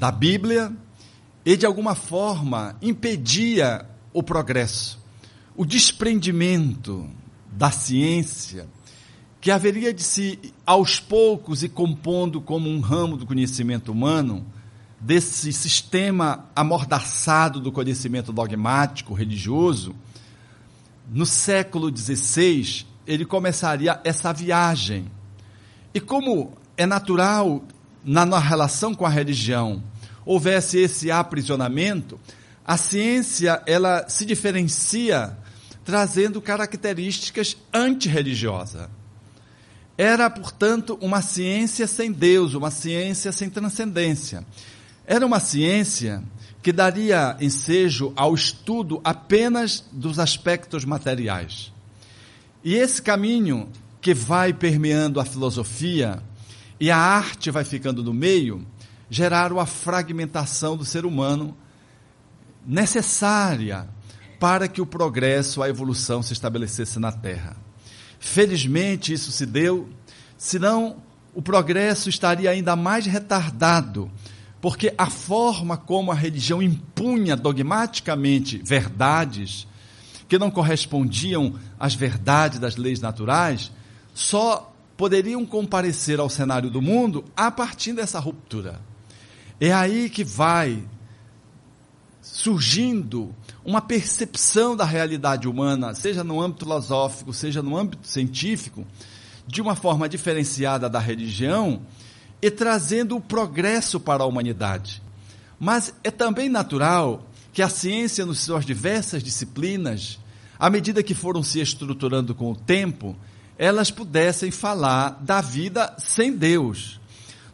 da Bíblia e, de alguma forma, impedia o progresso, o desprendimento da ciência, que haveria de se, aos poucos, e compondo como um ramo do conhecimento humano, desse sistema amordaçado do conhecimento dogmático, religioso, no século XVI, ele começaria essa viagem. E como é natural, na, relação com a religião, houvesse esse aprisionamento, a ciência ela se diferencia trazendo características antirreligiosas. Era, portanto, uma ciência sem Deus, uma ciência sem transcendência. Era uma ciência que daria ensejo ao estudo apenas dos aspectos materiais. E esse caminho que vai permeando a filosofia e a arte vai ficando no meio, geraram a fragmentação do ser humano necessária para que o progresso, a evolução se estabelecesse na Terra. Felizmente isso se deu, senão o progresso estaria ainda mais retardado, porque a forma como a religião impunha dogmaticamente verdades que não correspondiam às verdades das leis naturais, só poderiam comparecer ao cenário do mundo a partir dessa ruptura. É aí que vai surgindo uma percepção da realidade humana, seja no âmbito filosófico, seja no âmbito científico, de uma forma diferenciada da religião e trazendo o progresso para a humanidade. Mas é também natural que a ciência, nas suas diversas disciplinas, à medida que foram se estruturando com o tempo, elas pudessem falar da vida sem Deus,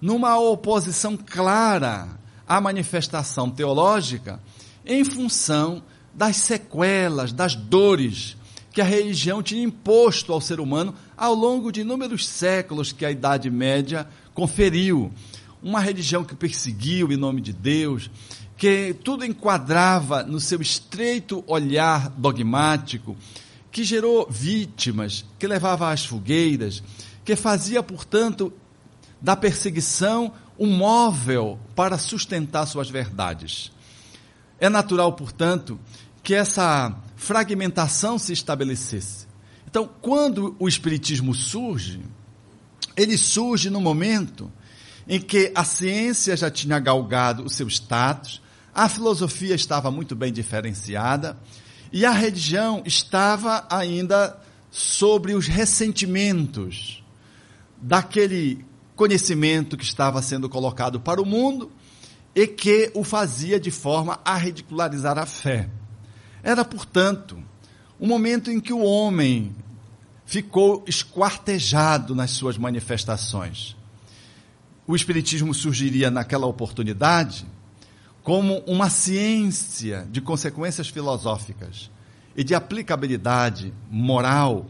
numa oposição clara à manifestação teológica em função das sequelas, das dores que a religião tinha imposto ao ser humano ao longo de inúmeros séculos que a Idade Média conferiu. Uma religião que perseguiu em nome de Deus, que tudo enquadrava no seu estreito olhar dogmático, que gerou vítimas, que levava às fogueiras, que fazia, portanto, da perseguição um móvel para sustentar suas verdades. É natural, portanto, que essa fragmentação se estabelecesse. Então, quando o Espiritismo surge, ele surge no momento em que a ciência já tinha galgado o seu status, a filosofia estava muito bem diferenciada e a religião estava ainda sobre os ressentimentos daquele conhecimento que estava sendo colocado para o mundo e que o fazia de forma a ridicularizar a fé. Era, portanto, um momento em que o homem ficou esquartejado nas suas manifestações. O Espiritismo surgiria naquela oportunidade como uma ciência de consequências filosóficas e de aplicabilidade moral,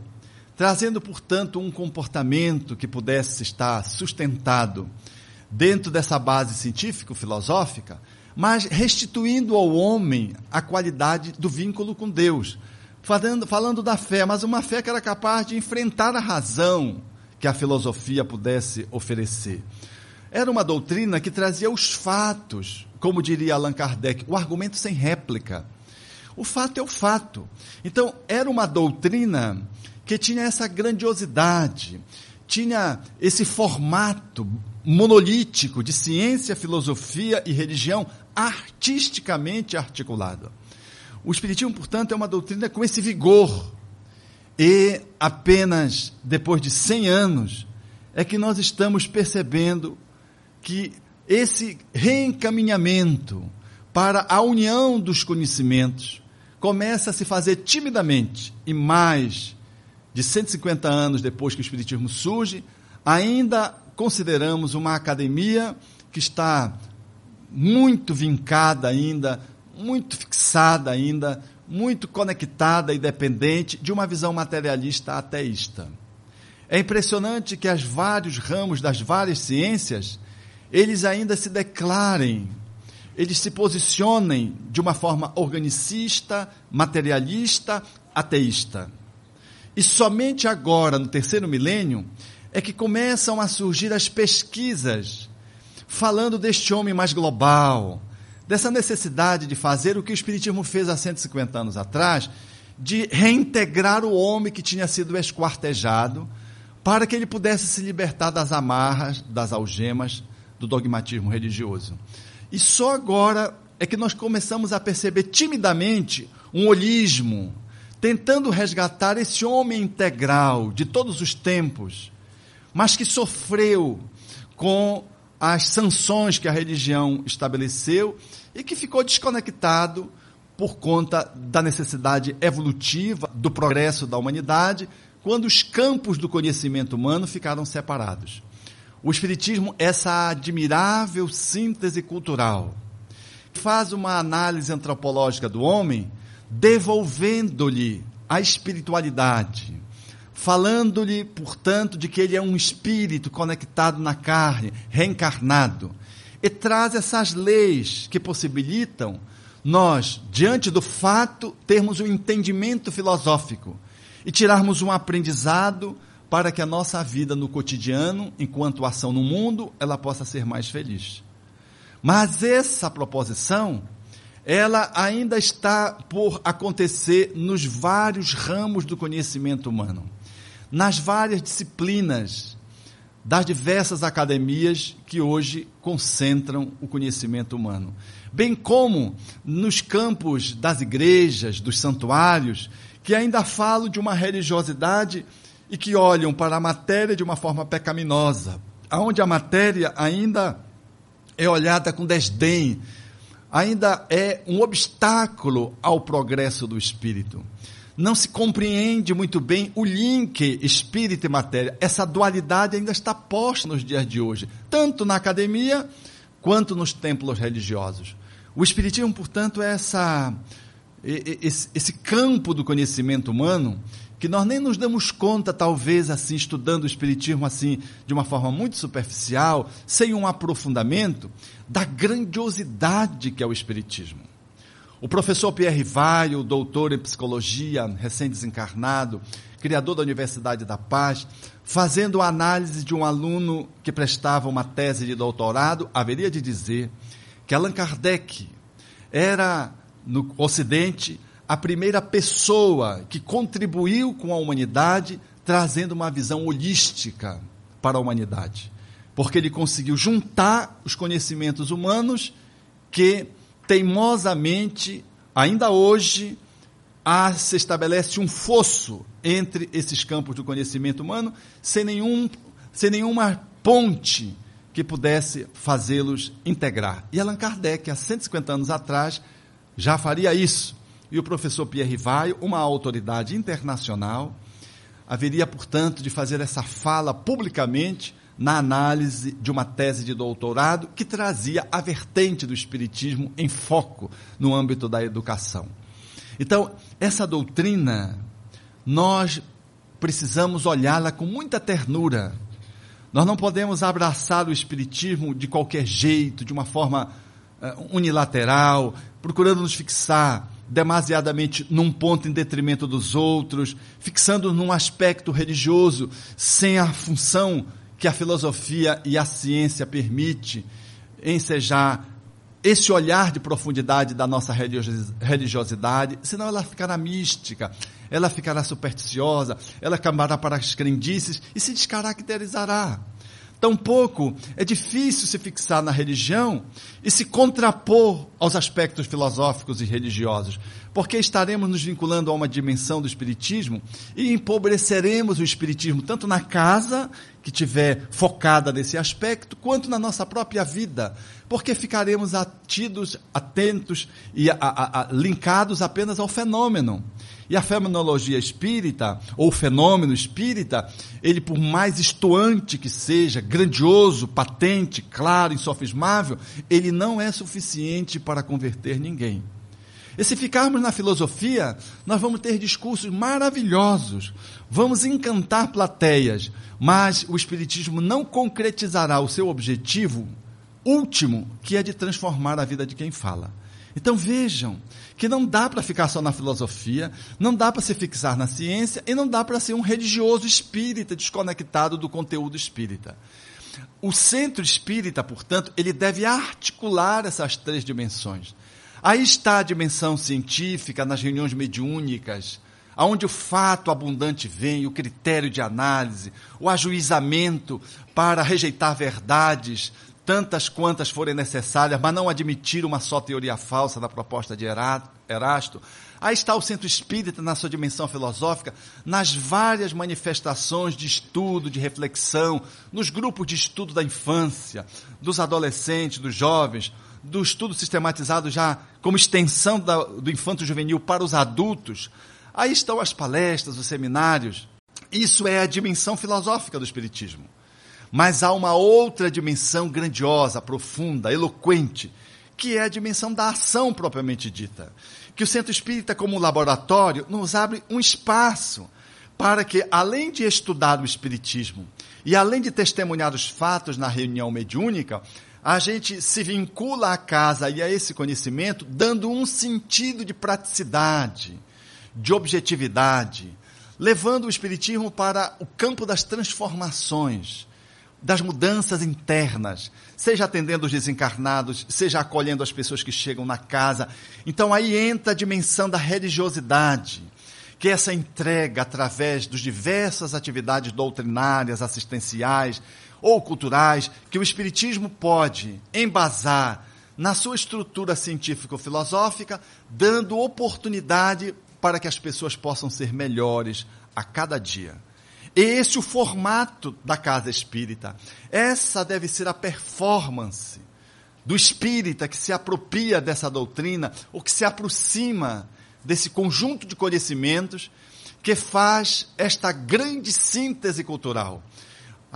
trazendo, portanto, um comportamento que pudesse estar sustentado dentro dessa base científico-filosófica, mas restituindo ao homem a qualidade do vínculo com Deus. Falando, falando da fé, mas uma fé que era capaz de enfrentar a razão que a filosofia pudesse oferecer. Era uma doutrina que trazia os fatos, como diria Allan Kardec, o argumento sem réplica. O fato é o fato. Então, era uma doutrina que tinha essa grandiosidade, tinha esse formato monolítico de ciência, filosofia e religião artisticamente articulado. O Espiritismo, portanto, é uma doutrina com esse vigor. E apenas depois de 100 anos é que nós estamos percebendo que esse reencaminhamento para a união dos conhecimentos começa a se fazer timidamente e mais de 150 anos depois que o Espiritismo surge, ainda consideramos uma academia que está muito vincada ainda, muito fixada ainda, muito conectada e dependente de uma visão materialista ateísta. É impressionante que os vários ramos das várias ciências, eles ainda se declarem, eles se posicionem de uma forma organicista, materialista, ateísta. E somente agora, no terceiro milênio, é que começam a surgir as pesquisas falando deste homem mais global, dessa necessidade de fazer o que o Espiritismo fez há 150 anos atrás, de reintegrar o homem que tinha sido esquartejado, para que ele pudesse se libertar das amarras, das algemas do dogmatismo religioso. E só agora é que nós começamos a perceber timidamente um holismo, tentando resgatar esse homem integral de todos os tempos, mas que sofreu com as sanções que a religião estabeleceu e que ficou desconectado por conta da necessidade evolutiva, do progresso da humanidade, quando os campos do conhecimento humano ficaram separados. O Espiritismo, essa admirável síntese cultural, faz uma análise antropológica do homem, devolvendo-lhe a espiritualidade, falando-lhe, portanto, de que ele é um espírito conectado na carne, reencarnado, e traz essas leis que possibilitam nós, diante do fato, termos um entendimento filosófico e tirarmos um aprendizado para que a nossa vida no cotidiano, enquanto ação no mundo, ela possa ser mais feliz. Mas essa proposição, ela ainda está por acontecer nos vários ramos do conhecimento humano nas várias disciplinas das diversas academias que hoje concentram o conhecimento humano, bem como nos campos das igrejas, dos santuários, que ainda falam de uma religiosidade e que olham para a matéria de uma forma pecaminosa, aonde a matéria ainda é olhada com desdém, ainda é um obstáculo ao progresso do espírito não se compreende muito bem o link espírito e matéria. Essa dualidade ainda está posta nos dias de hoje, tanto na academia quanto nos templos religiosos. O espiritismo, portanto, é essa, esse, esse campo do conhecimento humano que nós nem nos damos conta, talvez, assim, estudando o Espiritismo assim, de uma forma muito superficial, sem um aprofundamento, da grandiosidade que é o Espiritismo. O professor Pierre Vaio, doutor em psicologia, recém-desencarnado, criador da Universidade da Paz, fazendo análise de um aluno que prestava uma tese de doutorado, haveria de dizer que Allan Kardec era, no Ocidente, a primeira pessoa que contribuiu com a humanidade, trazendo uma visão holística para a humanidade. Porque ele conseguiu juntar os conhecimentos humanos que teimosamente, ainda hoje, há, se estabelece um fosso entre esses campos do conhecimento humano, sem, nenhum, sem nenhuma ponte que pudesse fazê-los integrar. E Allan Kardec, há 150 anos atrás, já faria isso. E o professor Pierre Rivaio, uma autoridade internacional, haveria, portanto, de fazer essa fala publicamente na análise de uma tese de doutorado que trazia a vertente do Espiritismo em foco no âmbito da educação. Então, essa doutrina, nós precisamos olhá-la com muita ternura. Nós não podemos abraçar o Espiritismo de qualquer jeito, de uma forma uh, unilateral, procurando nos fixar demasiadamente num ponto em detrimento dos outros, fixando num aspecto religioso sem a função que a filosofia e a ciência permite ensejar esse olhar de profundidade da nossa religiosidade, senão ela ficará mística, ela ficará supersticiosa, ela camará para as crendices e se descaracterizará. Tampouco é difícil se fixar na religião e se contrapor aos aspectos filosóficos e religiosos, porque estaremos nos vinculando a uma dimensão do Espiritismo e empobreceremos o Espiritismo tanto na casa, que tiver focada nesse aspecto, quanto na nossa própria vida, porque ficaremos atidos, atentos e a, a, a, linkados apenas ao fenômeno. E a fenomenologia espírita, ou fenômeno espírita, ele por mais estuante que seja, grandioso, patente, claro, insofismável, ele não é suficiente para converter ninguém. E se ficarmos na filosofia, nós vamos ter discursos maravilhosos, vamos encantar plateias, mas o Espiritismo não concretizará o seu objetivo último, que é de transformar a vida de quem fala. Então vejam que não dá para ficar só na filosofia, não dá para se fixar na ciência e não dá para ser um religioso espírita desconectado do conteúdo espírita. o centro espírita, portanto, ele deve articular essas três dimensões. Aí está a dimensão científica nas reuniões mediúnicas, aonde o fato abundante vem, o critério de análise, o ajuizamento para rejeitar verdades, tantas quantas forem necessárias, mas não admitir uma só teoria falsa da proposta de Erasto. Aí está o centro espírita na sua dimensão filosófica, nas várias manifestações de estudo, de reflexão, nos grupos de estudo da infância, dos adolescentes, dos jovens, do estudo sistematizado já como extensão do infanto juvenil para os adultos. Aí estão as palestras, os seminários. Isso é a dimensão filosófica do Espiritismo. Mas há uma outra dimensão grandiosa, profunda, eloquente, que é a dimensão da ação propriamente dita. Que o Centro Espírita, como laboratório, nos abre um espaço para que, além de estudar o Espiritismo e além de testemunhar os fatos na reunião mediúnica, a gente se vincula à casa e a esse conhecimento dando um sentido de praticidade, de objetividade, levando o Espiritismo para o campo das transformações, das mudanças internas, seja atendendo os desencarnados, seja acolhendo as pessoas que chegam na casa. Então aí entra a dimensão da religiosidade, que é essa entrega através das diversas atividades doutrinárias, assistenciais, ou culturais que o Espiritismo pode embasar na sua estrutura científico-filosófica, dando oportunidade para que as pessoas possam ser melhores a cada dia. Esse é o formato da casa espírita. Essa deve ser a performance do espírita que se apropria dessa doutrina ou que se aproxima desse conjunto de conhecimentos que faz esta grande síntese cultural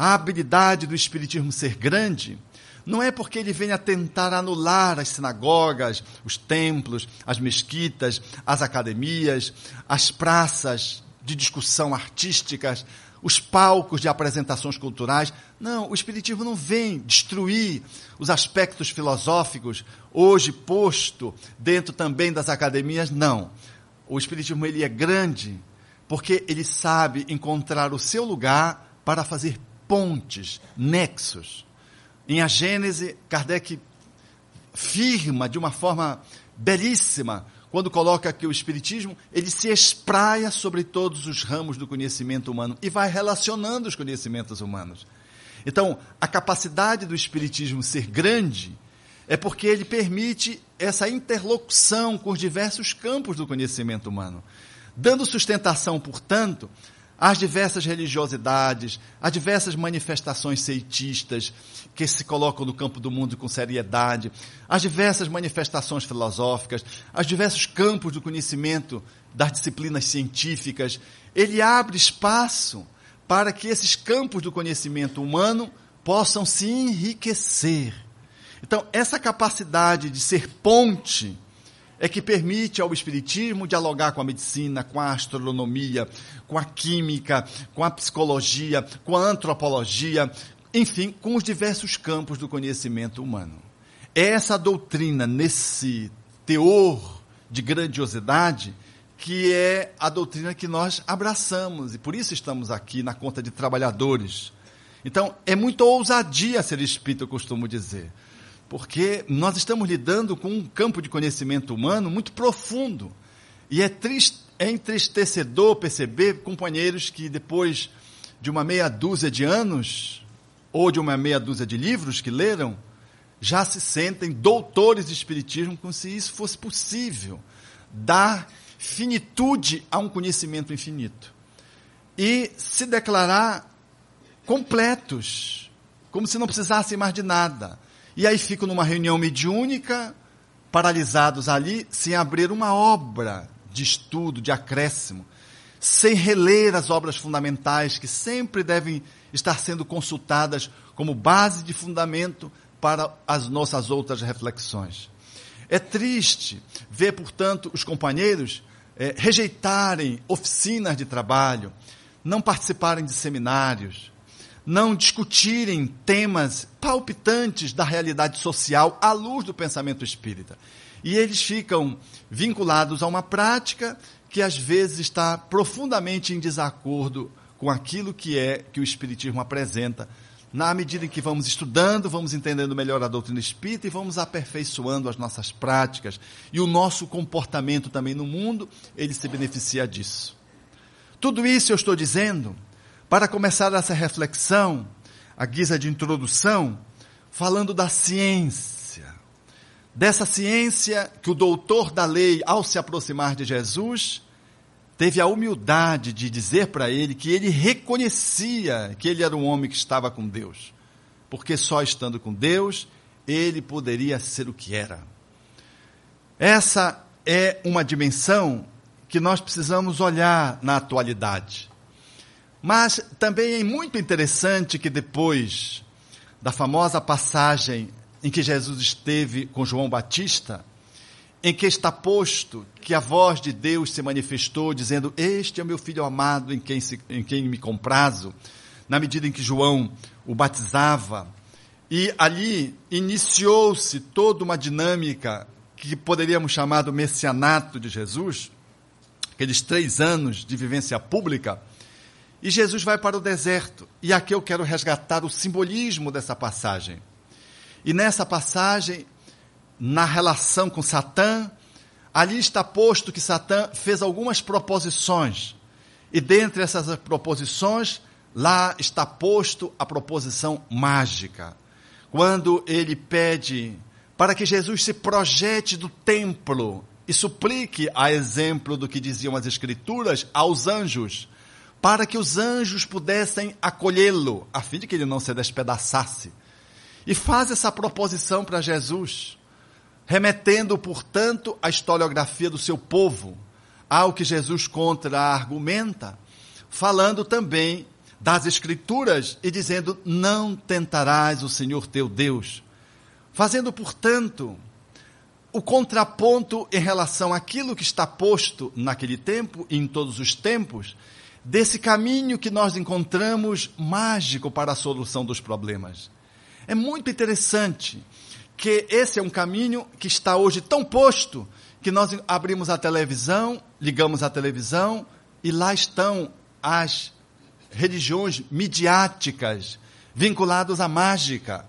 a habilidade do Espiritismo ser grande, não é porque ele venha tentar anular as sinagogas, os templos, as mesquitas, as academias, as praças de discussão artísticas, os palcos de apresentações culturais. Não, o Espiritismo não vem destruir os aspectos filosóficos, hoje posto dentro também das academias, não. O Espiritismo ele é grande porque ele sabe encontrar o seu lugar para fazer pontes, nexos. Em A Gênese, Kardec firma de uma forma belíssima quando coloca que o espiritismo ele se espraia sobre todos os ramos do conhecimento humano e vai relacionando os conhecimentos humanos. Então, a capacidade do espiritismo ser grande é porque ele permite essa interlocução com os diversos campos do conhecimento humano, dando sustentação, portanto, as diversas religiosidades, as diversas manifestações ceitistas que se colocam no campo do mundo com seriedade, as diversas manifestações filosóficas, os diversos campos do conhecimento das disciplinas científicas. Ele abre espaço para que esses campos do conhecimento humano possam se enriquecer. Então, essa capacidade de ser ponte é que permite ao Espiritismo dialogar com a medicina, com a astronomia, com a química, com a psicologia, com a antropologia, enfim, com os diversos campos do conhecimento humano. É essa doutrina, nesse teor de grandiosidade, que é a doutrina que nós abraçamos, e por isso estamos aqui na conta de trabalhadores. Então, é muita ousadia ser espírita, eu costumo dizer porque nós estamos lidando com um campo de conhecimento humano muito profundo. E é, triste, é entristecedor perceber companheiros que depois de uma meia dúzia de anos, ou de uma meia dúzia de livros que leram, já se sentem doutores de Espiritismo como se isso fosse possível. Dar finitude a um conhecimento infinito. E se declarar completos, como se não precisassem mais de nada e aí ficam numa reunião mediúnica, paralisados ali, sem abrir uma obra de estudo, de acréscimo, sem reler as obras fundamentais que sempre devem estar sendo consultadas como base de fundamento para as nossas outras reflexões. É triste ver, portanto, os companheiros é, rejeitarem oficinas de trabalho, não participarem de seminários, não discutirem temas palpitantes da realidade social à luz do pensamento espírita. E eles ficam vinculados a uma prática que às vezes está profundamente em desacordo com aquilo que é que o espiritismo apresenta na medida em que vamos estudando, vamos entendendo melhor a doutrina espírita e vamos aperfeiçoando as nossas práticas. E o nosso comportamento também no mundo, ele se beneficia disso. Tudo isso eu estou dizendo para começar essa reflexão, a guisa de introdução, falando da ciência. Dessa ciência que o doutor da lei, ao se aproximar de Jesus, teve a humildade de dizer para ele que ele reconhecia que ele era um homem que estava com Deus, porque só estando com Deus ele poderia ser o que era. Essa é uma dimensão que nós precisamos olhar na atualidade. Mas também é muito interessante que depois da famosa passagem em que Jesus esteve com João Batista, em que está posto que a voz de Deus se manifestou, dizendo: Este é o meu filho amado em quem, se, em quem me comprazo, na medida em que João o batizava. E ali iniciou-se toda uma dinâmica que poderíamos chamar do messianato de Jesus, aqueles três anos de vivência pública. E Jesus vai para o deserto. E aqui eu quero resgatar o simbolismo dessa passagem. E nessa passagem, na relação com Satã, ali está posto que Satã fez algumas proposições. E dentre essas proposições, lá está posto a proposição mágica. Quando ele pede para que Jesus se projete do templo e suplique, a exemplo do que diziam as Escrituras, aos anjos, para que os anjos pudessem acolhê-lo, a fim de que ele não se despedaçasse. E faz essa proposição para Jesus remetendo, portanto, à historiografia do seu povo, ao que Jesus contra-argumenta, falando também das Escrituras e dizendo: Não tentarás o Senhor teu Deus. Fazendo, portanto, o contraponto em relação àquilo que está posto naquele tempo e em todos os tempos, desse caminho que nós encontramos mágico para a solução dos problemas. É muito interessante que esse é um caminho que está hoje tão posto que nós abrimos a televisão, ligamos a televisão e lá estão as religiões midiáticas vinculadas à mágica,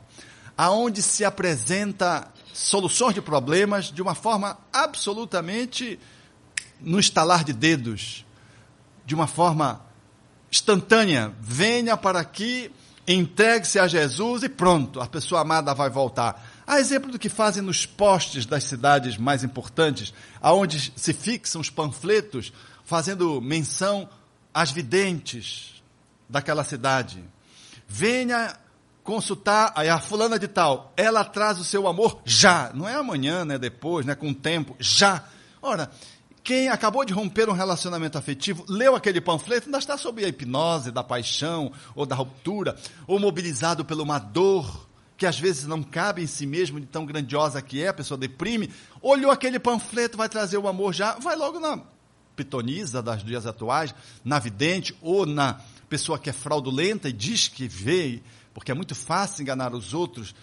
aonde se apresenta soluções de problemas de uma forma absolutamente no estalar de dedos, de uma forma instantânea. Venha para aqui, entregue-se a Jesus e pronto, a pessoa amada vai voltar. Há exemplo do que fazem nos postes das cidades mais importantes, aonde se fixam os panfletos fazendo menção às videntes daquela cidade. Venha consultar a fulana de tal, ela traz o seu amor já, não é amanhã, né, depois, né, com o tempo, já. Ora, quem acabou de romper um relacionamento afetivo, leu aquele panfleto, ainda está sob a hipnose da paixão ou da ruptura, ou mobilizado por uma dor que às vezes não cabe em si mesmo, de tão grandiosa que é, a pessoa deprime, olhou aquele panfleto, vai trazer o amor já, vai logo na pitonisa das dias atuais, na vidente, ou na pessoa que é fraudulenta e diz que vê, porque é muito fácil enganar os outros,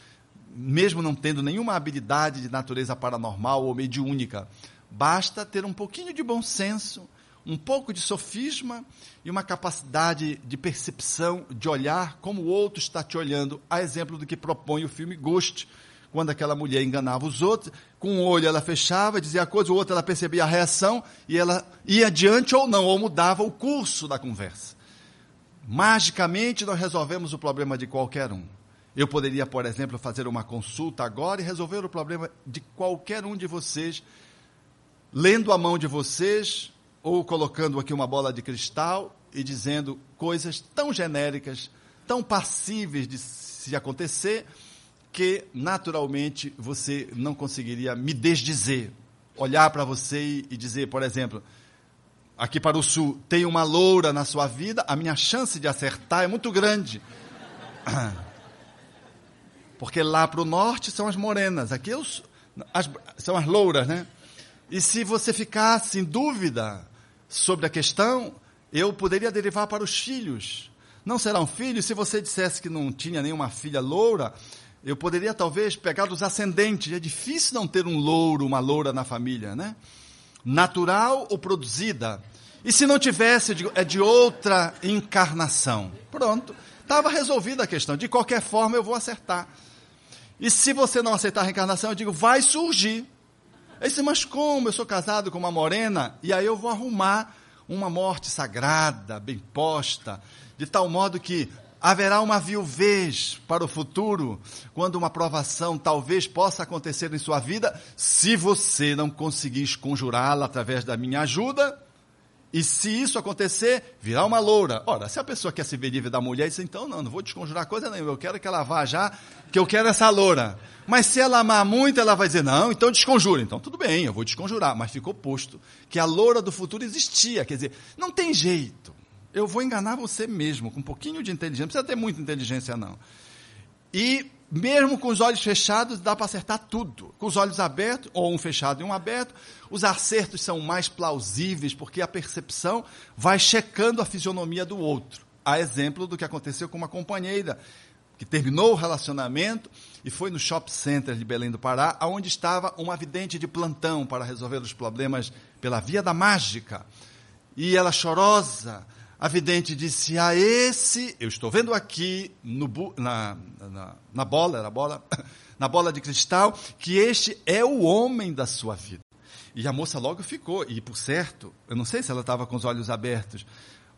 mesmo não tendo nenhuma habilidade de natureza paranormal ou mediúnica. Basta ter um pouquinho de bom senso, um pouco de sofisma e uma capacidade de percepção, de olhar como o outro está te olhando, a exemplo do que propõe o filme Ghost, quando aquela mulher enganava os outros, com um olho ela fechava, dizia a coisa, o outro ela percebia a reação e ela ia adiante ou não, ou mudava o curso da conversa. Magicamente nós resolvemos o problema de qualquer um. Eu poderia, por exemplo, fazer uma consulta agora e resolver o problema de qualquer um de vocês, lendo a mão de vocês, ou colocando aqui uma bola de cristal e dizendo coisas tão genéricas, tão passíveis de se acontecer, que naturalmente você não conseguiria me desdizer. Olhar para você e dizer, por exemplo, aqui para o sul, tem uma loura na sua vida, a minha chance de acertar é muito grande. Porque lá para o norte são as morenas, aqui os, as, são as louras, né? E se você ficasse em dúvida sobre a questão, eu poderia derivar para os filhos. Não será um filho? Se você dissesse que não tinha nenhuma filha loura, eu poderia talvez pegar os ascendentes. É difícil não ter um louro, uma loura na família, né? Natural ou produzida. E se não tivesse, é de outra encarnação. Pronto. Estava resolvida a questão. De qualquer forma, eu vou acertar. E se você não aceitar a reencarnação, eu digo, vai surgir. Aí disse, mas como? Eu sou casado com uma morena, e aí eu vou arrumar uma morte sagrada, bem posta, de tal modo que haverá uma viuvez para o futuro, quando uma provação talvez possa acontecer em sua vida, se você não conseguir conjurá-la através da minha ajuda, e se isso acontecer, virá uma loura. Ora, se a pessoa quer se ver livre da mulher, diz, então não, não vou desconjurar coisa nenhuma, eu quero que ela vá já, que eu quero essa loura. Mas se ela amar muito, ela vai dizer, não, então desconjura. Então tudo bem, eu vou desconjurar. Mas ficou posto que a loura do futuro existia. Quer dizer, não tem jeito. Eu vou enganar você mesmo, com um pouquinho de inteligência. Não precisa ter muita inteligência, não. E mesmo com os olhos fechados, dá para acertar tudo. Com os olhos abertos, ou um fechado e um aberto, os acertos são mais plausíveis, porque a percepção vai checando a fisionomia do outro. A exemplo do que aconteceu com uma companheira que terminou o relacionamento e foi no shopping center de Belém do Pará, onde estava uma vidente de plantão para resolver os problemas pela via da mágica. E ela chorosa, a vidente disse: A esse, eu estou vendo aqui no, na, na, na bola, era bola, na bola de cristal, que este é o homem da sua vida. E a moça logo ficou, e por certo, eu não sei se ela estava com os olhos abertos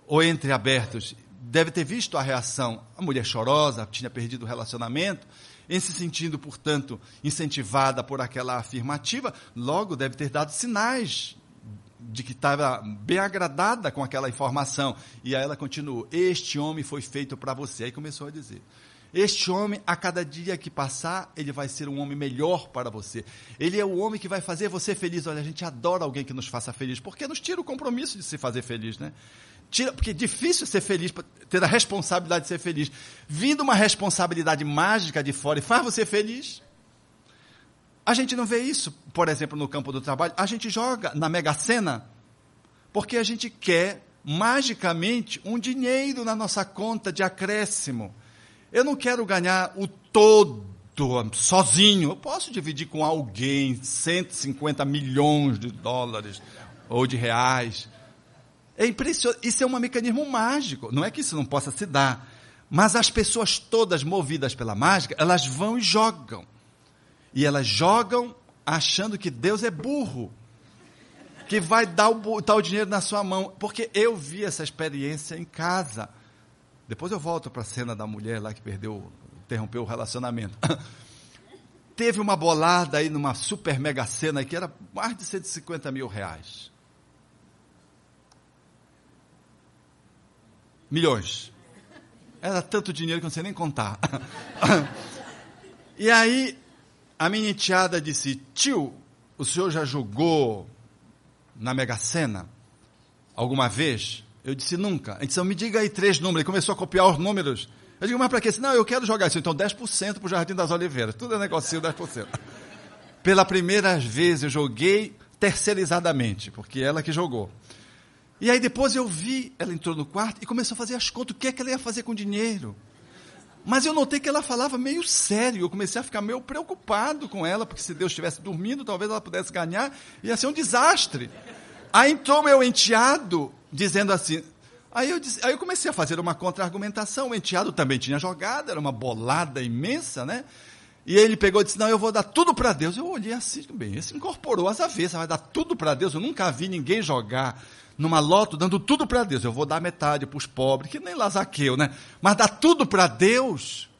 ou entreabertos, deve ter visto a reação. A mulher chorosa, tinha perdido o relacionamento, em se sentindo, portanto, incentivada por aquela afirmativa, logo deve ter dado sinais de que estava bem agradada com aquela informação. E aí ela continuou: Este homem foi feito para você. Aí começou a dizer: Este homem, a cada dia que passar, ele vai ser um homem melhor para você. Ele é o homem que vai fazer você feliz. Olha, a gente adora alguém que nos faça feliz, porque nos tira o compromisso de se fazer feliz, né? Tira, porque é difícil ser feliz, ter a responsabilidade de ser feliz. Vindo uma responsabilidade mágica de fora e faz você feliz. A gente não vê isso, por exemplo, no campo do trabalho. A gente joga na Mega Sena porque a gente quer magicamente um dinheiro na nossa conta de acréscimo. Eu não quero ganhar o todo sozinho. Eu posso dividir com alguém 150 milhões de dólares ou de reais. É impressionante. Isso é um mecanismo mágico. Não é que isso não possa se dar. Mas as pessoas todas movidas pela mágica, elas vão e jogam. E elas jogam achando que Deus é burro, que vai dar o tal dinheiro na sua mão. Porque eu vi essa experiência em casa. Depois eu volto para a cena da mulher lá que perdeu, interrompeu o relacionamento. Teve uma bolada aí numa super mega cena que era mais de 150 mil reais. Milhões. Era tanto dinheiro que eu não sei nem contar. e aí a minha enteada disse: Tio, o senhor já jogou na Mega Sena alguma vez? Eu disse: Nunca. Ele disse: Me diga aí três números. Ele começou a copiar os números. Eu digo: Mas para quê? Não, eu quero jogar isso. Então 10% para o Jardim das Oliveiras. Tudo é negocinho 10%. Pela primeira vez eu joguei terceirizadamente, porque ela que jogou. E aí depois eu vi, ela entrou no quarto e começou a fazer as contas. O que é que ela ia fazer com o dinheiro? Mas eu notei que ela falava meio sério. Eu comecei a ficar meio preocupado com ela, porque se Deus estivesse dormindo, talvez ela pudesse ganhar, ia ser um desastre. Aí entrou meu enteado, dizendo assim. Aí eu, disse, aí eu comecei a fazer uma contra-argumentação. O enteado também tinha jogado, era uma bolada imensa, né? E ele pegou e disse: Não, eu vou dar tudo para Deus. Eu olhei assim, bem, esse incorporou as avessas, vai dar tudo para Deus. Eu nunca vi ninguém jogar numa loto dando tudo para Deus. Eu vou dar metade para os pobres, que nem Lazaqueu, né? Mas dar tudo para Deus.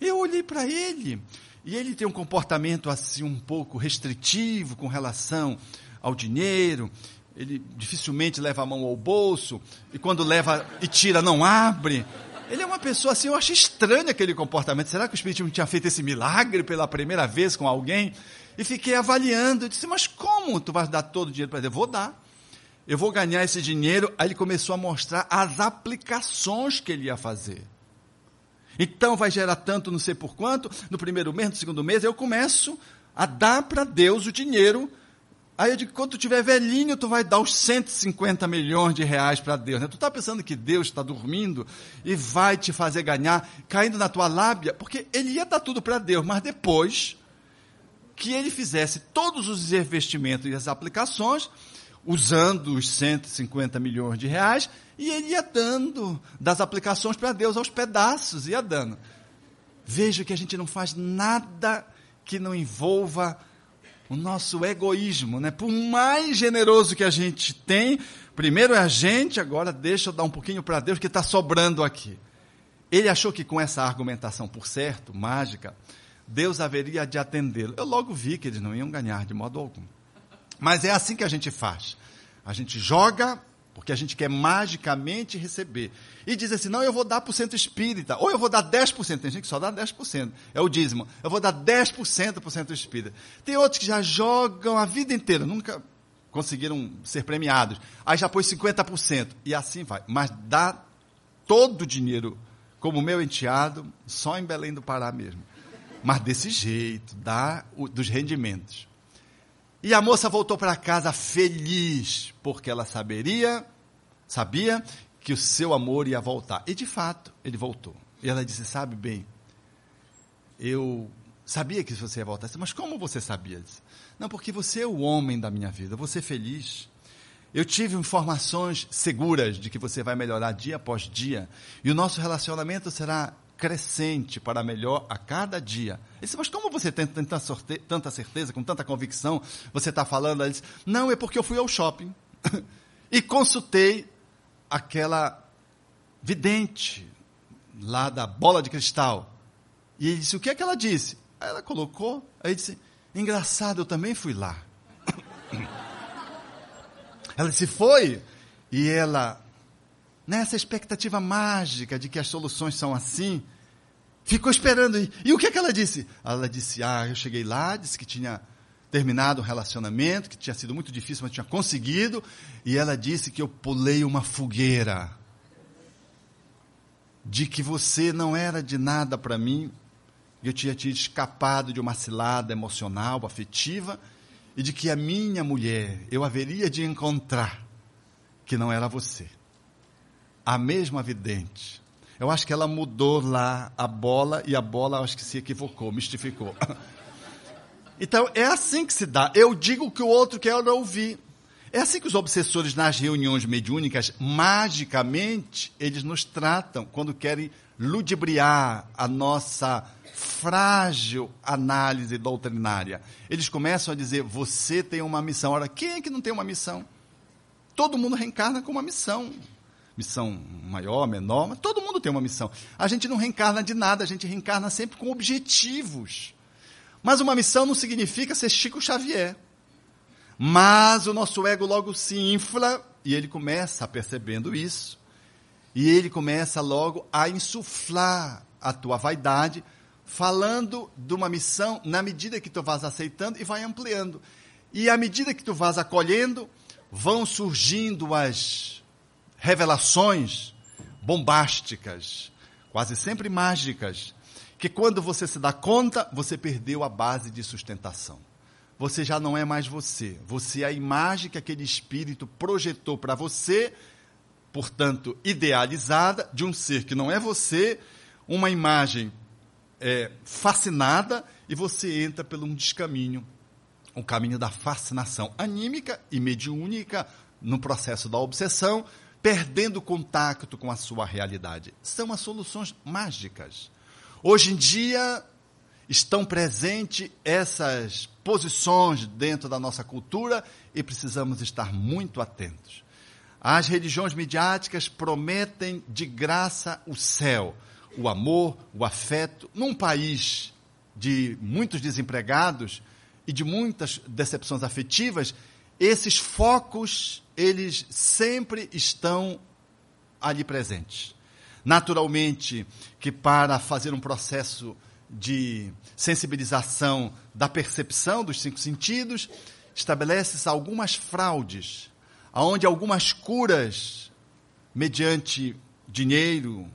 Eu olhei para ele. E ele tem um comportamento assim um pouco restritivo com relação ao dinheiro. Ele dificilmente leva a mão ao bolso. E quando leva e tira, não abre. Ele é uma pessoa assim, eu acho estranho aquele comportamento. Será que o Espírito tinha feito esse milagre pela primeira vez com alguém? E fiquei avaliando. Eu disse, mas como tu vais dar todo o dinheiro para Deus? Vou dar eu vou ganhar esse dinheiro. Aí ele começou a mostrar as aplicações que ele ia fazer. Então vai gerar tanto, não sei por quanto, no primeiro mês, no segundo mês, eu começo a dar para Deus o dinheiro. Aí eu digo, quando tu tiver velhinho, tu vai dar os 150 milhões de reais para Deus. Né? Tu está pensando que Deus está dormindo e vai te fazer ganhar, caindo na tua lábia, porque ele ia dar tudo para Deus, mas depois que ele fizesse todos os investimentos e as aplicações, usando os 150 milhões de reais, e ele ia dando das aplicações para Deus aos pedaços, ia dando. Veja que a gente não faz nada que não envolva o nosso egoísmo, né? Por mais generoso que a gente tem, primeiro é a gente, agora deixa eu dar um pouquinho para Deus que está sobrando aqui. Ele achou que com essa argumentação, por certo, mágica, Deus haveria de atendê-lo. Eu logo vi que eles não iam ganhar de modo algum. Mas é assim que a gente faz. A gente joga porque a gente quer magicamente receber. E diz assim: não, eu vou dar para o centro espírita, ou eu vou dar 10%. Tem gente que só dá 10%, é o dízimo. Eu vou dar 10% para o centro espírita. Tem outros que já jogam a vida inteira, nunca conseguiram ser premiados. Aí já pôs 50%, e assim vai. Mas dá todo o dinheiro, como meu enteado, só em Belém do Pará mesmo. Mas desse jeito, dá o, dos rendimentos. E a moça voltou para casa feliz, porque ela saberia, sabia que o seu amor ia voltar. E de fato, ele voltou. E ela disse: Sabe bem, eu sabia que você ia voltar. Mas como você sabia? Disse, Não, porque você é o homem da minha vida, você é feliz. Eu tive informações seguras de que você vai melhorar dia após dia. E o nosso relacionamento será crescente para melhor a cada dia. Disse, mas como você tem tanta, sorte, tanta certeza, com tanta convicção, você está falando? Ele disse, não, é porque eu fui ao shopping e consultei aquela vidente lá da bola de cristal. E ele disse, o que é que ela disse? Aí ela colocou, aí disse, engraçado, eu também fui lá. ela disse, foi? E ela nessa expectativa mágica de que as soluções são assim, ficou esperando. E, e o que, é que ela disse? Ela disse: Ah, eu cheguei lá, disse que tinha terminado um relacionamento, que tinha sido muito difícil, mas tinha conseguido. E ela disse que eu pulei uma fogueira. De que você não era de nada para mim, eu tinha te escapado de uma cilada emocional, afetiva, e de que a minha mulher eu haveria de encontrar, que não era você a mesma vidente. Eu acho que ela mudou lá a bola e a bola acho que se equivocou, mistificou. Então é assim que se dá. Eu digo o que o outro quer ouvir. É assim que os obsessores nas reuniões mediúnicas, magicamente, eles nos tratam quando querem ludibriar a nossa frágil análise doutrinária. Eles começam a dizer: você tem uma missão. Ora, quem é que não tem uma missão? Todo mundo reencarna com uma missão missão maior, menor, mas todo mundo tem uma missão. A gente não reencarna de nada, a gente reencarna sempre com objetivos. Mas uma missão não significa ser Chico Xavier. Mas o nosso ego logo se infla e ele começa percebendo isso. E ele começa logo a insuflar a tua vaidade, falando de uma missão na medida que tu vas aceitando e vai ampliando. E à medida que tu vas acolhendo, vão surgindo as revelações bombásticas, quase sempre mágicas, que quando você se dá conta, você perdeu a base de sustentação. Você já não é mais você. Você é a imagem que aquele espírito projetou para você, portanto, idealizada, de um ser que não é você, uma imagem é, fascinada, e você entra por um descaminho o caminho da fascinação anímica e mediúnica no processo da obsessão, perdendo contato com a sua realidade. São as soluções mágicas. Hoje em dia estão presentes essas posições dentro da nossa cultura e precisamos estar muito atentos. As religiões midiáticas prometem de graça o céu, o amor, o afeto, num país de muitos desempregados e de muitas decepções afetivas, esses focos, eles sempre estão ali presentes. Naturalmente que para fazer um processo de sensibilização da percepção dos cinco sentidos, estabelece-se algumas fraudes, aonde algumas curas mediante dinheiro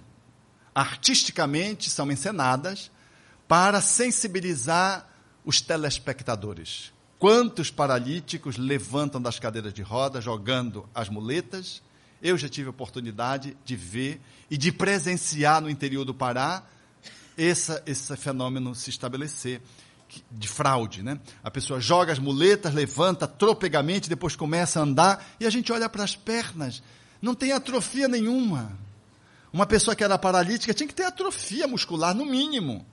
artisticamente são encenadas para sensibilizar os telespectadores. Quantos paralíticos levantam das cadeiras de roda, jogando as muletas? Eu já tive a oportunidade de ver e de presenciar no interior do Pará essa, esse fenômeno se estabelecer. de fraude, né? A pessoa joga as muletas, levanta tropegamente, depois começa a andar e a gente olha para as pernas, não tem atrofia nenhuma. Uma pessoa que era paralítica tinha que ter atrofia muscular, no mínimo.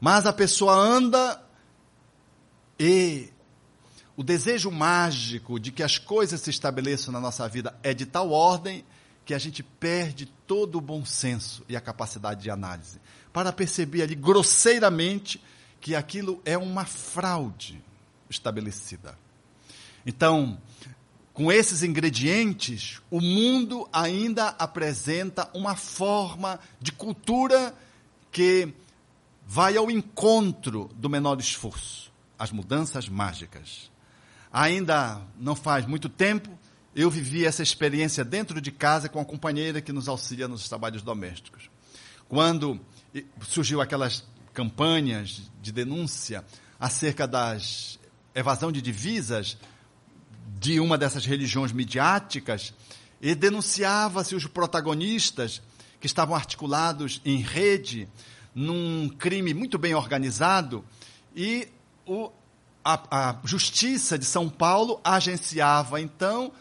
Mas a pessoa anda e o desejo mágico de que as coisas se estabeleçam na nossa vida é de tal ordem que a gente perde todo o bom senso e a capacidade de análise para perceber ali grosseiramente que aquilo é uma fraude estabelecida. Então, com esses ingredientes, o mundo ainda apresenta uma forma de cultura que vai ao encontro do menor esforço, as mudanças mágicas. Ainda não faz muito tempo, eu vivi essa experiência dentro de casa com a companheira que nos auxilia nos trabalhos domésticos. Quando surgiu aquelas campanhas de denúncia acerca das evasão de divisas de uma dessas religiões midiáticas, e denunciava-se os protagonistas que estavam articulados em rede num crime muito bem organizado e o, a, a Justiça de São Paulo agenciava então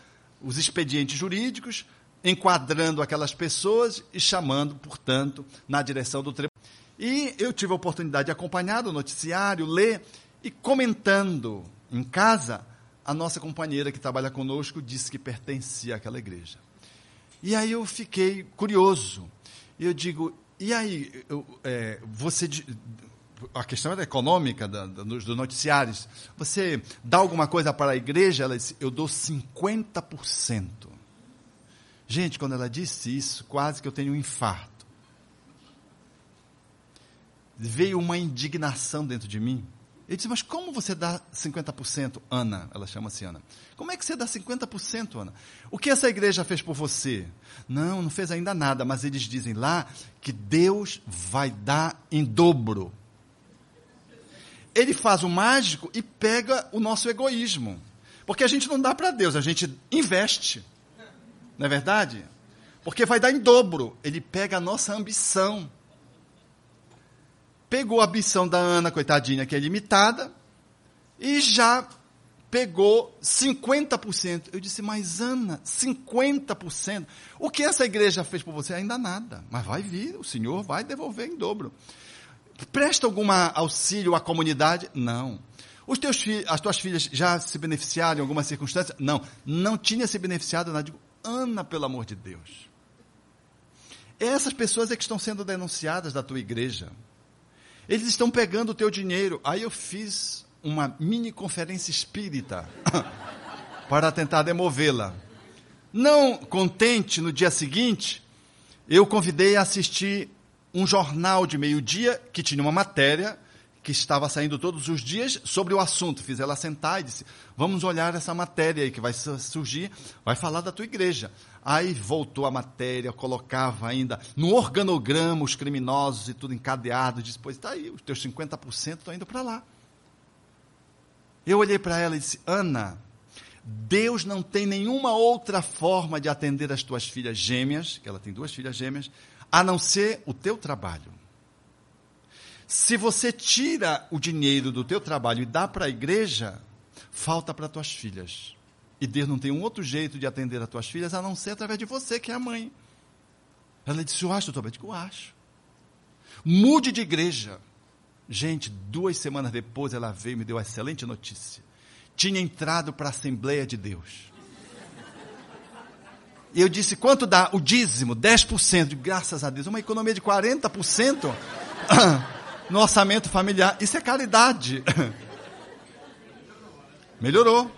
os expedientes jurídicos, enquadrando aquelas pessoas e chamando, portanto, na direção do tribunal. E eu tive a oportunidade de acompanhar o noticiário, ler e comentando em casa, a nossa companheira que trabalha conosco disse que pertencia àquela igreja. E aí eu fiquei curioso. E eu digo, e aí, eu, é, você. A questão era econômica da, da, dos noticiários. Você dá alguma coisa para a igreja? Ela disse, eu dou 50%. Gente, quando ela disse isso, quase que eu tenho um infarto. Veio uma indignação dentro de mim. Ele disse, mas como você dá 50%, Ana? Ela chama-se Ana. Como é que você dá 50%, Ana? O que essa igreja fez por você? Não, não fez ainda nada, mas eles dizem lá que Deus vai dar em dobro. Ele faz o mágico e pega o nosso egoísmo. Porque a gente não dá para Deus, a gente investe. Não é verdade? Porque vai dar em dobro. Ele pega a nossa ambição pegou a ambição da Ana, coitadinha, que é limitada, e já pegou 50%. Eu disse, mas Ana, 50%? O que essa igreja fez por você? Ainda nada. Mas vai vir, o Senhor vai devolver em dobro. Presta algum auxílio à comunidade? Não. Os teus filhos, as tuas filhas já se beneficiaram em alguma circunstância? Não. Não tinha se beneficiado nada. Digo, Ana, pelo amor de Deus. Essas pessoas é que estão sendo denunciadas da tua igreja. Eles estão pegando o teu dinheiro. Aí eu fiz uma mini conferência espírita para tentar demovê-la. Não contente, no dia seguinte, eu convidei a assistir um jornal de meio-dia que tinha uma matéria que estava saindo todos os dias sobre o assunto. Fiz ela sentar e disse: Vamos olhar essa matéria aí que vai surgir, vai falar da tua igreja. Aí voltou a matéria, colocava ainda no organograma os criminosos e tudo encadeado. Disse: Pois está aí, os teus 50% estão indo para lá. Eu olhei para ela e disse: Ana, Deus não tem nenhuma outra forma de atender as tuas filhas gêmeas, que ela tem duas filhas gêmeas, a não ser o teu trabalho. Se você tira o dinheiro do teu trabalho e dá para a igreja, falta para tuas filhas. E Deus não tem um outro jeito de atender as tuas filhas a não ser através de você, que é a mãe. Ela disse: Eu acho, doutor. Eu digo: Eu acho. Mude de igreja. Gente, duas semanas depois ela veio e me deu uma excelente notícia. Tinha entrado para a Assembleia de Deus. E eu disse: quanto dá o dízimo? 10%. Graças a Deus, uma economia de 40%. no orçamento familiar. Isso é caridade. Melhorou.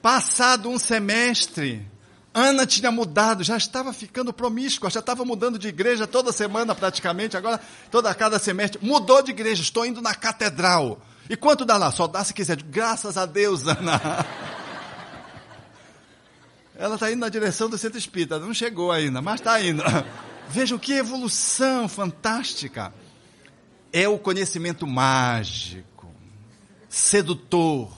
Passado um semestre, Ana tinha mudado, já estava ficando promíscua, já estava mudando de igreja toda semana praticamente, agora toda cada semestre. Mudou de igreja, estou indo na catedral. E quanto dá lá? Só dá se quiser. Graças a Deus, Ana. Ela está indo na direção do centro espírita, não chegou ainda, mas está indo. Vejam que evolução fantástica é o conhecimento mágico, sedutor.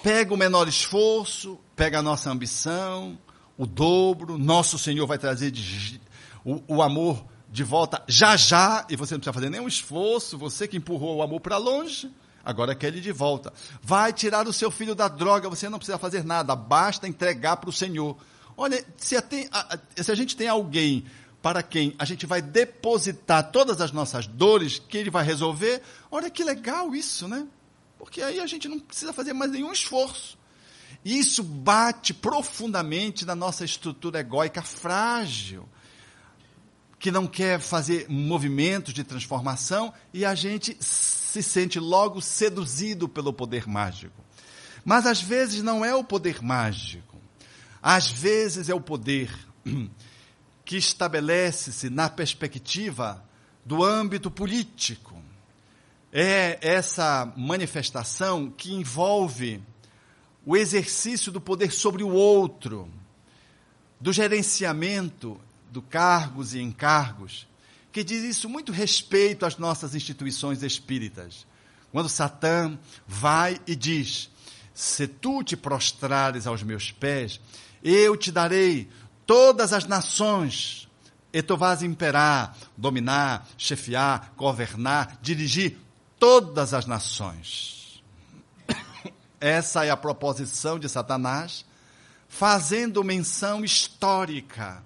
Pega o menor esforço, pega a nossa ambição, o dobro, nosso Senhor vai trazer de, o, o amor de volta já já, e você não precisa fazer nenhum esforço, você que empurrou o amor para longe, agora quer ele de volta. Vai tirar o seu filho da droga, você não precisa fazer nada, basta entregar para o Senhor. Olha, se a, se a gente tem alguém para quem a gente vai depositar todas as nossas dores, que ele vai resolver, olha que legal isso, né? Porque aí a gente não precisa fazer mais nenhum esforço. E isso bate profundamente na nossa estrutura egóica frágil, que não quer fazer movimentos de transformação e a gente se sente logo seduzido pelo poder mágico. Mas às vezes não é o poder mágico. Às vezes é o poder que estabelece-se na perspectiva do âmbito político. É essa manifestação que envolve o exercício do poder sobre o outro, do gerenciamento do cargos e encargos, que diz isso muito respeito às nossas instituições espíritas. Quando Satã vai e diz: Se tu te prostrares aos meus pés, eu te darei todas as nações, e tu vais imperar, dominar, chefiar, governar, dirigir todas as nações. Essa é a proposição de Satanás, fazendo menção histórica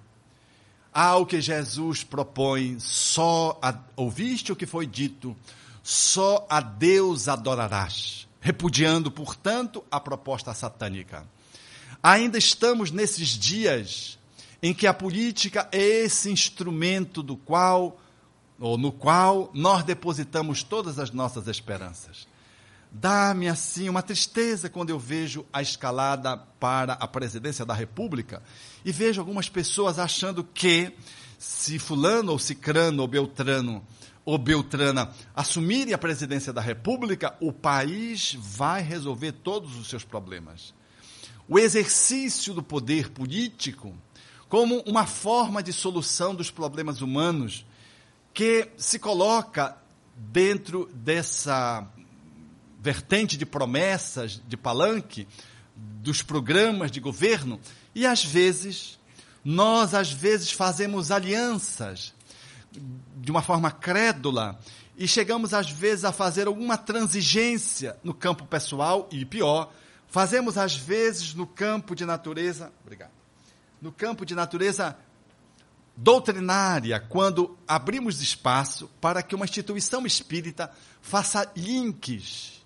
ao que Jesus propõe. Só a, ouviste o que foi dito, só a Deus adorarás, repudiando, portanto, a proposta satânica. Ainda estamos nesses dias em que a política é esse instrumento do qual ou no qual nós depositamos todas as nossas esperanças. Dá-me assim uma tristeza quando eu vejo a escalada para a presidência da República e vejo algumas pessoas achando que se fulano ou cicrano ou beltrano ou beltrana assumirem a presidência da República, o país vai resolver todos os seus problemas. O exercício do poder político como uma forma de solução dos problemas humanos que se coloca dentro dessa vertente de promessas, de palanque, dos programas de governo, e às vezes, nós às vezes fazemos alianças de uma forma crédula e chegamos às vezes a fazer alguma transigência no campo pessoal e pior, fazemos às vezes no campo de natureza, obrigado. No campo de natureza doutrinária, quando abrimos espaço para que uma instituição espírita faça links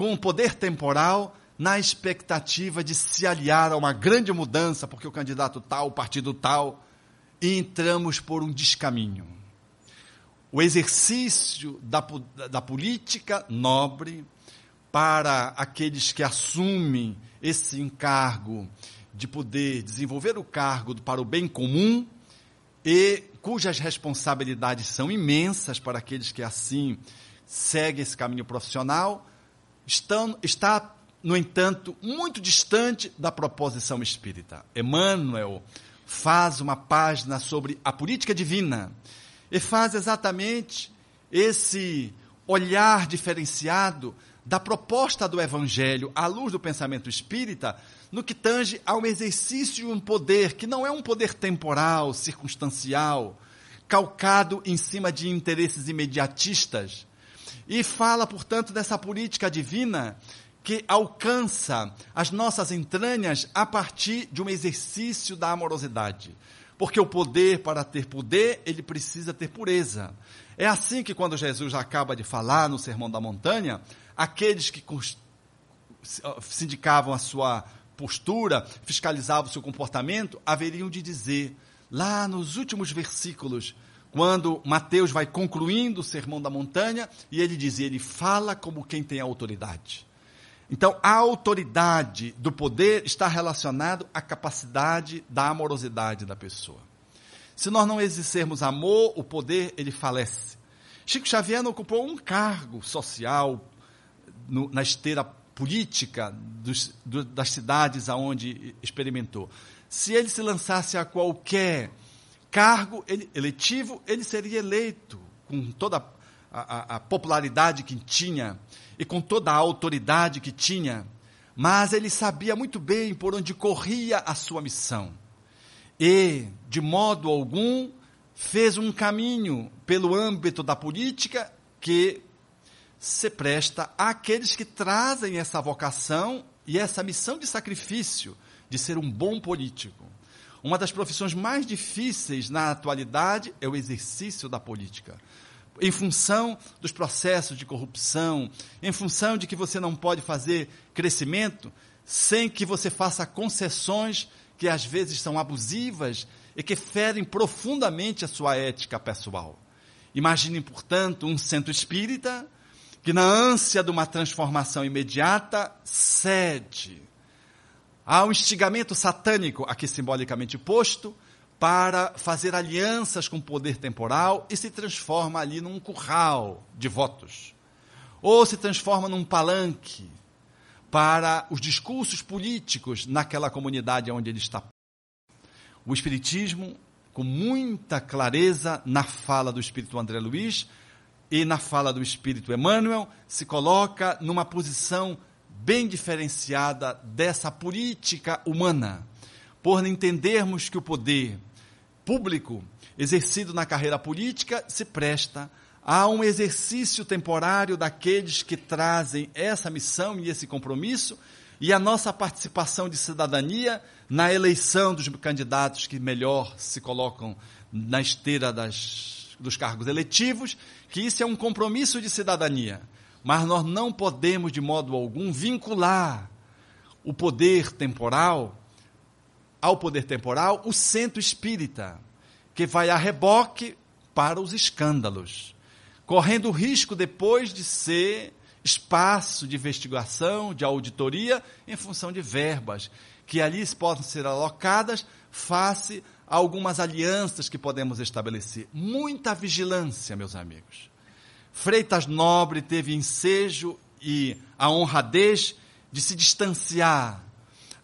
com o poder temporal na expectativa de se aliar a uma grande mudança, porque o candidato tal, o partido tal, e entramos por um descaminho. O exercício da, da política nobre para aqueles que assumem esse encargo de poder desenvolver o cargo para o bem comum e cujas responsabilidades são imensas para aqueles que assim seguem esse caminho profissional, estão, está, no entanto, muito distante da proposição espírita. Emmanuel faz uma página sobre a política divina e faz exatamente esse olhar diferenciado da proposta do Evangelho à luz do pensamento espírita no que tange ao exercício de um poder que não é um poder temporal, circunstancial, calcado em cima de interesses imediatistas, e fala, portanto, dessa política divina que alcança as nossas entranhas a partir de um exercício da amorosidade. Porque o poder, para ter poder, ele precisa ter pureza. É assim que, quando Jesus acaba de falar no Sermão da Montanha, aqueles que sindicavam a sua postura, fiscalizavam o seu comportamento, haveriam de dizer, lá nos últimos versículos, quando Mateus vai concluindo o sermão da montanha e ele diz: ele fala como quem tem autoridade. Então, a autoridade do poder está relacionado à capacidade da amorosidade da pessoa. Se nós não exercermos amor, o poder ele falece. Chico Xavier não ocupou um cargo social no, na esteira política dos, do, das cidades aonde experimentou. Se ele se lançasse a qualquer cargo ele, eletivo, ele seria eleito com toda a, a, a popularidade que tinha e com toda a autoridade que tinha, mas ele sabia muito bem por onde corria a sua missão. E, de modo algum, fez um caminho pelo âmbito da política que se presta àqueles que trazem essa vocação e essa missão de sacrifício de ser um bom político. Uma das profissões mais difíceis na atualidade é o exercício da política. Em função dos processos de corrupção, em função de que você não pode fazer crescimento sem que você faça concessões que às vezes são abusivas e que ferem profundamente a sua ética pessoal. Imaginem, portanto, um centro espírita que, na ânsia de uma transformação imediata, cede ao instigamento satânico, aqui simbolicamente posto, para fazer alianças com o poder temporal e se transforma ali num curral de votos. Ou se transforma num palanque para os discursos políticos naquela comunidade onde ele está o Espiritismo, com muita clareza, na fala do Espírito André Luiz e na fala do Espírito Emmanuel, se coloca numa posição bem diferenciada dessa política humana, por entendermos que o poder público exercido na carreira política se presta a um exercício temporário daqueles que trazem essa missão e esse compromisso e a nossa participação de cidadania na eleição dos candidatos que melhor se colocam na esteira das, dos cargos eletivos, que isso é um compromisso de cidadania. Mas nós não podemos, de modo algum, vincular o poder temporal ao poder temporal o centro espírita, que vai a reboque para os escândalos, correndo o risco depois de ser espaço de investigação, de auditoria, em função de verbas, que ali possam ser alocadas face a algumas alianças que podemos estabelecer. Muita vigilância, meus amigos. Freitas Nobre teve ensejo e a honradez de se distanciar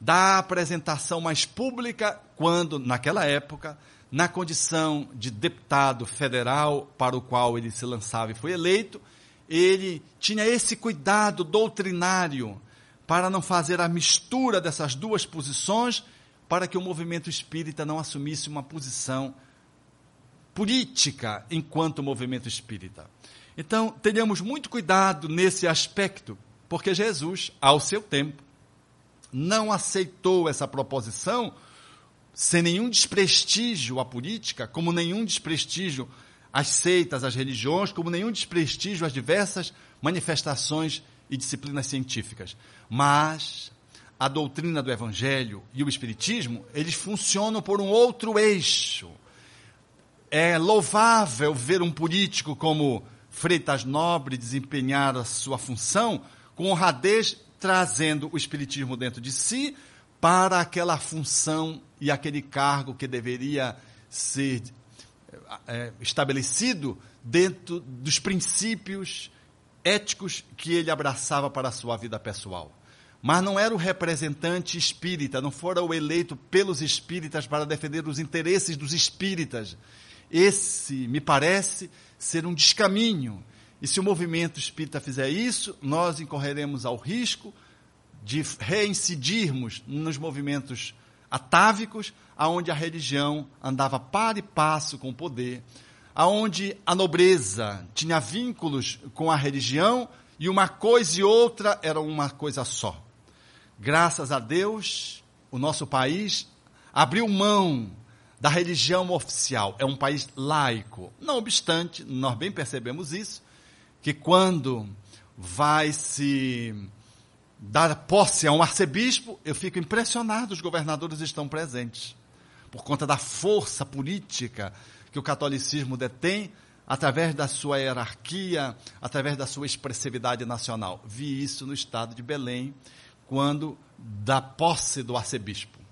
da apresentação mais pública, quando, naquela época, na condição de deputado federal para o qual ele se lançava e foi eleito, ele tinha esse cuidado doutrinário para não fazer a mistura dessas duas posições, para que o movimento espírita não assumisse uma posição política enquanto movimento espírita. Então, tenhamos muito cuidado nesse aspecto, porque Jesus, ao seu tempo, não aceitou essa proposição sem nenhum desprestígio à política, como nenhum desprestígio às seitas, às religiões, como nenhum desprestígio às diversas manifestações e disciplinas científicas. Mas a doutrina do Evangelho e o Espiritismo, eles funcionam por um outro eixo. É louvável ver um político como Freitas Nobre desempenhar a sua função com honradez, trazendo o Espiritismo dentro de si para aquela função e aquele cargo que deveria ser é, estabelecido dentro dos princípios éticos que ele abraçava para a sua vida pessoal. Mas não era o representante espírita, não fora o eleito pelos espíritas para defender os interesses dos espíritas. Esse, me parece, ser um descaminho. E se o movimento espírita fizer isso, nós incorreremos ao risco de reincidirmos nos movimentos atávicos, aonde a religião andava par e passo com o poder, aonde a nobreza tinha vínculos com a religião e uma coisa e outra era uma coisa só. Graças a Deus, o nosso país abriu mão da religião oficial. É um país laico. Não obstante, nós bem percebemos isso, que quando vai se dar posse a um arcebispo, eu fico impressionado, os governadores estão presentes. Por conta da força política que o catolicismo detém, através da sua hierarquia, através da sua expressividade nacional. Vi isso no estado de Belém, quando da posse do arcebispo.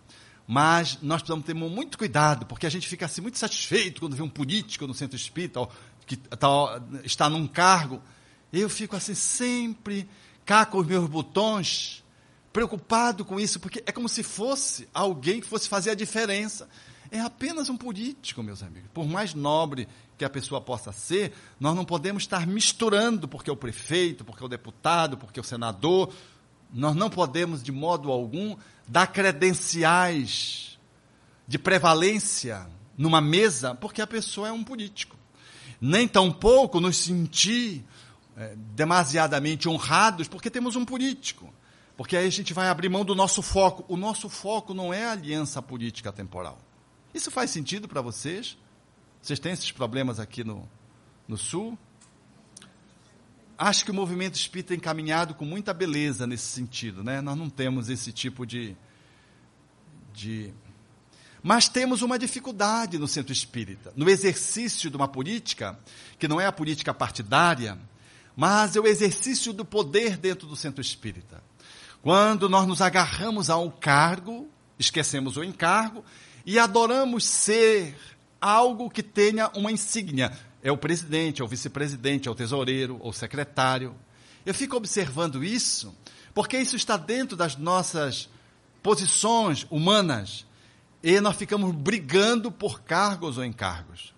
Mas nós precisamos ter muito cuidado, porque a gente fica assim muito satisfeito quando vê um político no centro espírita que tá, está num cargo. Eu fico assim sempre cá com os meus botões, preocupado com isso, porque é como se fosse alguém que fosse fazer a diferença. É apenas um político, meus amigos. Por mais nobre que a pessoa possa ser, nós não podemos estar misturando porque é o prefeito, porque é o deputado, porque é o senador. Nós não podemos, de modo algum, dar credenciais de prevalência numa mesa porque a pessoa é um político. Nem tampouco nos sentir é, demasiadamente honrados porque temos um político. Porque aí a gente vai abrir mão do nosso foco. O nosso foco não é aliança política temporal. Isso faz sentido para vocês? Vocês têm esses problemas aqui no, no Sul? Acho que o movimento espírita é encaminhado com muita beleza nesse sentido, né? Nós não temos esse tipo de, de mas temos uma dificuldade no centro espírita, no exercício de uma política, que não é a política partidária, mas é o exercício do poder dentro do centro espírita. Quando nós nos agarramos a um cargo, esquecemos o encargo e adoramos ser algo que tenha uma insígnia. É o presidente, é o vice-presidente, é o tesoureiro, ou o secretário. Eu fico observando isso, porque isso está dentro das nossas posições humanas. E nós ficamos brigando por cargos ou encargos.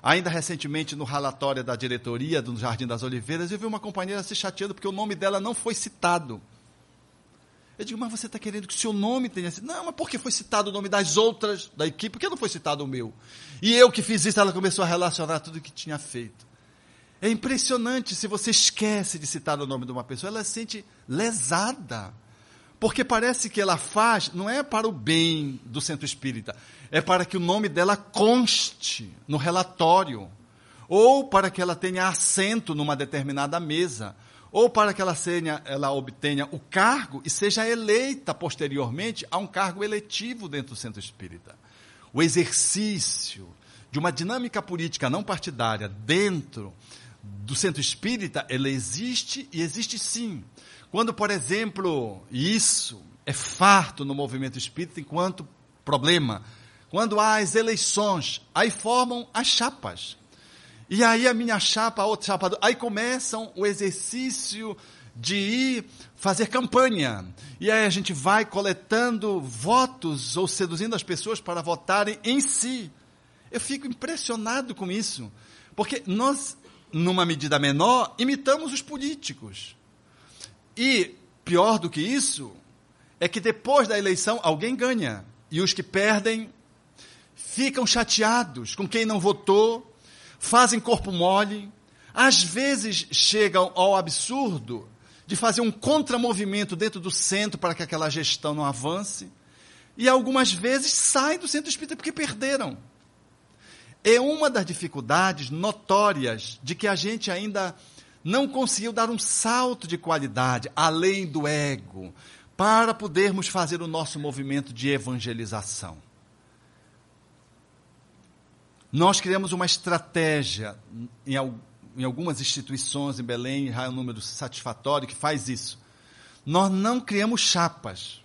Ainda recentemente, no relatório da diretoria do Jardim das Oliveiras, eu vi uma companheira se chateando porque o nome dela não foi citado. Eu digo, mas você está querendo que o seu nome tenha sido. Não, mas por que foi citado o nome das outras da equipe? Por que não foi citado o meu? E eu que fiz isso, ela começou a relacionar tudo o que tinha feito. É impressionante se você esquece de citar o nome de uma pessoa, ela se sente lesada. Porque parece que ela faz, não é para o bem do centro espírita, é para que o nome dela conste no relatório, ou para que ela tenha assento numa determinada mesa, ou para que ela, tenha, ela obtenha o cargo e seja eleita posteriormente a um cargo eletivo dentro do centro espírita. O exercício de uma dinâmica política não partidária dentro do centro espírita, ela existe e existe sim. Quando, por exemplo, isso é farto no movimento espírita enquanto problema, quando há as eleições, aí formam as chapas. E aí a minha chapa, a outra chapa, aí começam o exercício de ir fazer campanha. E aí a gente vai coletando votos ou seduzindo as pessoas para votarem em si. Eu fico impressionado com isso, porque nós, numa medida menor, imitamos os políticos. E pior do que isso, é que depois da eleição alguém ganha e os que perdem ficam chateados com quem não votou fazem corpo mole, às vezes chegam ao absurdo de fazer um contramovimento dentro do centro para que aquela gestão não avance, e algumas vezes saem do centro espírita porque perderam. É uma das dificuldades notórias de que a gente ainda não conseguiu dar um salto de qualidade além do ego para podermos fazer o nosso movimento de evangelização. Nós criamos uma estratégia em, em algumas instituições em Belém, é um número satisfatório que faz isso. Nós não criamos chapas,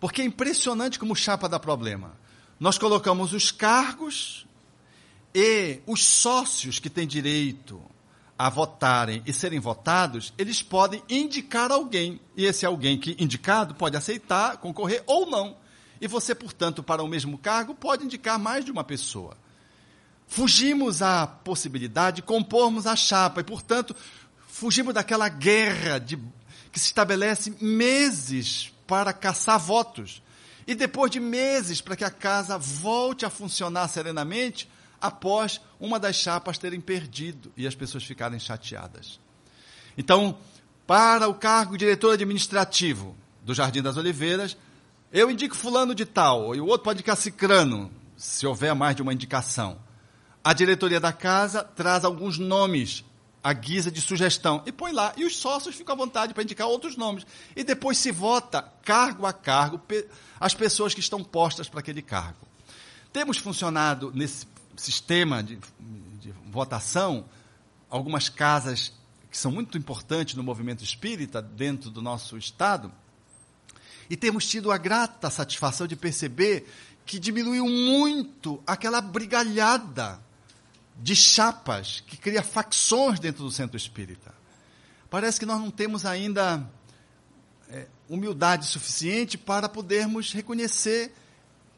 porque é impressionante como chapa dá problema. Nós colocamos os cargos e os sócios que têm direito a votarem e serem votados, eles podem indicar alguém. E esse alguém que indicado pode aceitar, concorrer ou não. E você, portanto, para o mesmo cargo, pode indicar mais de uma pessoa fugimos à possibilidade de compormos a chapa e, portanto, fugimos daquela guerra de, que se estabelece meses para caçar votos. E depois de meses para que a casa volte a funcionar serenamente, após uma das chapas terem perdido e as pessoas ficarem chateadas. Então, para o cargo de diretor administrativo do Jardim das Oliveiras, eu indico fulano de tal, e o outro pode indicar cicrano, se houver mais de uma indicação. A diretoria da casa traz alguns nomes à guisa de sugestão e põe lá. E os sócios ficam à vontade para indicar outros nomes. E depois se vota, cargo a cargo, as pessoas que estão postas para aquele cargo. Temos funcionado nesse sistema de, de votação algumas casas que são muito importantes no movimento espírita dentro do nosso estado. E temos tido a grata satisfação de perceber que diminuiu muito aquela brigalhada de chapas que cria facções dentro do centro espírita. Parece que nós não temos ainda é, humildade suficiente para podermos reconhecer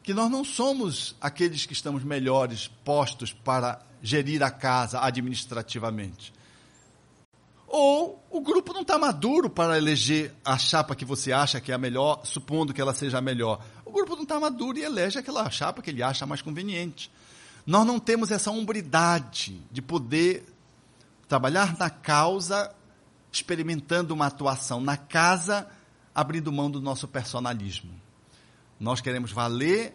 que nós não somos aqueles que estamos melhores postos para gerir a casa administrativamente. Ou o grupo não está maduro para eleger a chapa que você acha que é a melhor, supondo que ela seja a melhor. O grupo não está maduro e elege aquela chapa que ele acha mais conveniente. Nós não temos essa hombridade de poder trabalhar na causa, experimentando uma atuação na casa, abrindo mão do nosso personalismo. Nós queremos valer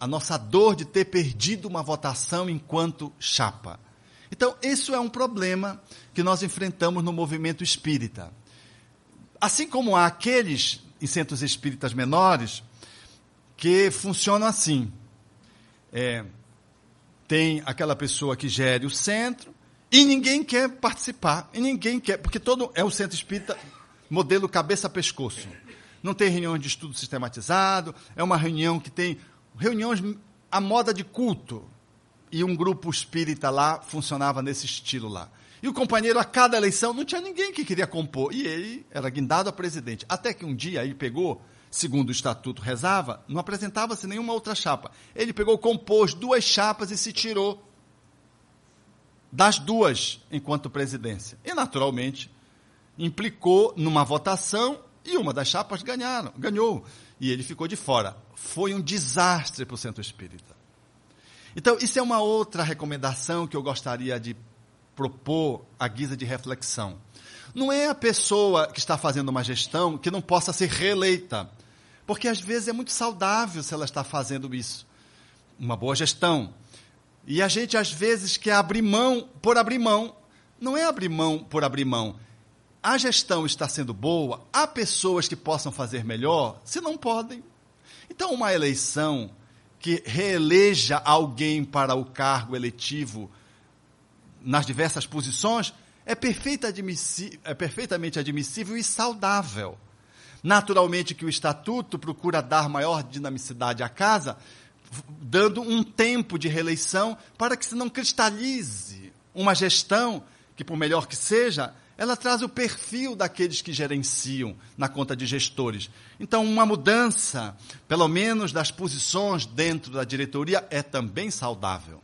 a nossa dor de ter perdido uma votação enquanto chapa. Então, isso é um problema que nós enfrentamos no movimento espírita. Assim como há aqueles em centros espíritas menores que funcionam assim. É, tem aquela pessoa que gere o centro e ninguém quer participar, e ninguém quer, porque todo é o centro espírita modelo cabeça-pescoço. Não tem reunião de estudo sistematizado, é uma reunião que tem reuniões à moda de culto. E um grupo espírita lá funcionava nesse estilo lá. E o companheiro, a cada eleição, não tinha ninguém que queria compor. E ele era guindado a presidente. Até que um dia ele pegou segundo o estatuto rezava, não apresentava-se nenhuma outra chapa. Ele pegou, compôs duas chapas e se tirou das duas enquanto presidência. E, naturalmente, implicou numa votação e uma das chapas ganharam, ganhou. E ele ficou de fora. Foi um desastre para o centro espírita. Então, isso é uma outra recomendação que eu gostaria de propor à guisa de reflexão. Não é a pessoa que está fazendo uma gestão que não possa ser reeleita. Porque às vezes é muito saudável se ela está fazendo isso. Uma boa gestão. E a gente às vezes quer abrir mão por abrir mão. Não é abrir mão por abrir mão. A gestão está sendo boa, há pessoas que possam fazer melhor, se não podem. Então, uma eleição que reeleja alguém para o cargo eletivo nas diversas posições é, perfeita é perfeitamente admissível e saudável. Naturalmente que o estatuto procura dar maior dinamicidade à casa, dando um tempo de reeleição para que se não cristalize uma gestão que, por melhor que seja, ela traz o perfil daqueles que gerenciam na conta de gestores. Então, uma mudança, pelo menos das posições dentro da diretoria, é também saudável.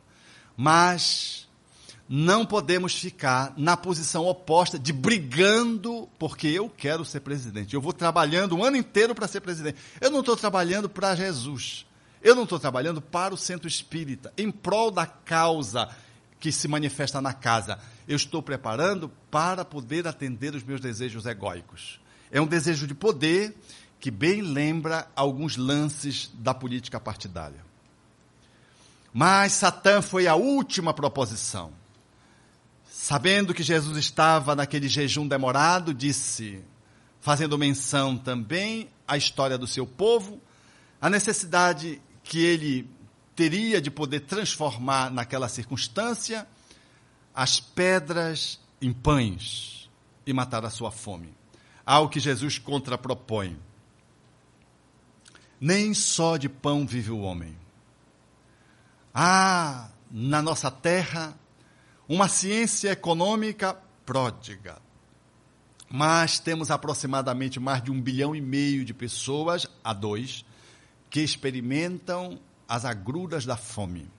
Mas não podemos ficar na posição oposta de brigando porque eu quero ser presidente. Eu vou trabalhando um ano inteiro para ser presidente. Eu não estou trabalhando para Jesus. Eu não estou trabalhando para o centro espírita, em prol da causa que se manifesta na casa. Eu estou preparando para poder atender os meus desejos egóicos. É um desejo de poder que bem lembra alguns lances da política partidária. Mas Satã foi a última proposição. Sabendo que Jesus estava naquele jejum demorado, disse, fazendo menção também à história do seu povo, a necessidade que ele teria de poder transformar naquela circunstância as pedras em pães e matar a sua fome. Ao que Jesus contrapropõe. Nem só de pão vive o homem. Há na nossa terra uma ciência econômica pródiga. Mas temos aproximadamente mais de um bilhão e meio de pessoas, a dois, que experimentam as agruras da fome.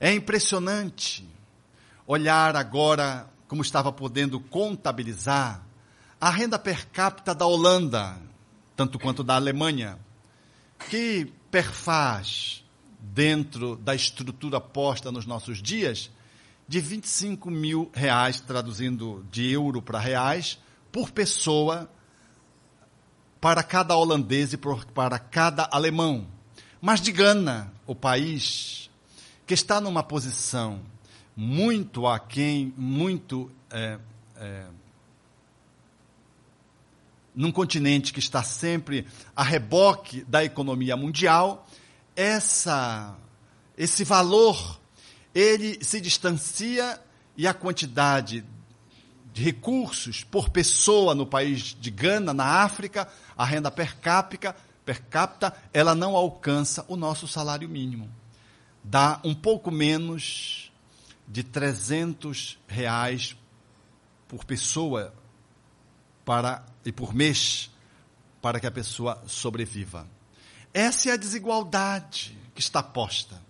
É impressionante olhar agora como estava podendo contabilizar a renda per capita da Holanda, tanto quanto da Alemanha, que perfaz dentro da estrutura posta nos nossos dias de 25 mil reais, traduzindo de euro para reais, por pessoa para cada holandês e para cada alemão. Mas de Gana, o país que está numa posição muito aquém, muito é, é, num continente que está sempre a reboque da economia mundial, essa, esse valor ele se distancia e a quantidade de recursos por pessoa no país de Gana, na África, a renda per capita, per capita, ela não alcança o nosso salário mínimo. Dá um pouco menos de 300 reais por pessoa para, e por mês para que a pessoa sobreviva. Essa é a desigualdade que está posta.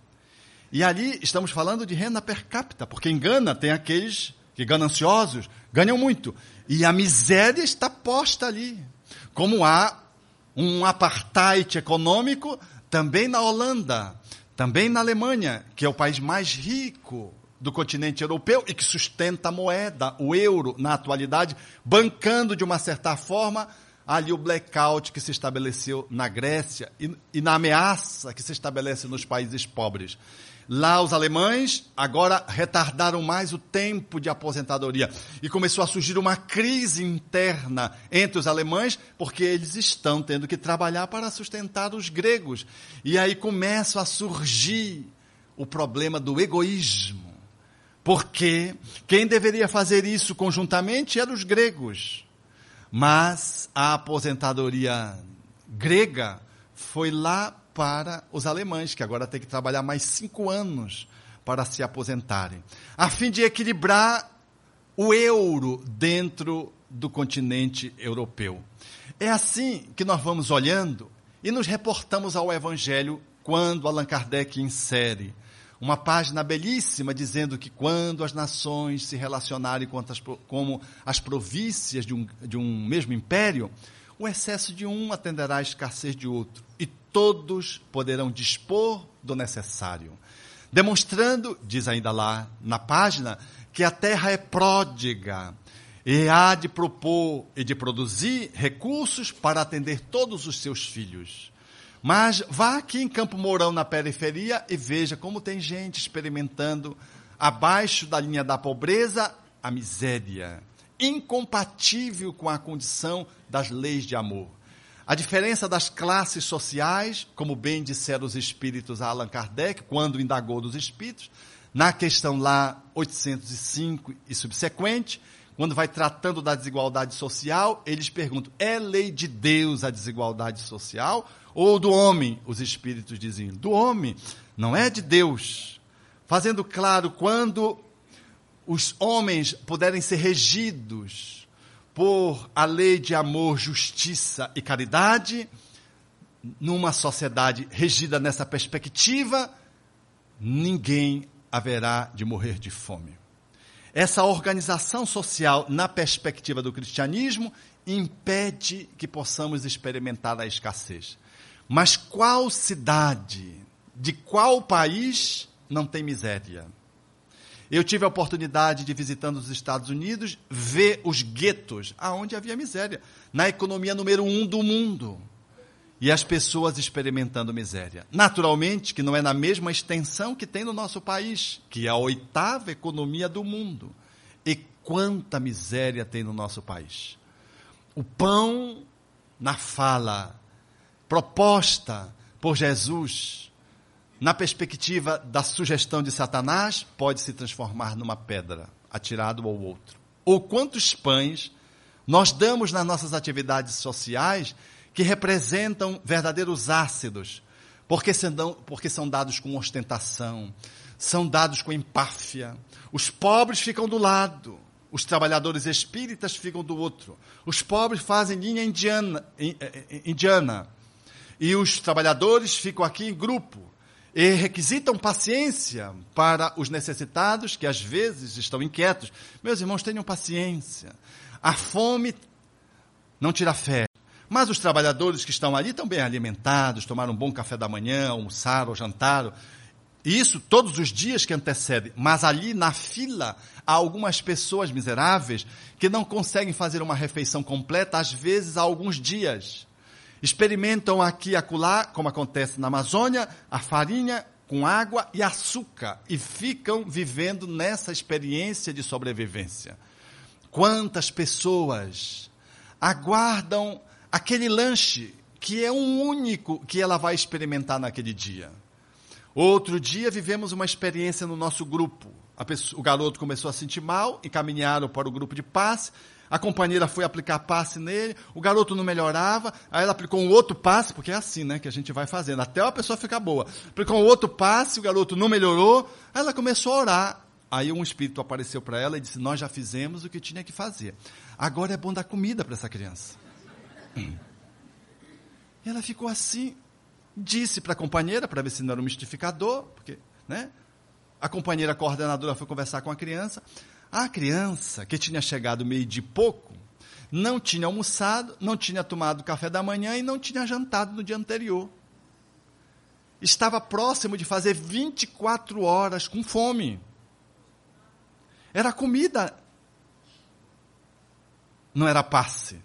E ali estamos falando de renda per capita, porque em Gana tem aqueles que gananciosos ganham muito. E a miséria está posta ali. Como há um apartheid econômico também na Holanda, Também na Alemanha, que é o país mais rico do continente europeu e que sustenta a moeda, o euro, na atualidade, bancando de uma certa forma ali o blackout que se estabeleceu na Grécia e, e na ameaça que se estabelece nos países pobres. Lá os alemães agora retardaram mais o tempo de aposentadoria e começou a surgir uma crise interna entre os alemães porque eles estão tendo que trabalhar para sustentar os gregos. E aí começa a surgir o problema do egoísmo. Porque quem deveria fazer isso conjuntamente eram os gregos. Mas a aposentadoria grega foi lá para os alemães, que agora têm que trabalhar mais cinco anos para se aposentarem, a fim de equilibrar o euro dentro do continente europeu. É assim que nós vamos olhando e nos reportamos ao Evangelho quando Allan Kardec insere uma página belíssima dizendo que quando as nações se relacionarem como as províncias de um, de um mesmo império, o excesso de um atenderá à escassez de outro, e todos poderão dispor do necessário. Demonstrando, diz ainda lá na página, que a terra é pródiga e há de propor e de produzir recursos para atender todos os seus filhos. Mas vá aqui em Campo Mourão, na periferia, e veja como tem gente experimentando, abaixo da linha da pobreza, a miséria incompatível com a condição das leis de amor. A diferença das classes sociais, como bem disseram os espíritos a Allan Kardec, quando indagou dos espíritos, na questão lá 805 e subsequente, quando vai tratando da desigualdade social, eles perguntam: é lei de Deus a desigualdade social ou do homem? Os espíritos diziam: do homem, não é de Deus. Fazendo claro quando os homens puderem ser regidos por a lei de amor, justiça e caridade, numa sociedade regida nessa perspectiva, ninguém haverá de morrer de fome. Essa organização social, na perspectiva do cristianismo, impede que possamos experimentar a escassez. Mas qual cidade, de qual país não tem miséria? Eu tive a oportunidade de, visitando os Estados Unidos, ver os guetos, aonde havia miséria, na economia número um do mundo. E as pessoas experimentando miséria. Naturalmente, que não é na mesma extensão que tem no nosso país, que é a oitava economia do mundo. E quanta miséria tem no nosso país. O pão na fala, proposta por Jesus, na perspectiva da sugestão de Satanás, pode se transformar numa pedra, atirado ao outro. Ou quantos pães nós damos nas nossas atividades sociais que representam verdadeiros ácidos, porque são, porque são dados com ostentação, são dados com empáfia. Os pobres ficam do lado, os trabalhadores espíritas ficam do outro. Os pobres fazem linha indiana, indiana e os trabalhadores ficam aqui em grupo e requisitam paciência para os necessitados que às vezes estão inquietos. Meus irmãos, tenham paciência. A fome não tira fé. Mas os trabalhadores que estão ali estão bem alimentados, tomaram um bom café da manhã, almoçaram jantaram. Isso todos os dias que antecedem. Mas ali na fila há algumas pessoas miseráveis que não conseguem fazer uma refeição completa, às vezes há alguns dias experimentam aqui e acolá, como acontece na Amazônia, a farinha com água e açúcar e ficam vivendo nessa experiência de sobrevivência. Quantas pessoas aguardam aquele lanche que é um único que ela vai experimentar naquele dia. Outro dia vivemos uma experiência no nosso grupo. Pessoa, o garoto começou a sentir mal, encaminharam para o grupo de paz a companheira foi aplicar passe nele, o garoto não melhorava, aí ela aplicou um outro passe, porque é assim, né, que a gente vai fazendo, até a pessoa ficar boa. Aplicou um outro passe, o garoto não melhorou, aí ela começou a orar. Aí um espírito apareceu para ela e disse: Nós já fizemos o que tinha que fazer. Agora é bom dar comida para essa criança. E ela ficou assim, disse para a companheira, para ver se não era um mistificador, porque, né? A companheira coordenadora foi conversar com a criança. A criança, que tinha chegado meio de pouco, não tinha almoçado, não tinha tomado café da manhã e não tinha jantado no dia anterior. estava próximo de fazer 24 horas com fome. Era comida, não era passe.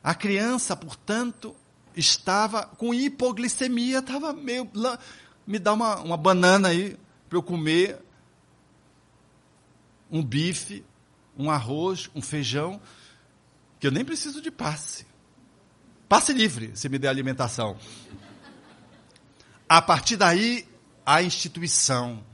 A criança, portanto, estava com hipoglicemia, estava meio. Me dá uma, uma banana aí para eu comer um bife, um arroz, um feijão, que eu nem preciso de passe. Passe livre, se me der alimentação. A partir daí, a instituição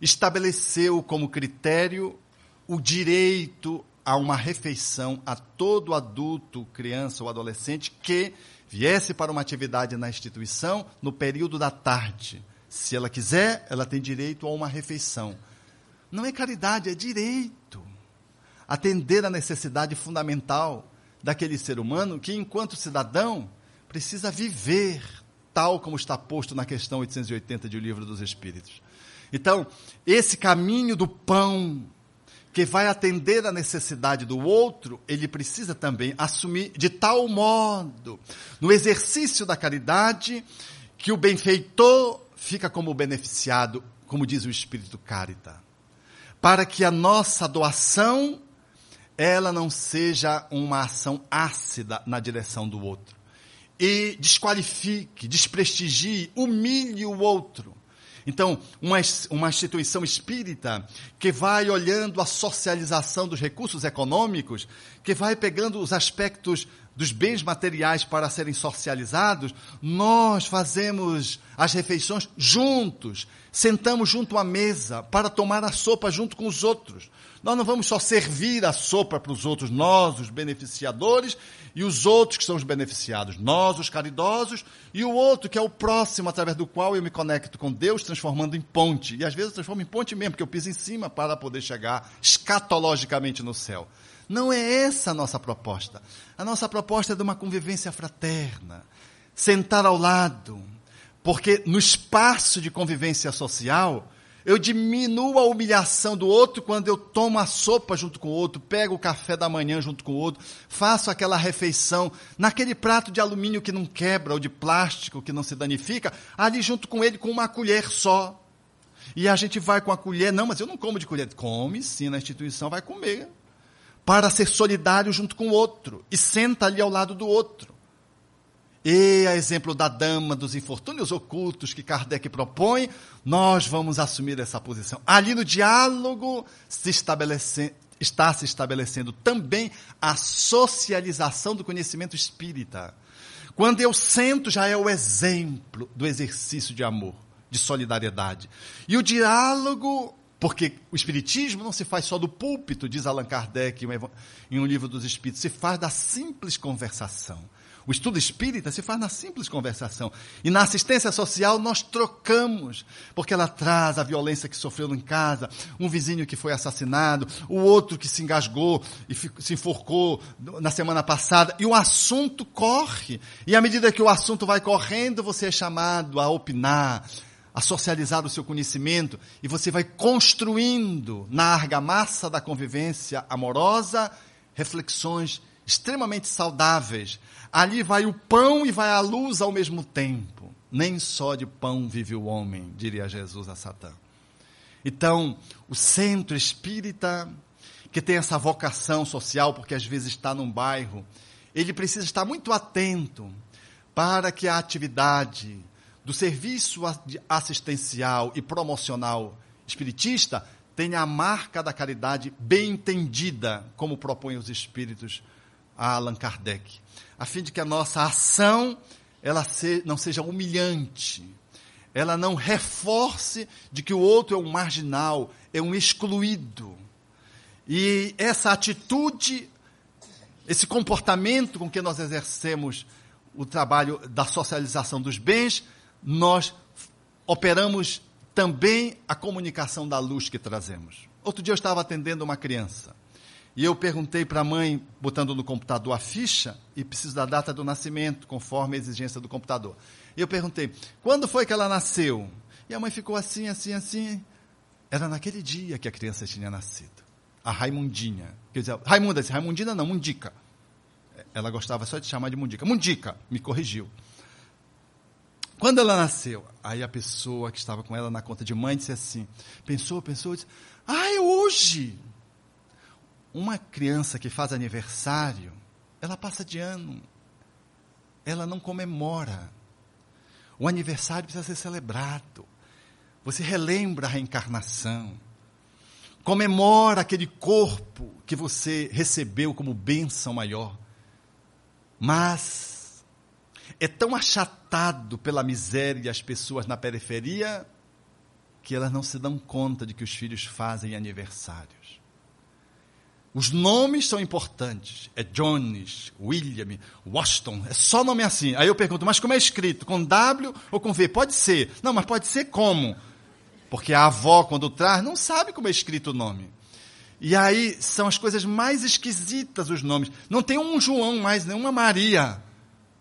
estabeleceu como critério o direito a uma refeição a todo adulto, criança ou adolescente que viesse para uma atividade na instituição no período da tarde. Se ela quiser, ela tem direito a uma refeição. Não é caridade, é direito. Atender a necessidade fundamental daquele ser humano que, enquanto cidadão, precisa viver tal como está posto na questão 880 de O Livro dos Espíritos. Então, esse caminho do pão, que vai atender a necessidade do outro, ele precisa também assumir de tal modo, no exercício da caridade, que o benfeitor fica como beneficiado, como diz o Espírito Carita. Para que a nossa doação, ela não seja uma ação ácida na direção do outro. E desqualifique, desprestigie, humilhe o outro então, uma, uma instituição espírita que vai olhando a socialização dos recursos econômicos, que vai pegando os aspectos dos bens materiais para serem socializados, nós fazemos as refeições juntos, sentamos junto à mesa para tomar a sopa junto com os outros. Nós não vamos só servir a sopa para os outros, nós, os beneficiadores, e os outros que são os beneficiados, nós, os caridosos, e o outro que é o próximo, através do qual eu me conecto com Deus, transformando em ponte. E às vezes eu transformo em ponte mesmo, porque eu piso em cima para poder chegar escatologicamente no céu. Não é essa a nossa proposta. A nossa proposta é de uma convivência fraterna, sentar ao lado, porque no espaço de convivência social, eu diminuo a humilhação do outro quando eu tomo a sopa junto com o outro, pego o café da manhã junto com o outro, faço aquela refeição naquele prato de alumínio que não quebra ou de plástico que não se danifica, ali junto com ele com uma colher só. E a gente vai com a colher, não, mas eu não como de colher. Come sim, na instituição vai comer. Para ser solidário junto com o outro. E senta ali ao lado do outro. E a exemplo da dama dos infortúnios ocultos que Kardec propõe, nós vamos assumir essa posição. Ali no diálogo se estabelece, está se estabelecendo também a socialização do conhecimento espírita. Quando eu sento, já é o exemplo do exercício de amor, de solidariedade. E o diálogo, porque o Espiritismo não se faz só do púlpito, diz Allan Kardec em um livro dos Espíritos, se faz da simples conversação. O estudo espírita se faz na simples conversação. E na assistência social nós trocamos, porque ela traz a violência que sofreu em casa, um vizinho que foi assassinado, o outro que se engasgou e se enforcou na semana passada, e o assunto corre. E à medida que o assunto vai correndo, você é chamado a opinar, a socializar o seu conhecimento, e você vai construindo na argamassa da convivência amorosa reflexões extremamente saudáveis. Ali vai o pão e vai a luz ao mesmo tempo. Nem só de pão vive o homem, diria Jesus a Satã. Então, o centro espírita, que tem essa vocação social, porque às vezes está num bairro, ele precisa estar muito atento para que a atividade do serviço assistencial e promocional espiritista tenha a marca da caridade bem entendida, como propõem os espíritos a Allan Kardec, a fim de que a nossa ação ela se, não seja humilhante, ela não reforce de que o outro é um marginal, é um excluído. E essa atitude, esse comportamento com que nós exercemos o trabalho da socialização dos bens, nós operamos também a comunicação da luz que trazemos. Outro dia eu estava atendendo uma criança. E eu perguntei para a mãe, botando no computador a ficha, e preciso da data do nascimento, conforme a exigência do computador. E eu perguntei, quando foi que ela nasceu? E a mãe ficou assim, assim, assim. Era naquele dia que a criança tinha nascido. A Raimundinha. Quer dizer, Raimunda, Raimundina não, Mundica. Ela gostava só de chamar de Mundica. Mundica, me corrigiu. Quando ela nasceu, aí a pessoa que estava com ela na conta de mãe disse assim: pensou, pensou, disse: Ah, é hoje! Uma criança que faz aniversário, ela passa de ano, ela não comemora. O aniversário precisa ser celebrado. Você relembra a reencarnação. Comemora aquele corpo que você recebeu como bênção maior. Mas é tão achatado pela miséria as pessoas na periferia que elas não se dão conta de que os filhos fazem aniversários. Os nomes são importantes. É Jones, William, Washington. É só nome assim. Aí eu pergunto, mas como é escrito? Com W ou com V? Pode ser. Não, mas pode ser como? Porque a avó, quando traz, não sabe como é escrito o nome. E aí são as coisas mais esquisitas os nomes. Não tem um João mais, nenhuma Maria.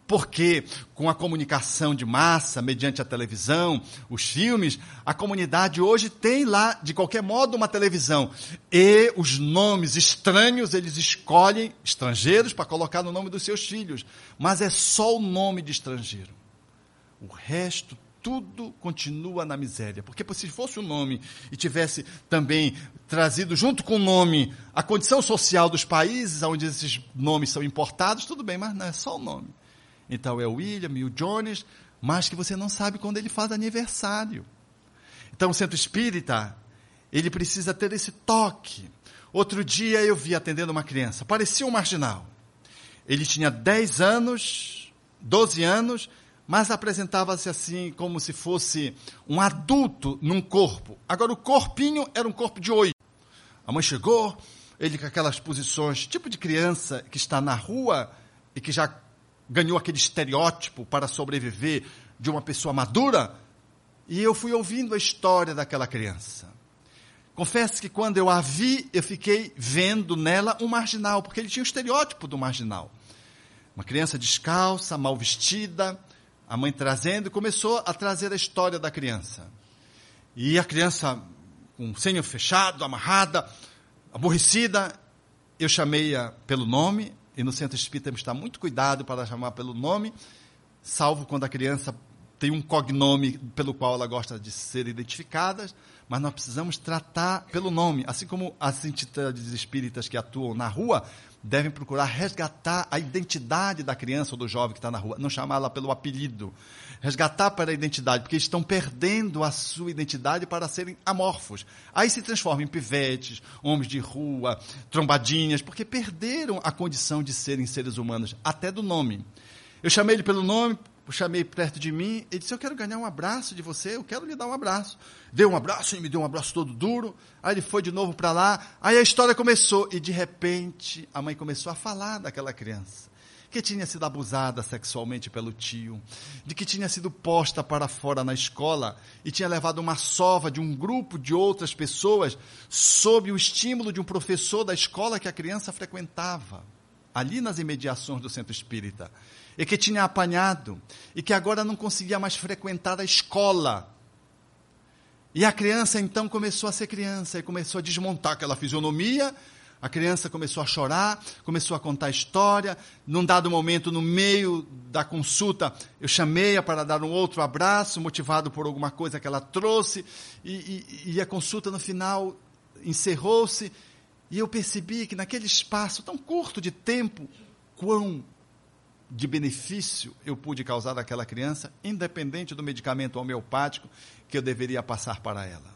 Porque com a comunicação de massa, mediante a televisão, os filmes, a comunidade hoje tem lá, de qualquer modo, uma televisão. E os nomes estranhos eles escolhem, estrangeiros, para colocar no nome dos seus filhos. Mas é só o nome de estrangeiro. O resto, tudo continua na miséria. Porque se fosse o um nome e tivesse também trazido junto com o nome a condição social dos países onde esses nomes são importados, tudo bem, mas não é só o nome. Então é o William e o Jones, mas que você não sabe quando ele faz aniversário. Então o centro espírita, ele precisa ter esse toque. Outro dia eu vi atendendo uma criança, parecia um marginal. Ele tinha 10 anos, 12 anos, mas apresentava-se assim como se fosse um adulto num corpo. Agora o corpinho era um corpo de oito. A mãe chegou, ele com aquelas posições, tipo de criança que está na rua e que já ganhou aquele estereótipo para sobreviver de uma pessoa madura, e eu fui ouvindo a história daquela criança. Confesso que quando eu a vi, eu fiquei vendo nela um marginal, porque ele tinha o estereótipo do marginal. Uma criança descalça, mal vestida, a mãe trazendo, e começou a trazer a história da criança. E a criança, com o senho fechado, amarrada, aborrecida, eu chamei-a pelo nome, e no centro espírita temos que estar muito cuidado para chamar pelo nome, salvo quando a criança tem um cognome pelo qual ela gosta de ser identificada, mas nós precisamos tratar pelo nome, assim como as entidades espíritas que atuam na rua devem procurar resgatar a identidade da criança ou do jovem que está na rua, não chamá-la pelo apelido. Resgatar para a identidade, porque estão perdendo a sua identidade para serem amorfos. Aí se transformam em pivetes, homens de rua, trombadinhas, porque perderam a condição de serem seres humanos, até do nome. Eu chamei ele pelo nome, chamei perto de mim, ele disse: Eu quero ganhar um abraço de você, eu quero lhe dar um abraço. Deu um abraço, ele me deu um abraço todo duro. Aí ele foi de novo para lá. Aí a história começou. E de repente a mãe começou a falar daquela criança. Que tinha sido abusada sexualmente pelo tio, de que tinha sido posta para fora na escola e tinha levado uma sova de um grupo de outras pessoas sob o estímulo de um professor da escola que a criança frequentava, ali nas imediações do centro espírita e que tinha apanhado e que agora não conseguia mais frequentar a escola. E a criança então começou a ser criança e começou a desmontar aquela fisionomia. A criança começou a chorar, começou a contar história. Num dado momento, no meio da consulta, eu chamei-a para dar um outro abraço, motivado por alguma coisa que ela trouxe. E, e, e a consulta, no final, encerrou-se. E eu percebi que naquele espaço tão curto de tempo, quão de benefício eu pude causar àquela criança, independente do medicamento homeopático que eu deveria passar para ela.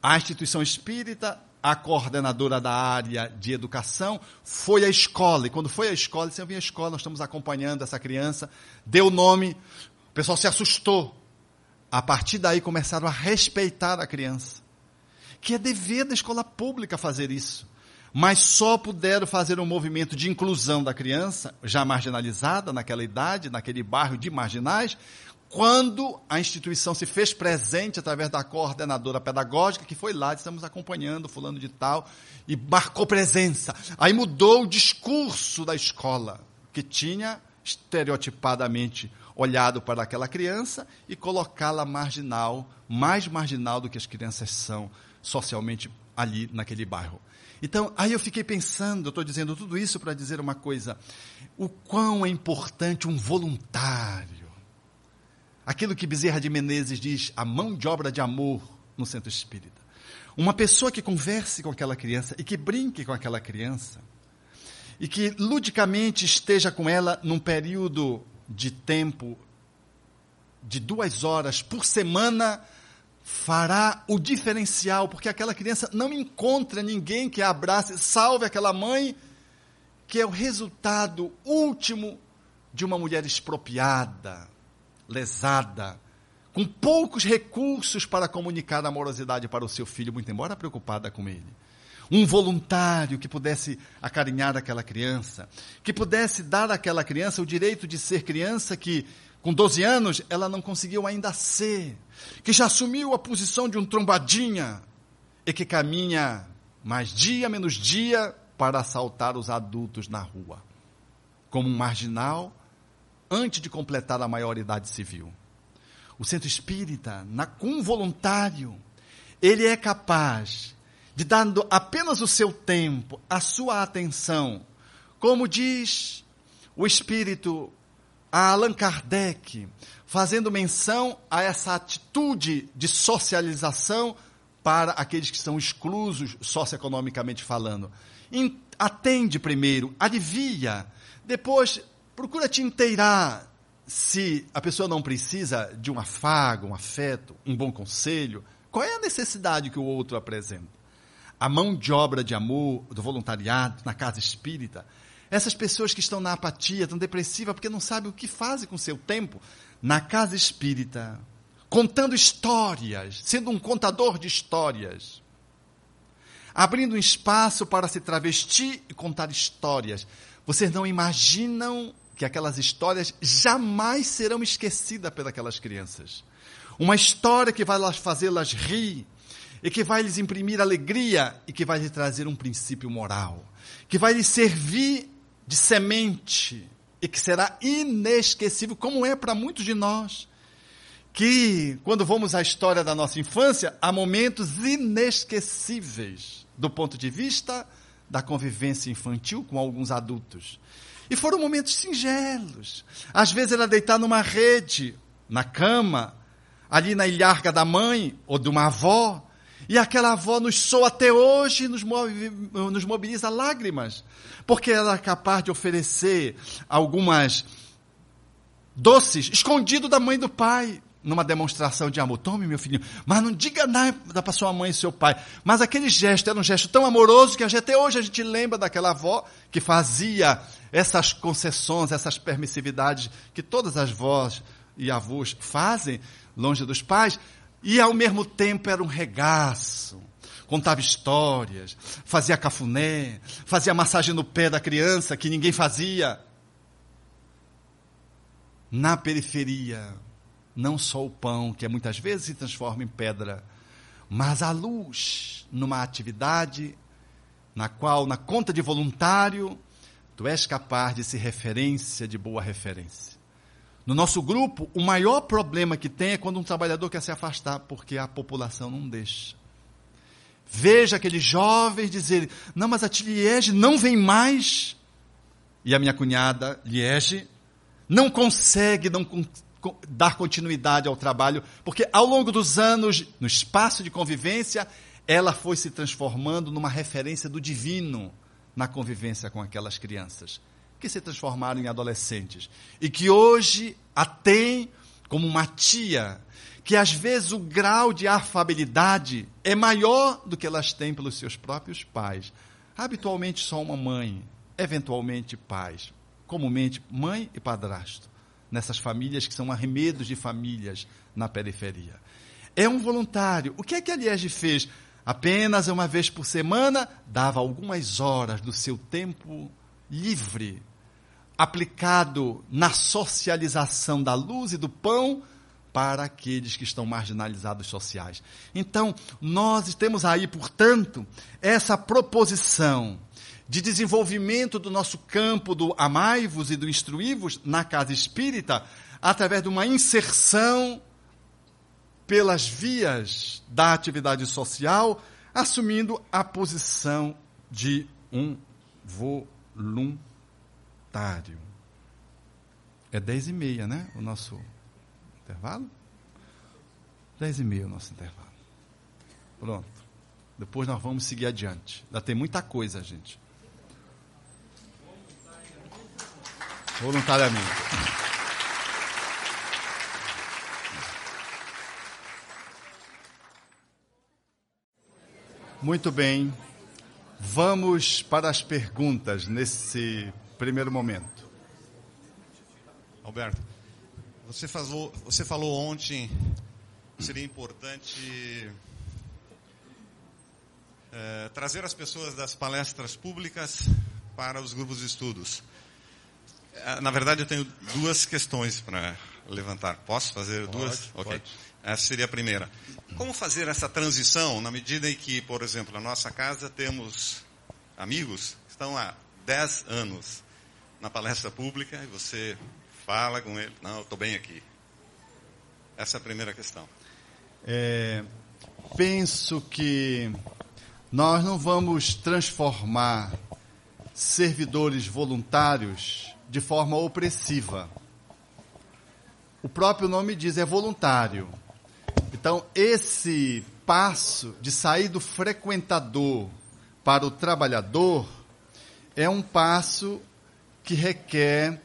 A instituição espírita, a coordenadora da área de educação, foi à escola. E quando foi à escola, disse: Eu vim à escola, nós estamos acompanhando essa criança, deu nome, o pessoal se assustou. A partir daí começaram a respeitar a criança. Que é dever da escola pública fazer isso mas só puderam fazer um movimento de inclusão da criança, já marginalizada naquela idade, naquele bairro de marginais, quando a instituição se fez presente através da coordenadora pedagógica, que foi lá, estamos acompanhando fulano de tal, e marcou presença. Aí mudou o discurso da escola, que tinha estereotipadamente olhado para aquela criança e colocá-la marginal, mais marginal do que as crianças são socialmente ali naquele bairro. Então, aí eu fiquei pensando, eu estou dizendo tudo isso para dizer uma coisa: o quão é importante um voluntário. aquilo que Bezerra de Menezes diz, a mão de obra de amor no centro espírita. Uma pessoa que converse com aquela criança e que brinque com aquela criança e que ludicamente esteja com ela num período de tempo de duas horas por semana fará o diferencial, porque aquela criança não encontra ninguém que a abrace, salve aquela mãe, que é o resultado último de uma mulher expropriada, lesada, com poucos recursos para comunicar amorosidade para o seu filho, muito embora preocupada com ele. Um voluntário que pudesse acarinhar aquela criança, que pudesse dar àquela criança o direito de ser criança que, com 12 anos, ela não conseguiu ainda ser, que já assumiu a posição de um trombadinha e que caminha mais dia menos dia para assaltar os adultos na rua, como um marginal antes de completar a maioridade civil. O centro espírita, na, com um voluntário, ele é capaz de, dando apenas o seu tempo, a sua atenção, como diz o espírito a Allan Kardec, fazendo menção a essa atitude de socialização para aqueles que são exclusos socioeconomicamente falando. Atende primeiro, alivia, depois procura te inteirar se a pessoa não precisa de um afago, um afeto, um bom conselho, qual é a necessidade que o outro apresenta? A mão de obra de amor, do voluntariado, na casa espírita, essas pessoas que estão na apatia, estão depressivas porque não sabem o que fazem com o seu tempo, na casa espírita, contando histórias, sendo um contador de histórias, abrindo um espaço para se travestir e contar histórias. Vocês não imaginam que aquelas histórias jamais serão esquecidas pelas crianças. Uma história que vai fazê-las rir e que vai lhes imprimir alegria e que vai lhes trazer um princípio moral, que vai lhes servir de semente e que será inesquecível, como é para muitos de nós. Que, quando vamos à história da nossa infância, há momentos inesquecíveis do ponto de vista da convivência infantil com alguns adultos. E foram momentos singelos. Às vezes era deitar numa rede, na cama, ali na ilharga da mãe ou de uma avó, e aquela avó nos soa até hoje, nos, move, nos mobiliza lágrimas, porque ela é capaz de oferecer algumas doces escondido da mãe e do pai, numa demonstração de amor. Tome, meu filhinho, mas não diga nada para sua mãe e seu pai. Mas aquele gesto era um gesto tão amoroso que até hoje a gente lembra daquela avó que fazia essas concessões, essas permissividades que todas as vós e avós fazem longe dos pais, e ao mesmo tempo era um regaço. Contava histórias, fazia cafuné, fazia massagem no pé da criança que ninguém fazia. Na periferia, não só o pão, que muitas vezes se transforma em pedra, mas a luz numa atividade na qual, na conta de voluntário, tu és capaz de ser referência de boa referência. No nosso grupo, o maior problema que tem é quando um trabalhador quer se afastar, porque a população não deixa. Veja aqueles jovens dizerem: Não, mas a Liege não vem mais. E a minha cunhada, Liege, não consegue não con dar continuidade ao trabalho, porque ao longo dos anos, no espaço de convivência, ela foi se transformando numa referência do divino na convivência com aquelas crianças que se transformaram em adolescentes e que hoje a têm como uma tia, que às vezes o grau de afabilidade é maior do que elas têm pelos seus próprios pais. Habitualmente só uma mãe, eventualmente pais, comumente mãe e padrasto, nessas famílias que são arremedos de famílias na periferia. É um voluntário. O que é que a Liege fez? Apenas uma vez por semana, dava algumas horas do seu tempo livre aplicado na socialização da luz e do pão para aqueles que estão marginalizados sociais. Então, nós temos aí, portanto, essa proposição de desenvolvimento do nosso campo do amai-vos e do instruí-vos na casa espírita, através de uma inserção pelas vias da atividade social, assumindo a posição de um voluntário voluntário. É dez e meia, né? O nosso Intervalo? Dez e meia o nosso intervalo. Pronto. Depois nós vamos seguir adiante. Ainda tem muita coisa, gente. Voluntariamente. Muito bem. Vamos para as perguntas nesse primeiro momento. Alberto, você falou, você falou ontem que seria importante é, trazer as pessoas das palestras públicas para os grupos de estudos. É, na verdade, eu tenho duas questões para levantar. Posso fazer pode, duas? Ok. Essa seria a primeira. Como fazer essa transição na medida em que, por exemplo, na nossa casa temos amigos que estão há 10 anos na palestra pública e você fala com ele, não, estou bem aqui. Essa é a primeira questão. É, penso que nós não vamos transformar servidores voluntários de forma opressiva. O próprio nome diz é voluntário. Então, esse passo de sair do frequentador para o trabalhador é um passo que requer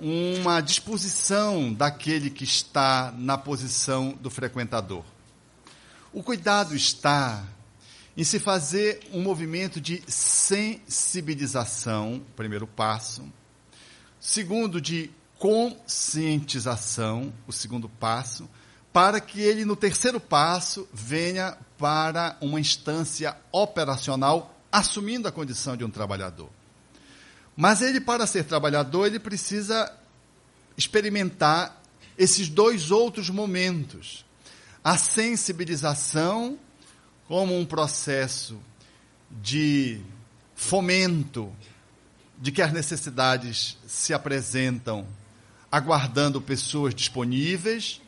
uma disposição daquele que está na posição do frequentador. O cuidado está em se fazer um movimento de sensibilização, primeiro passo. Segundo, de conscientização, o segundo passo, para que ele, no terceiro passo, venha para uma instância operacional, assumindo a condição de um trabalhador. Mas ele, para ser trabalhador, ele precisa experimentar esses dois outros momentos. A sensibilização como um processo de fomento de que as necessidades se apresentam aguardando pessoas disponíveis.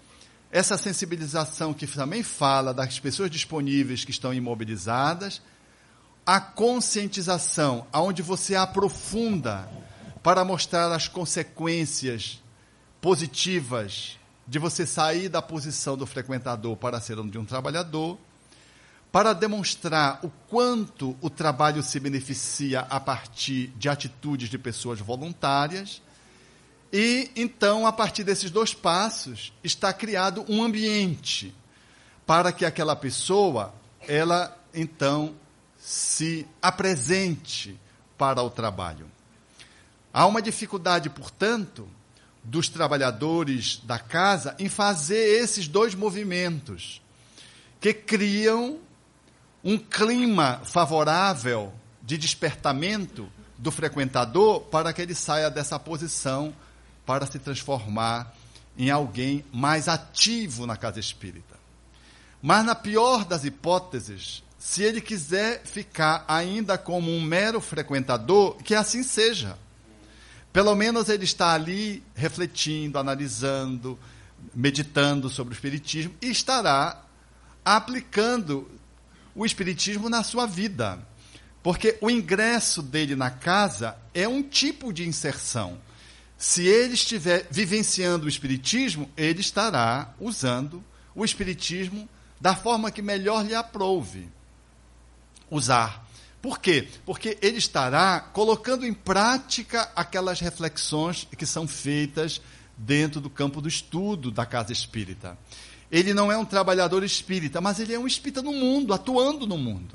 Essa sensibilização que também fala das pessoas disponíveis que estão imobilizadas. A conscientização, onde você aprofunda para mostrar as consequências positivas de você sair da posição do frequentador para ser um de um trabalhador, para demonstrar o quanto o trabalho se beneficia a partir de atitudes de pessoas voluntárias. E então, a partir desses dois passos, está criado um ambiente para que aquela pessoa, ela então se apresente para o trabalho. Há uma dificuldade, portanto, dos trabalhadores da casa em fazer esses dois movimentos, que criam um clima favorável de despertamento do frequentador para que ele saia dessa posição para se transformar em alguém mais ativo na casa espírita. Mas, na pior das hipóteses, se ele quiser ficar ainda como um mero frequentador, que assim seja. Pelo menos ele está ali refletindo, analisando, meditando sobre o Espiritismo e estará aplicando o Espiritismo na sua vida. Porque o ingresso dele na casa é um tipo de inserção. Se ele estiver vivenciando o Espiritismo, ele estará usando o Espiritismo da forma que melhor lhe aprouve usar. Por quê? Porque ele estará colocando em prática aquelas reflexões que são feitas dentro do campo do estudo da casa espírita. Ele não é um trabalhador espírita, mas ele é um espírita no mundo, atuando no mundo.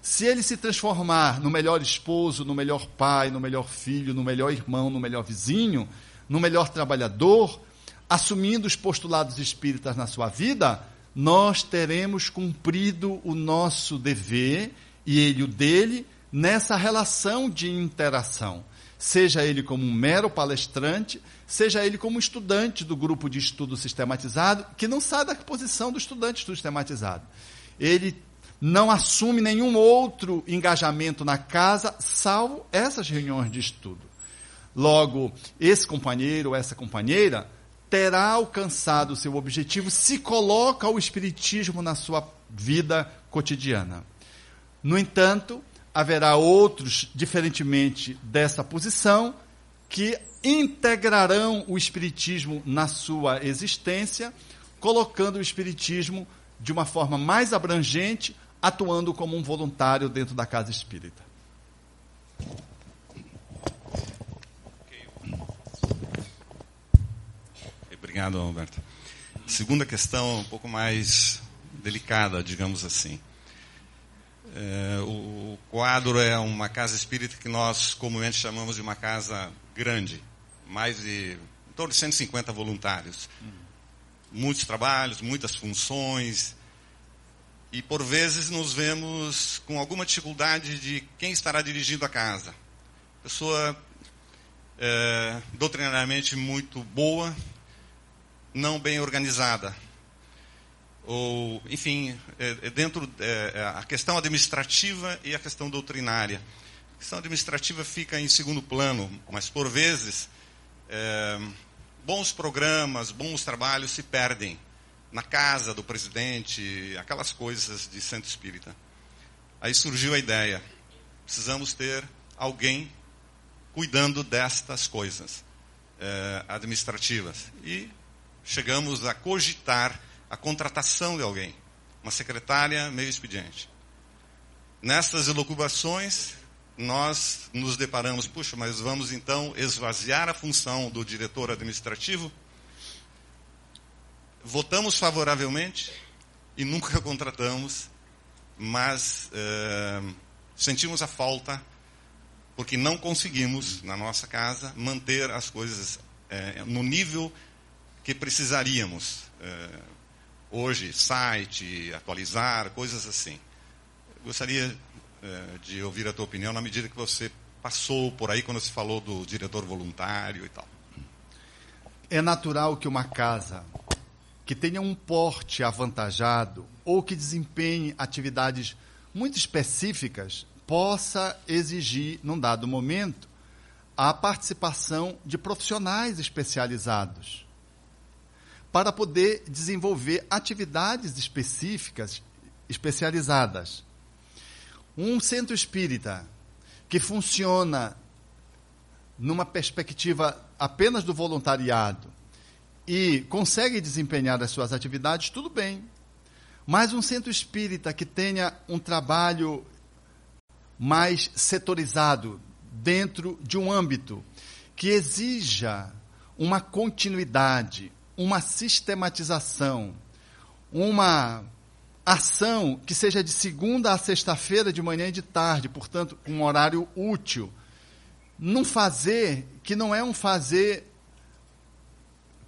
Se ele se transformar no melhor esposo, no melhor pai, no melhor filho, no melhor irmão, no melhor vizinho, no melhor trabalhador, assumindo os postulados espíritas na sua vida, nós teremos cumprido o nosso dever e ele o dele nessa relação de interação. Seja ele como um mero palestrante, seja ele como estudante do grupo de estudo sistematizado, que não sai da posição do estudante estudo sistematizado. Ele não assume nenhum outro engajamento na casa, salvo essas reuniões de estudo. Logo, esse companheiro ou essa companheira terá alcançado o seu objetivo se coloca o Espiritismo na sua vida cotidiana. No entanto, haverá outros, diferentemente dessa posição, que integrarão o Espiritismo na sua existência, colocando o Espiritismo de uma forma mais abrangente, atuando como um voluntário dentro da casa espírita. Obrigado, Alberto. Segunda questão, um pouco mais delicada, digamos assim. É, o quadro é uma casa espírita que nós comumente chamamos de uma casa grande, mais de em torno de 150 voluntários. Muitos trabalhos, muitas funções, e por vezes nos vemos com alguma dificuldade de quem estará dirigindo a casa. Pessoa é, doutrinariamente muito boa, não bem organizada. Ou, enfim, é, é dentro é, é, a questão administrativa e a questão doutrinária. A questão administrativa fica em segundo plano, mas por vezes é, bons programas, bons trabalhos se perdem na casa do presidente, aquelas coisas de centro espírita. Aí surgiu a ideia: precisamos ter alguém cuidando destas coisas é, administrativas. E chegamos a cogitar a contratação de alguém, uma secretária meio expediente. Nessas elucubrações, nós nos deparamos, puxa, mas vamos então esvaziar a função do diretor administrativo? Votamos favoravelmente e nunca contratamos, mas é, sentimos a falta porque não conseguimos, na nossa casa, manter as coisas é, no nível que precisaríamos. É, hoje, site, atualizar, coisas assim. Gostaria é, de ouvir a tua opinião na medida que você passou por aí quando se falou do diretor voluntário e tal. É natural que uma casa que tenha um porte avantajado ou que desempenhe atividades muito específicas possa exigir, num dado momento, a participação de profissionais especializados para poder desenvolver atividades específicas, especializadas. Um centro espírita que funciona numa perspectiva apenas do voluntariado e consegue desempenhar as suas atividades, tudo bem. Mas um centro espírita que tenha um trabalho mais setorizado, dentro de um âmbito que exija uma continuidade, uma sistematização, uma ação que seja de segunda a sexta-feira, de manhã e de tarde, portanto, um horário útil. Num fazer que não é um fazer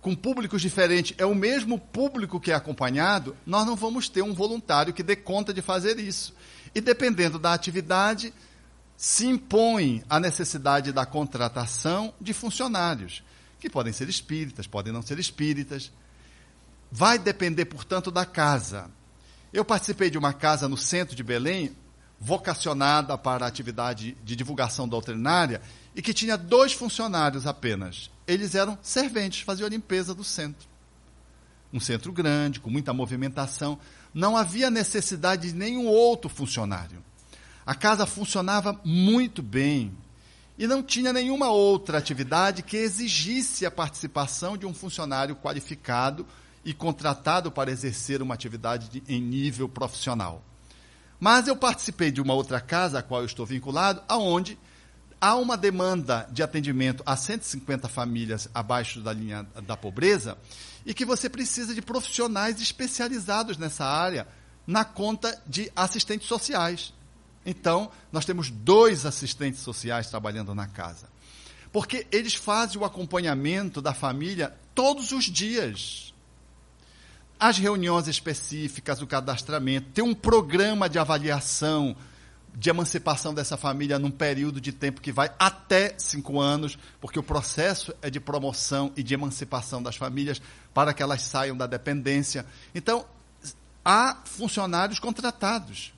com públicos diferentes, é o mesmo público que é acompanhado, nós não vamos ter um voluntário que dê conta de fazer isso. E dependendo da atividade, se impõe a necessidade da contratação de funcionários que podem ser espíritas, podem não ser espíritas. Vai depender, portanto, da casa. Eu participei de uma casa no centro de Belém, vocacionada para a atividade de divulgação doutrinária, e que tinha dois funcionários apenas. Eles eram serventes, faziam a limpeza do centro. Um centro grande, com muita movimentação. Não havia necessidade de nenhum outro funcionário. A casa funcionava muito bem, e não tinha nenhuma outra atividade que exigisse a participação de um funcionário qualificado e contratado para exercer uma atividade de, em nível profissional. Mas eu participei de uma outra casa a qual eu estou vinculado, aonde há uma demanda de atendimento a 150 famílias abaixo da linha da pobreza e que você precisa de profissionais especializados nessa área na conta de assistentes sociais. Então, nós temos dois assistentes sociais trabalhando na casa. Porque eles fazem o acompanhamento da família todos os dias. As reuniões específicas, o cadastramento, tem um programa de avaliação de emancipação dessa família num período de tempo que vai até cinco anos, porque o processo é de promoção e de emancipação das famílias para que elas saiam da dependência. Então, há funcionários contratados.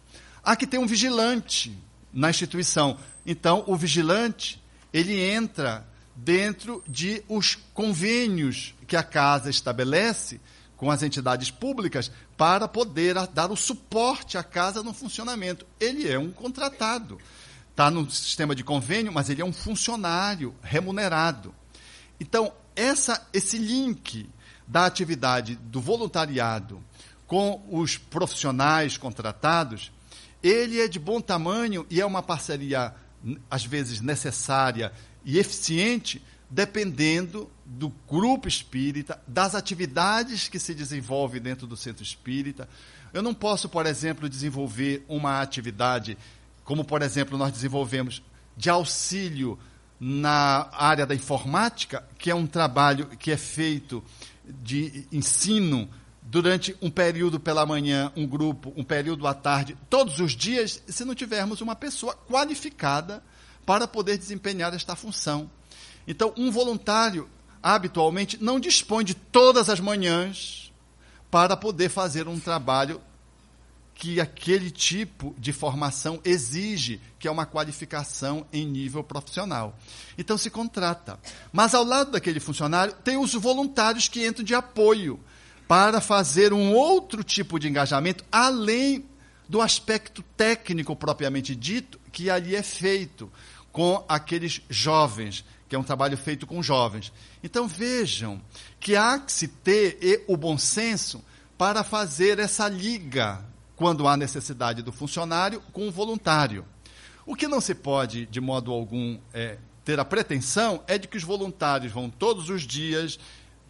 Há que ter um vigilante na instituição. Então, o vigilante, ele entra dentro de os convênios que a casa estabelece com as entidades públicas para poder dar o suporte à casa no funcionamento. Ele é um contratado. está no sistema de convênio, mas ele é um funcionário remunerado. Então, essa, esse link da atividade do voluntariado com os profissionais contratados, ele é de bom tamanho e é uma parceria, às vezes, necessária e eficiente, dependendo do grupo espírita, das atividades que se desenvolvem dentro do centro espírita. Eu não posso, por exemplo, desenvolver uma atividade como, por exemplo, nós desenvolvemos de auxílio na área da informática, que é um trabalho que é feito de ensino durante um período pela manhã, um grupo, um período à tarde, todos os dias, se não tivermos uma pessoa qualificada para poder desempenhar esta função. Então, um voluntário, habitualmente, não dispõe de todas as manhãs para poder fazer um trabalho que aquele tipo de formação exige, que é uma qualificação em nível profissional. Então se contrata. Mas ao lado daquele funcionário, tem os voluntários que entram de apoio para fazer um outro tipo de engajamento, além do aspecto técnico propriamente dito, que ali é feito com aqueles jovens, que é um trabalho feito com jovens. Então vejam que há que se ter o bom senso para fazer essa liga quando há necessidade do funcionário, com o voluntário. O que não se pode, de modo algum, é, ter a pretensão é de que os voluntários vão todos os dias,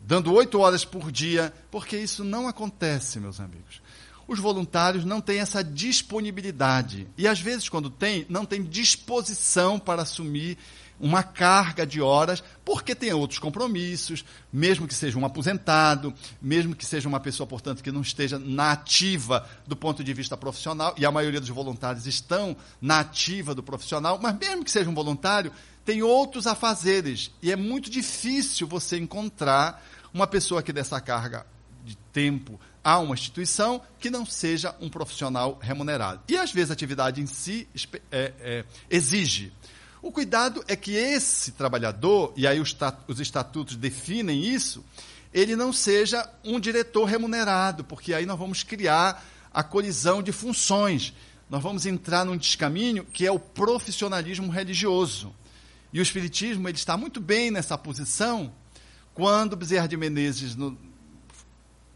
dando oito horas por dia, porque isso não acontece, meus amigos. Os voluntários não têm essa disponibilidade. E, às vezes, quando tem, não tem disposição para assumir uma carga de horas, porque tem outros compromissos, mesmo que seja um aposentado, mesmo que seja uma pessoa, portanto, que não esteja na ativa do ponto de vista profissional, e a maioria dos voluntários estão na ativa do profissional, mas mesmo que seja um voluntário, tem outros afazeres, e é muito difícil você encontrar uma pessoa que dessa carga de tempo a uma instituição que não seja um profissional remunerado. E às vezes a atividade em si é, é, exige o cuidado é que esse trabalhador, e aí os estatutos definem isso, ele não seja um diretor remunerado, porque aí nós vamos criar a colisão de funções. Nós vamos entrar num descaminho que é o profissionalismo religioso. E o Espiritismo ele está muito bem nessa posição quando Bezerra de Menezes, no,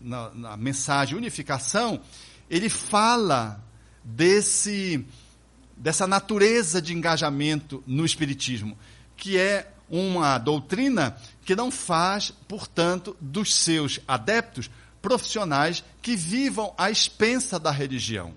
na, na mensagem Unificação, ele fala desse dessa natureza de engajamento no Espiritismo, que é uma doutrina que não faz, portanto, dos seus adeptos profissionais que vivam à expensa da religião.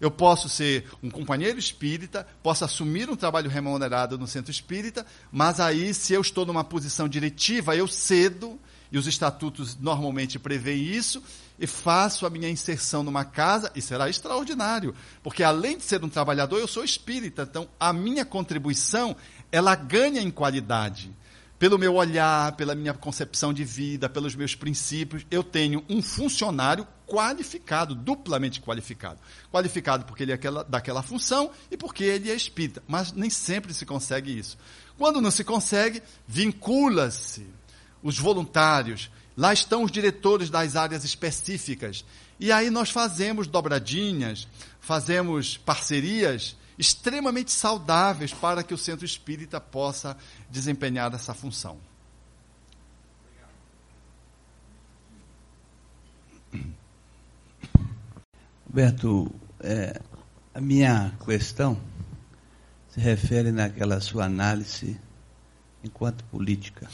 Eu posso ser um companheiro espírita, posso assumir um trabalho remunerado no centro espírita, mas aí, se eu estou numa posição diretiva, eu cedo, e os estatutos normalmente prevêem isso, e faço a minha inserção numa casa, e será extraordinário, porque além de ser um trabalhador, eu sou espírita, então a minha contribuição, ela ganha em qualidade. Pelo meu olhar, pela minha concepção de vida, pelos meus princípios, eu tenho um funcionário qualificado, duplamente qualificado. Qualificado porque ele é aquela, daquela função e porque ele é espírita. Mas nem sempre se consegue isso. Quando não se consegue, vincula-se os voluntários, Lá estão os diretores das áreas específicas. E aí nós fazemos dobradinhas, fazemos parcerias extremamente saudáveis para que o centro espírita possa desempenhar essa função. Roberto, é, a minha questão se refere naquela sua análise enquanto política.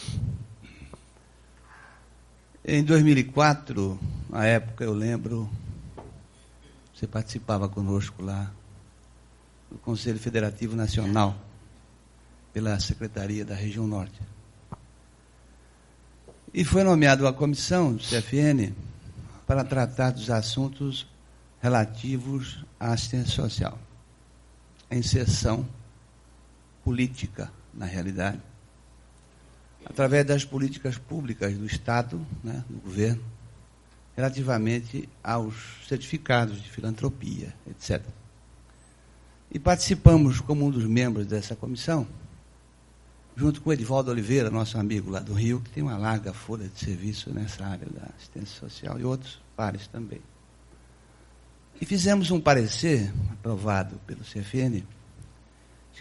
Em 2004, na época eu lembro, você participava conosco lá do Conselho Federativo Nacional, pela Secretaria da Região Norte. E foi nomeado a comissão do CFN para tratar dos assuntos relativos à assistência social, a inserção política, na realidade, através das políticas públicas do Estado, né, do governo, relativamente aos certificados de filantropia, etc. E participamos como um dos membros dessa comissão, junto com Edivaldo Oliveira, nosso amigo lá do Rio, que tem uma larga folha de serviço nessa área da assistência social, e outros pares também. E fizemos um parecer, aprovado pelo CFN,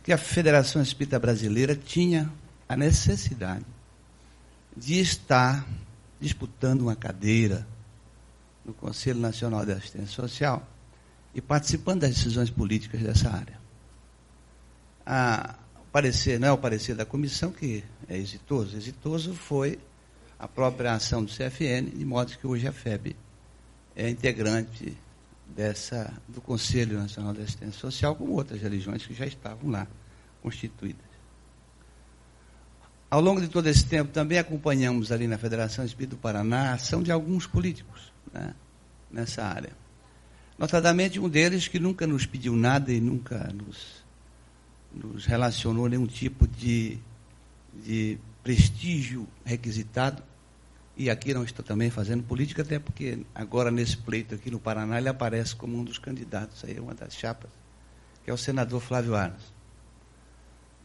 que a Federação Espírita Brasileira tinha a necessidade de estar disputando uma cadeira no Conselho Nacional de Assistência Social e participando das decisões políticas dessa área. A, o parecer, não é o parecer da comissão que é exitoso, exitoso foi a própria ação do CFN, de modo que hoje a FEB é integrante dessa, do Conselho Nacional de Assistência Social, como outras religiões que já estavam lá constituídas. Ao longo de todo esse tempo, também acompanhamos ali na Federação Espírita do Paraná a ação de alguns políticos né, nessa área. Notadamente, um deles que nunca nos pediu nada e nunca nos, nos relacionou nenhum tipo de, de prestígio requisitado, e aqui não estou também fazendo política, até porque agora nesse pleito aqui no Paraná ele aparece como um dos candidatos, aí uma das chapas, que é o senador Flávio Arnes.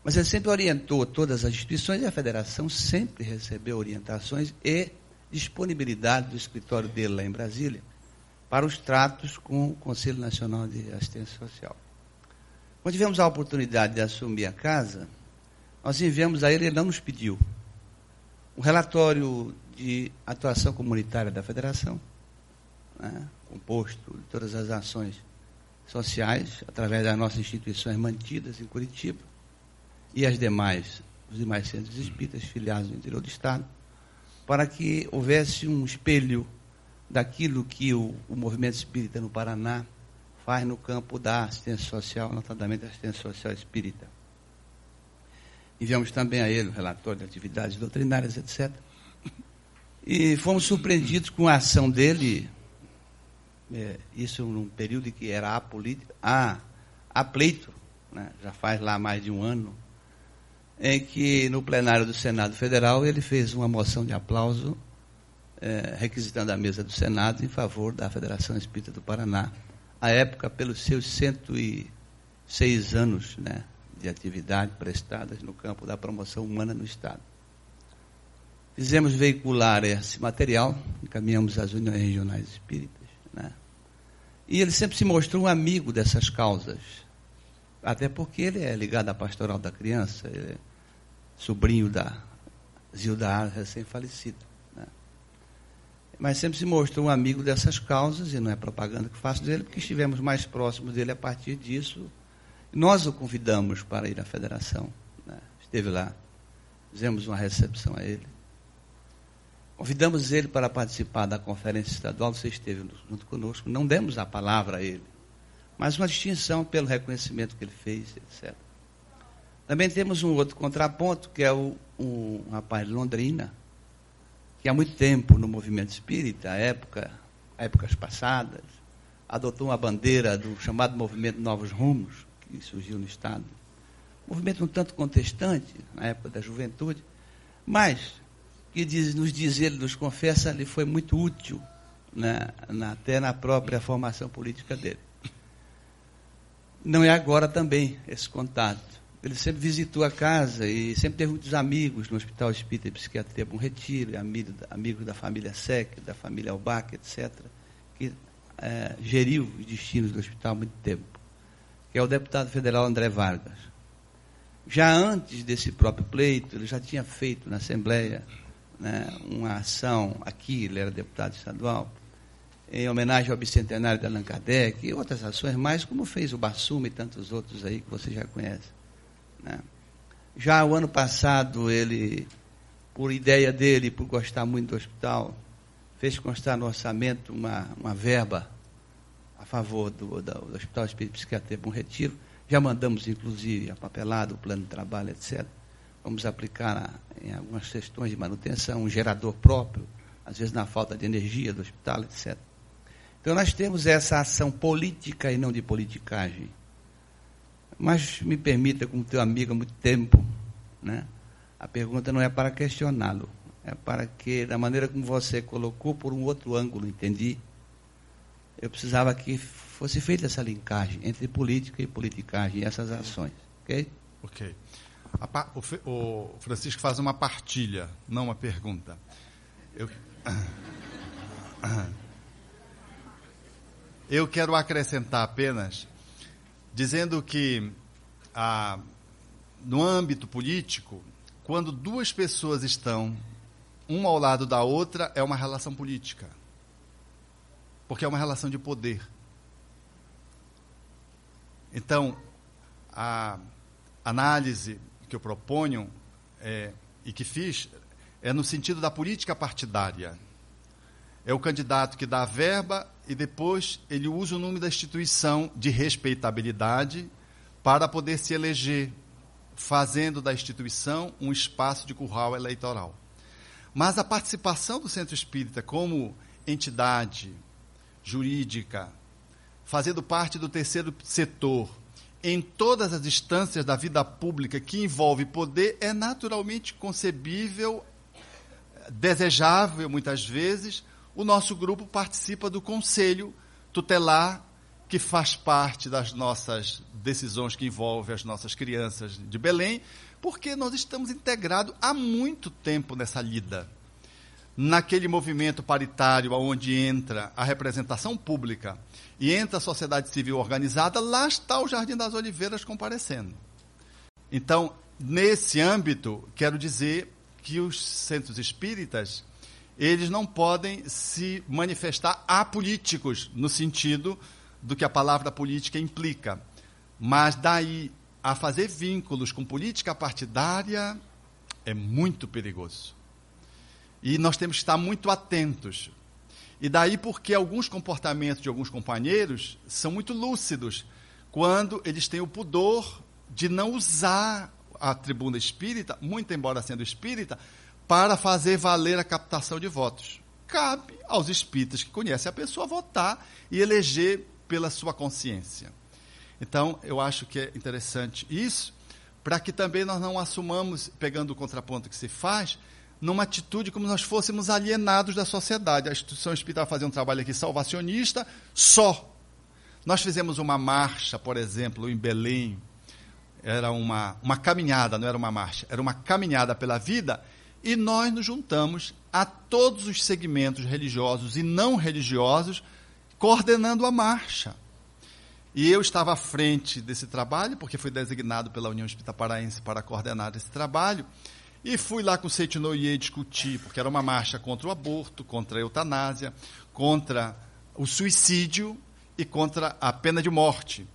Mas ele sempre orientou todas as instituições e a federação sempre recebeu orientações e disponibilidade do escritório dele lá em Brasília para os tratos com o Conselho Nacional de Assistência Social. Quando tivemos a oportunidade de assumir a casa, nós enviamos a ele, ele não nos pediu, um relatório de atuação comunitária da federação, né, composto de todas as ações sociais, através das nossas instituições mantidas em Curitiba, e as demais, os demais centros espíritas filiados no interior do Estado, para que houvesse um espelho daquilo que o, o movimento espírita no Paraná faz no campo da assistência social, notadamente a assistência social espírita. Enviamos também a ele o relatório de atividades doutrinárias, etc. E fomos surpreendidos com a ação dele, é, isso num período que era a política, a, a pleito, né, já faz lá mais de um ano, em que no plenário do Senado Federal ele fez uma moção de aplauso é, requisitando a mesa do Senado em favor da Federação Espírita do Paraná, à época pelos seus 106 anos né, de atividade prestadas no campo da promoção humana no Estado. Fizemos veicular esse material, encaminhamos às uniões regionais espíritas. Né? E ele sempre se mostrou um amigo dessas causas. Até porque ele é ligado à pastoral da criança, é sobrinho da Zilda recém-falecida. Né? Mas sempre se mostrou um amigo dessas causas, e não é propaganda que faço dele, porque estivemos mais próximos dele a partir disso. Nós o convidamos para ir à federação. Né? Esteve lá, fizemos uma recepção a ele. Convidamos ele para participar da conferência estadual, você esteve junto conosco, não demos a palavra a ele, mas uma distinção pelo reconhecimento que ele fez, etc. Também temos um outro contraponto, que é o, um rapaz de Londrina, que há muito tempo no movimento espírita, época, épocas passadas, adotou uma bandeira do chamado movimento Novos Rumos, que surgiu no Estado. Movimento um tanto contestante, na época da juventude, mas que diz, nos diz ele, nos confessa, ele foi muito útil, né, na, até na própria formação política dele. Não é agora também esse contato. Ele sempre visitou a casa e sempre teve muitos amigos no Hospital Espírita e Psiquiatria Bom Retiro, amigos, amigos da família Sec, da família Albac, etc., que é, geriu os destinos do hospital há muito tempo, que é o deputado federal André Vargas. Já antes desse próprio pleito, ele já tinha feito na Assembleia né, uma ação aqui, ele era deputado estadual, em homenagem ao bicentenário de Allan Kardec e outras ações mais, como fez o Bassuma e tantos outros aí que você já conhece. Né? Já o ano passado, ele, por ideia dele, por gostar muito do hospital, fez constar no orçamento uma, uma verba a favor do, do, do Hospital Espírito Psiquiatria Bom Retiro. Já mandamos, inclusive, a papelada, o plano de trabalho, etc vamos aplicar em algumas questões de manutenção, um gerador próprio, às vezes na falta de energia do hospital, etc. Então nós temos essa ação política e não de politicagem. Mas me permita, como teu amigo há muito tempo, né? a pergunta não é para questioná-lo, é para que, da maneira como você colocou, por um outro ângulo, entendi, eu precisava que fosse feita essa linkagem entre política e politicagem, essas ações. Ok? Ok. O, o Francisco faz uma partilha, não uma pergunta. Eu, eu quero acrescentar apenas dizendo que a, no âmbito político, quando duas pessoas estão uma ao lado da outra, é uma relação política. Porque é uma relação de poder. Então, a análise que eu proponho é, e que fiz é no sentido da política partidária. É o candidato que dá a verba e depois ele usa o nome da instituição de respeitabilidade para poder se eleger, fazendo da instituição um espaço de curral eleitoral. Mas a participação do centro espírita como entidade jurídica, fazendo parte do terceiro setor, em todas as instâncias da vida pública que envolve poder, é naturalmente concebível, desejável muitas vezes. O nosso grupo participa do conselho tutelar que faz parte das nossas decisões que envolvem as nossas crianças de Belém, porque nós estamos integrados há muito tempo nessa lida naquele movimento paritário onde entra a representação pública e entra a sociedade civil organizada, lá está o Jardim das Oliveiras comparecendo. Então, nesse âmbito, quero dizer que os centros espíritas, eles não podem se manifestar apolíticos no sentido do que a palavra política implica. Mas daí a fazer vínculos com política partidária é muito perigoso. E nós temos que estar muito atentos. E daí porque alguns comportamentos de alguns companheiros são muito lúcidos, quando eles têm o pudor de não usar a tribuna espírita, muito embora sendo espírita, para fazer valer a captação de votos. Cabe aos espíritas que conhecem a pessoa votar e eleger pela sua consciência. Então, eu acho que é interessante isso, para que também nós não assumamos, pegando o contraponto que se faz, numa atitude como nós fôssemos alienados da sociedade. A instituição espírita fazer um trabalho aqui salvacionista só. Nós fizemos uma marcha, por exemplo, em Belém. Era uma, uma caminhada, não era uma marcha, era uma caminhada pela vida. E nós nos juntamos a todos os segmentos religiosos e não religiosos, coordenando a marcha. E eu estava à frente desse trabalho, porque fui designado pela União Espírita Paraense para coordenar esse trabalho. E fui lá com o Seitinoye discutir, porque era uma marcha contra o aborto, contra a eutanásia, contra o suicídio e contra a pena de morte.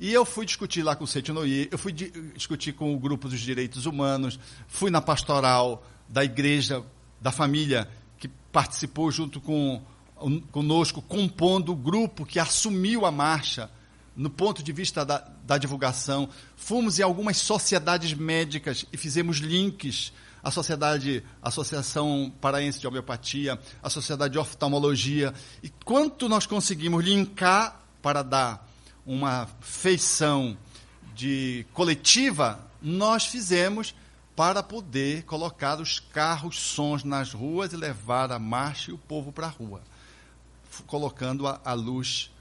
E eu fui discutir lá com o Seitinoye, eu fui discutir com o grupo dos direitos humanos, fui na pastoral da igreja, da família, que participou junto com conosco, compondo o grupo que assumiu a marcha no ponto de vista da, da divulgação. Fomos em algumas sociedades médicas e fizemos links. A Sociedade, a Associação Paraense de Homeopatia, a Sociedade de Oftalmologia. E quanto nós conseguimos linkar para dar uma feição de coletiva, nós fizemos para poder colocar os carros sons nas ruas e levar a marcha e o povo para a rua, colocando a, a luz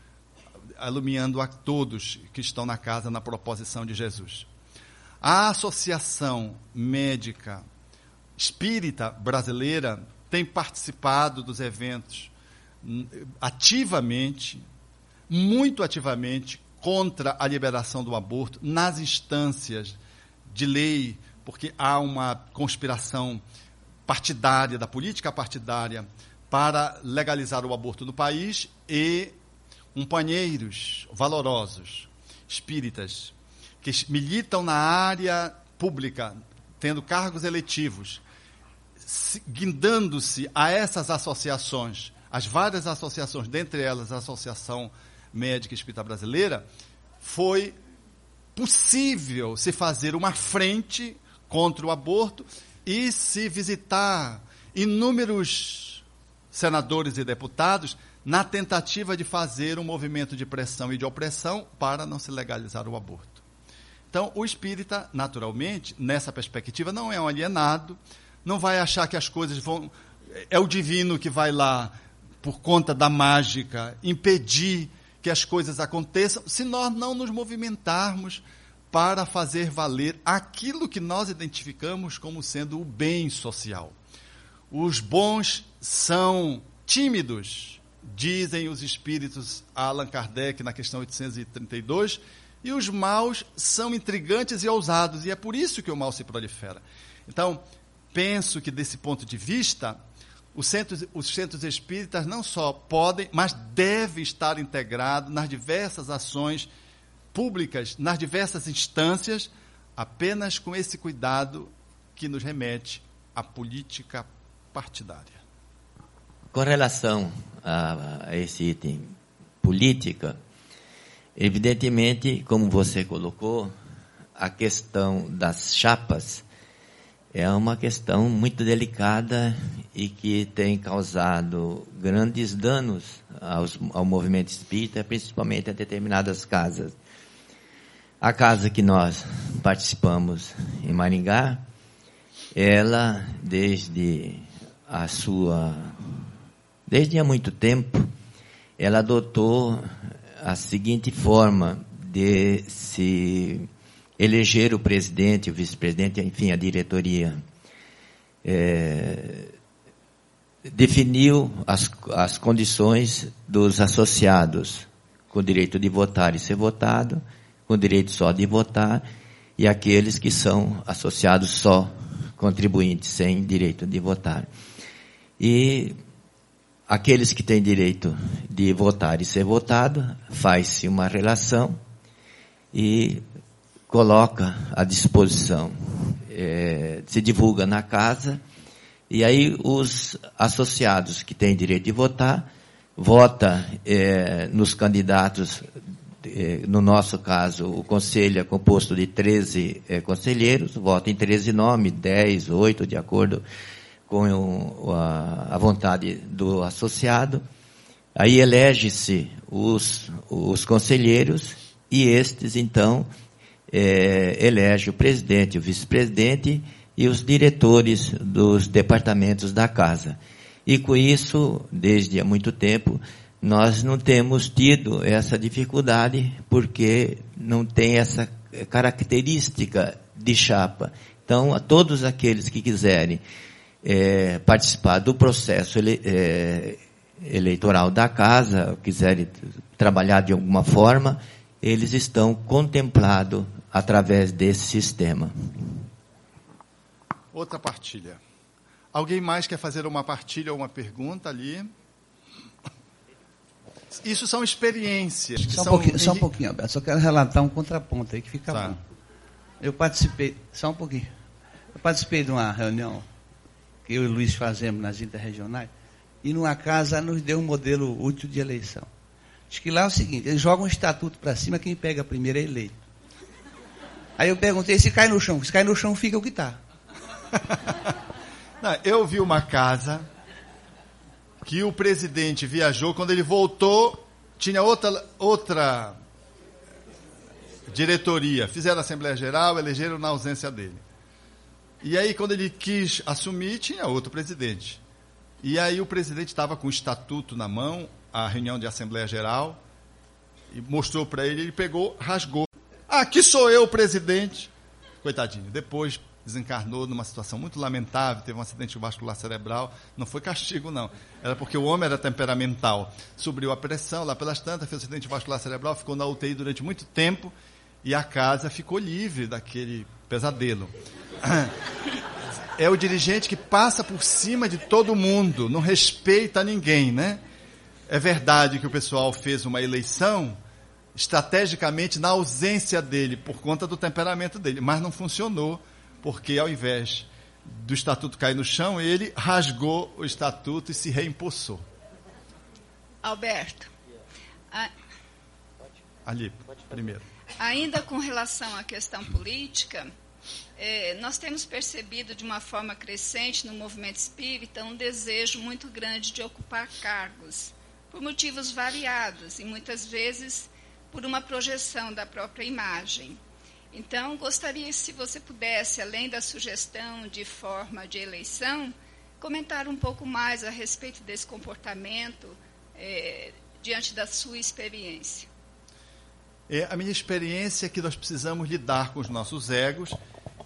iluminando a todos que estão na casa na proposição de Jesus. A Associação Médica Espírita Brasileira tem participado dos eventos hum, ativamente, muito ativamente, contra a liberação do aborto nas instâncias de lei, porque há uma conspiração partidária, da política partidária, para legalizar o aborto no país e companheiros valorosos, espíritas, que militam na área pública, tendo cargos eletivos, guindando-se a essas associações, as várias associações, dentre elas a Associação Médica Espírita Brasileira, foi possível se fazer uma frente contra o aborto e se visitar inúmeros senadores e deputados na tentativa de fazer um movimento de pressão e de opressão para não se legalizar o aborto. Então, o espírita, naturalmente, nessa perspectiva, não é um alienado, não vai achar que as coisas vão. É o divino que vai lá, por conta da mágica, impedir que as coisas aconteçam, se nós não nos movimentarmos para fazer valer aquilo que nós identificamos como sendo o bem social. Os bons são tímidos, dizem os espíritos Allan Kardec na questão 832, E os maus são intrigantes e ousados, e é por isso que o mal se prolifera. Então, penso que desse ponto de vista, os centros, os centros espíritas não só podem, mas devem estar integrados nas diversas ações públicas, nas diversas instâncias, apenas com esse cuidado que nos remete à política partidária. Com relação a, a esse item política, evidentemente, como você colocou, a questão das chapas é uma questão muito delicada e que tem causado grandes danos aos, ao movimento espírita, principalmente a determinadas casas. A casa que nós participamos em Maringá, ela, desde a sua, desde há muito tempo, ela adotou a seguinte forma de se eleger o presidente, o vice-presidente, enfim, a diretoria. É, definiu as, as condições dos associados com direito de votar e ser votado, com direito só de votar, e aqueles que são associados só contribuintes, sem direito de votar. E aqueles que têm direito de votar e ser votado, faz-se uma relação e coloca à disposição, é, se divulga na casa, e aí os associados que têm direito de votar, vota é, nos candidatos, é, no nosso caso, o conselho é composto de 13 é, conselheiros, vota em 13 nomes, 10, 8, de acordo com o, a, a vontade do associado. Aí elege-se os, os conselheiros e estes, então, é, elege o presidente, o vice-presidente e os diretores dos departamentos da casa. E com isso, desde há muito tempo, nós não temos tido essa dificuldade porque não tem essa característica de chapa. Então, a todos aqueles que quiserem é, participar do processo ele, é, eleitoral da casa, quiserem trabalhar de alguma forma, eles estão contemplados através desse sistema. Outra partilha. Alguém mais quer fazer uma partilha ou uma pergunta ali? Isso são experiências. Só um, são... pouquinho, só um pouquinho, Alberto. Só quero relatar um contraponto aí que fica Tá. bom. Eu participei, só um pouquinho. Eu participei de uma reunião que eu e o Luiz fazemos nas interregionais, e numa casa nos deu um modelo útil de eleição. Diz que lá é o seguinte, eles jogam um estatuto para cima, quem pega primeiro é eleito. Aí eu perguntei se cai no chão. Se cai no chão, fica o que está. Eu vi uma casa que o presidente viajou, quando ele voltou, tinha outra, outra diretoria. Fizeram a Assembleia Geral, elegeram na ausência dele. E aí, quando ele quis assumir, tinha outro presidente. E aí o presidente estava com o estatuto na mão, a reunião de Assembleia Geral, e mostrou para ele, ele pegou, rasgou. Aqui sou eu, presidente. Coitadinho. Depois desencarnou numa situação muito lamentável, teve um acidente vascular cerebral. Não foi castigo, não. Era porque o homem era temperamental. Subiu a pressão lá pelas tantas, fez um acidente vascular cerebral, ficou na UTI durante muito tempo e a casa ficou livre daquele pesadelo. É o dirigente que passa por cima de todo mundo, não respeita ninguém, né? É verdade que o pessoal fez uma eleição estrategicamente na ausência dele, por conta do temperamento dele, mas não funcionou, porque ao invés do estatuto cair no chão, ele rasgou o estatuto e se reempossou. Alberto, a- Ali, primeiro. ainda com relação à questão política, eh, nós temos percebido de uma forma crescente no movimento espírita um desejo muito grande de ocupar cargos, por motivos variados e muitas vezes por uma projeção da própria imagem. Então, gostaria se você pudesse, além da sugestão de forma de eleição, comentar um pouco mais a respeito desse comportamento eh, diante da sua experiência. É, a minha experiência é que nós precisamos lidar com os nossos egos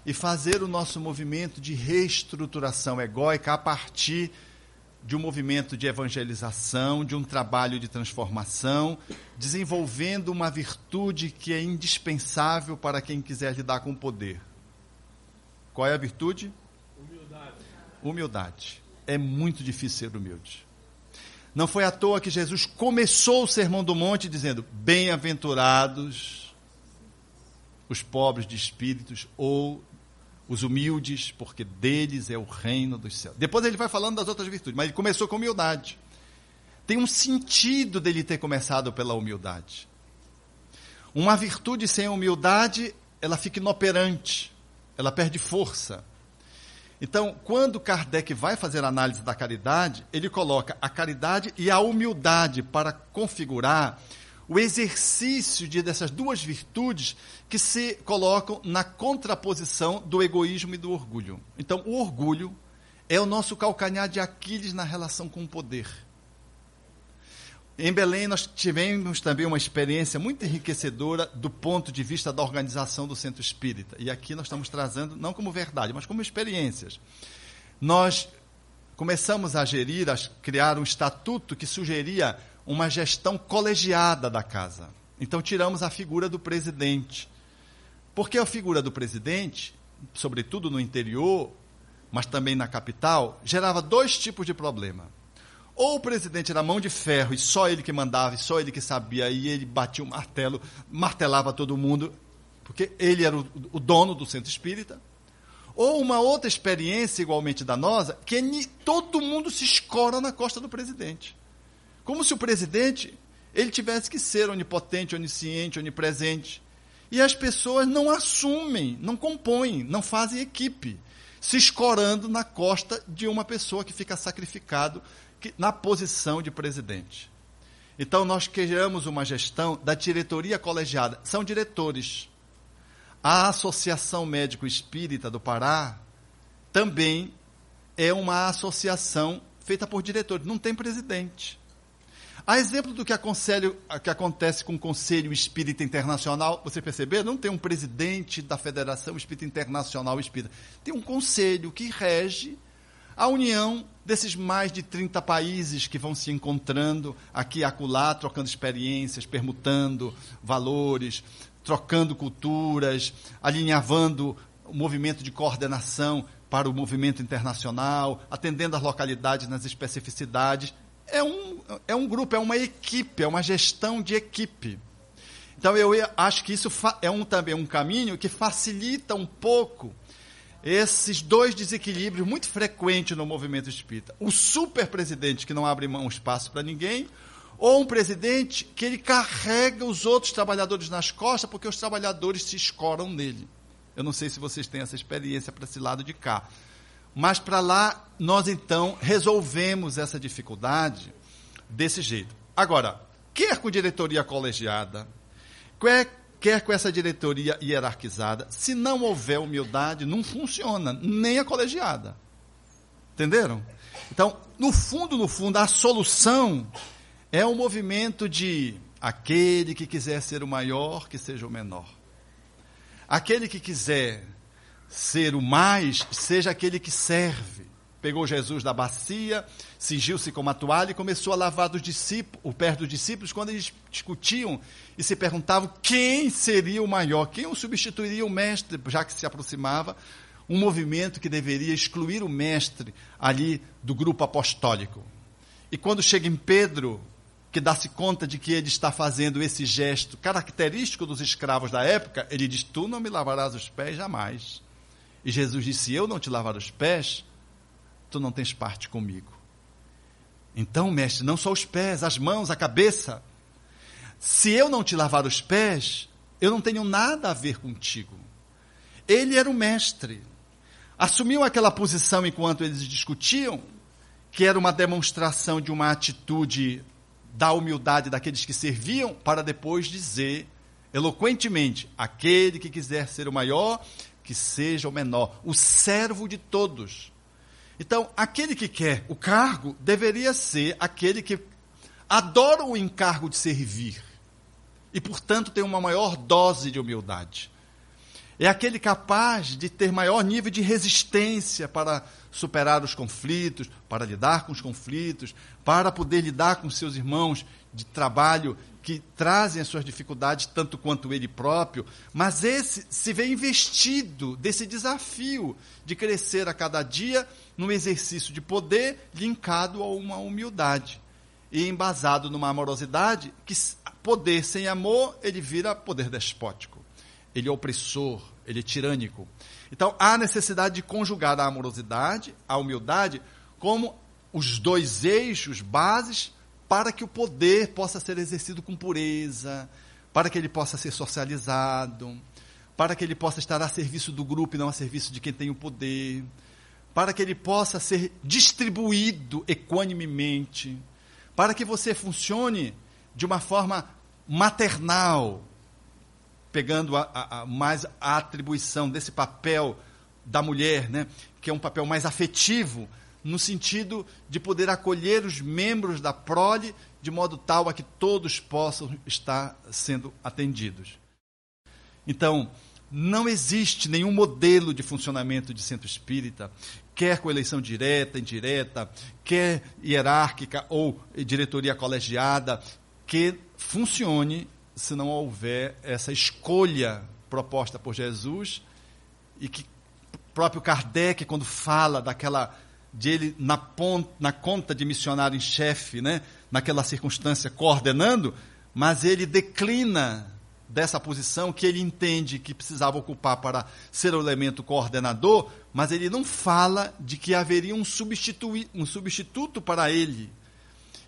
e fazer o nosso movimento de reestruturação egóica a partir de um movimento de evangelização, de um trabalho de transformação, desenvolvendo uma virtude que é indispensável para quem quiser lidar com o poder. Qual é a virtude? Humildade. Humildade. É muito difícil ser humilde. Não foi à toa que Jesus começou o Sermão do Monte dizendo: Bem-aventurados os pobres de espíritos ou os humildes, porque deles é o reino dos céus. Depois ele vai falando das outras virtudes, mas ele começou com humildade. Tem um sentido dele ter começado pela humildade. Uma virtude sem humildade, ela fica inoperante, ela perde força. Então, quando Kardec vai fazer a análise da caridade, ele coloca a caridade e a humildade para configurar o exercício de, dessas duas virtudes que se colocam na contraposição do egoísmo e do orgulho. Então, o orgulho é o nosso calcanhar de Aquiles na relação com o poder. Em Belém, nós tivemos também uma experiência muito enriquecedora do ponto de vista da organização do centro espírita. E aqui nós estamos trazendo, não como verdade, mas como experiências. Nós começamos a gerir, a criar um estatuto que sugeria uma gestão colegiada da casa. Então tiramos a figura do presidente. Porque a figura do presidente, sobretudo no interior, mas também na capital, gerava dois tipos de problema. Ou o presidente era mão de ferro e só ele que mandava, e só ele que sabia, e ele batia o martelo, martelava todo mundo, porque ele era o, o dono do centro espírita. Ou uma outra experiência igualmente danosa, que todo mundo se escora na costa do presidente. Como se o presidente ele tivesse que ser onipotente, onisciente, onipresente. E as pessoas não assumem, não compõem, não fazem equipe, se escorando na costa de uma pessoa que fica sacrificado na posição de presidente. Então nós queremos uma gestão da diretoria colegiada. São diretores. A Associação Médico Espírita do Pará também é uma associação feita por diretores, não tem presidente. A exemplo do que, que acontece com o Conselho Espírita Internacional, você percebeu? Não tem um presidente da Federação Espírita Internacional Espírita. Tem um conselho que rege a união desses mais de 30 países que vão se encontrando aqui e acolá, trocando experiências, permutando valores, trocando culturas, alinhavando o movimento de coordenação para o movimento internacional, atendendo as localidades nas especificidades é um, é um grupo, é uma equipe, é uma gestão de equipe. Então eu acho que isso é um, também um caminho que facilita um pouco esses dois desequilíbrios muito frequentes no movimento espírita. O super presidente que não abre mão espaço para ninguém, ou um presidente que ele carrega os outros trabalhadores nas costas porque os trabalhadores se escoram nele. Eu não sei se vocês têm essa experiência para esse lado de cá. Mas para lá, nós então resolvemos essa dificuldade desse jeito. Agora, quer com diretoria colegiada, quer, quer com essa diretoria hierarquizada, se não houver humildade, não funciona, nem a colegiada. Entenderam? Então, no fundo, no fundo, a solução é um movimento de aquele que quiser ser o maior, que seja o menor. Aquele que quiser ser o mais, seja aquele que serve. Pegou Jesus da bacia, cingiu-se com uma toalha e começou a lavar dos discípulos, o pé dos discípulos quando eles discutiam e se perguntavam quem seria o maior, quem o substituiria o mestre, já que se aproximava um movimento que deveria excluir o mestre ali do grupo apostólico. E quando chega em Pedro, que dá-se conta de que ele está fazendo esse gesto característico dos escravos da época, ele diz: Tu não me lavarás os pés jamais. E Jesus disse: Se eu não te lavar os pés, tu não tens parte comigo. Então, mestre, não só os pés, as mãos, a cabeça. Se eu não te lavar os pés, eu não tenho nada a ver contigo. Ele era o mestre. Assumiu aquela posição enquanto eles discutiam, que era uma demonstração de uma atitude da humildade daqueles que serviam, para depois dizer eloquentemente: aquele que quiser ser o maior, que seja o menor, o servo de todos. Então, aquele que quer o cargo deveria ser aquele que adora o encargo de servir e, portanto, tem uma maior dose de humildade. é aquele capaz de ter maior nível de resistência para superar os conflitos, para lidar com os conflitos, para poder lidar com seus irmãos de trabalho que trazem as suas dificuldades tanto quanto ele próprio, mas esse se vê investido desse desafio de crescer a cada dia num exercício de poder linkado a uma humildade e embasado numa amorosidade que poder sem amor ele vira poder despótico. Ele é opressor, ele é tirânico. Então há necessidade de conjugar a amorosidade, a humildade como os dois eixos bases para que o poder possa ser exercido com pureza, para que ele possa ser socializado, para que ele possa estar a serviço do grupo e não a serviço de quem tem o poder, para que ele possa ser distribuído equanimemente, para que você funcione de uma forma maternal, pegando a, a, a mais a atribuição desse papel da mulher, né, que é um papel mais afetivo, no sentido de poder acolher os membros da prole de modo tal a que todos possam estar sendo atendidos. Então, não existe nenhum modelo de funcionamento de centro espírita, quer com eleição direta, indireta, quer hierárquica ou diretoria colegiada, que funcione se não houver essa escolha proposta por Jesus e que próprio Kardec, quando fala daquela de ele na, ponta, na conta de missionário em chefe, né, naquela circunstância coordenando, mas ele declina dessa posição que ele entende que precisava ocupar para ser o elemento coordenador, mas ele não fala de que haveria um, um substituto para ele.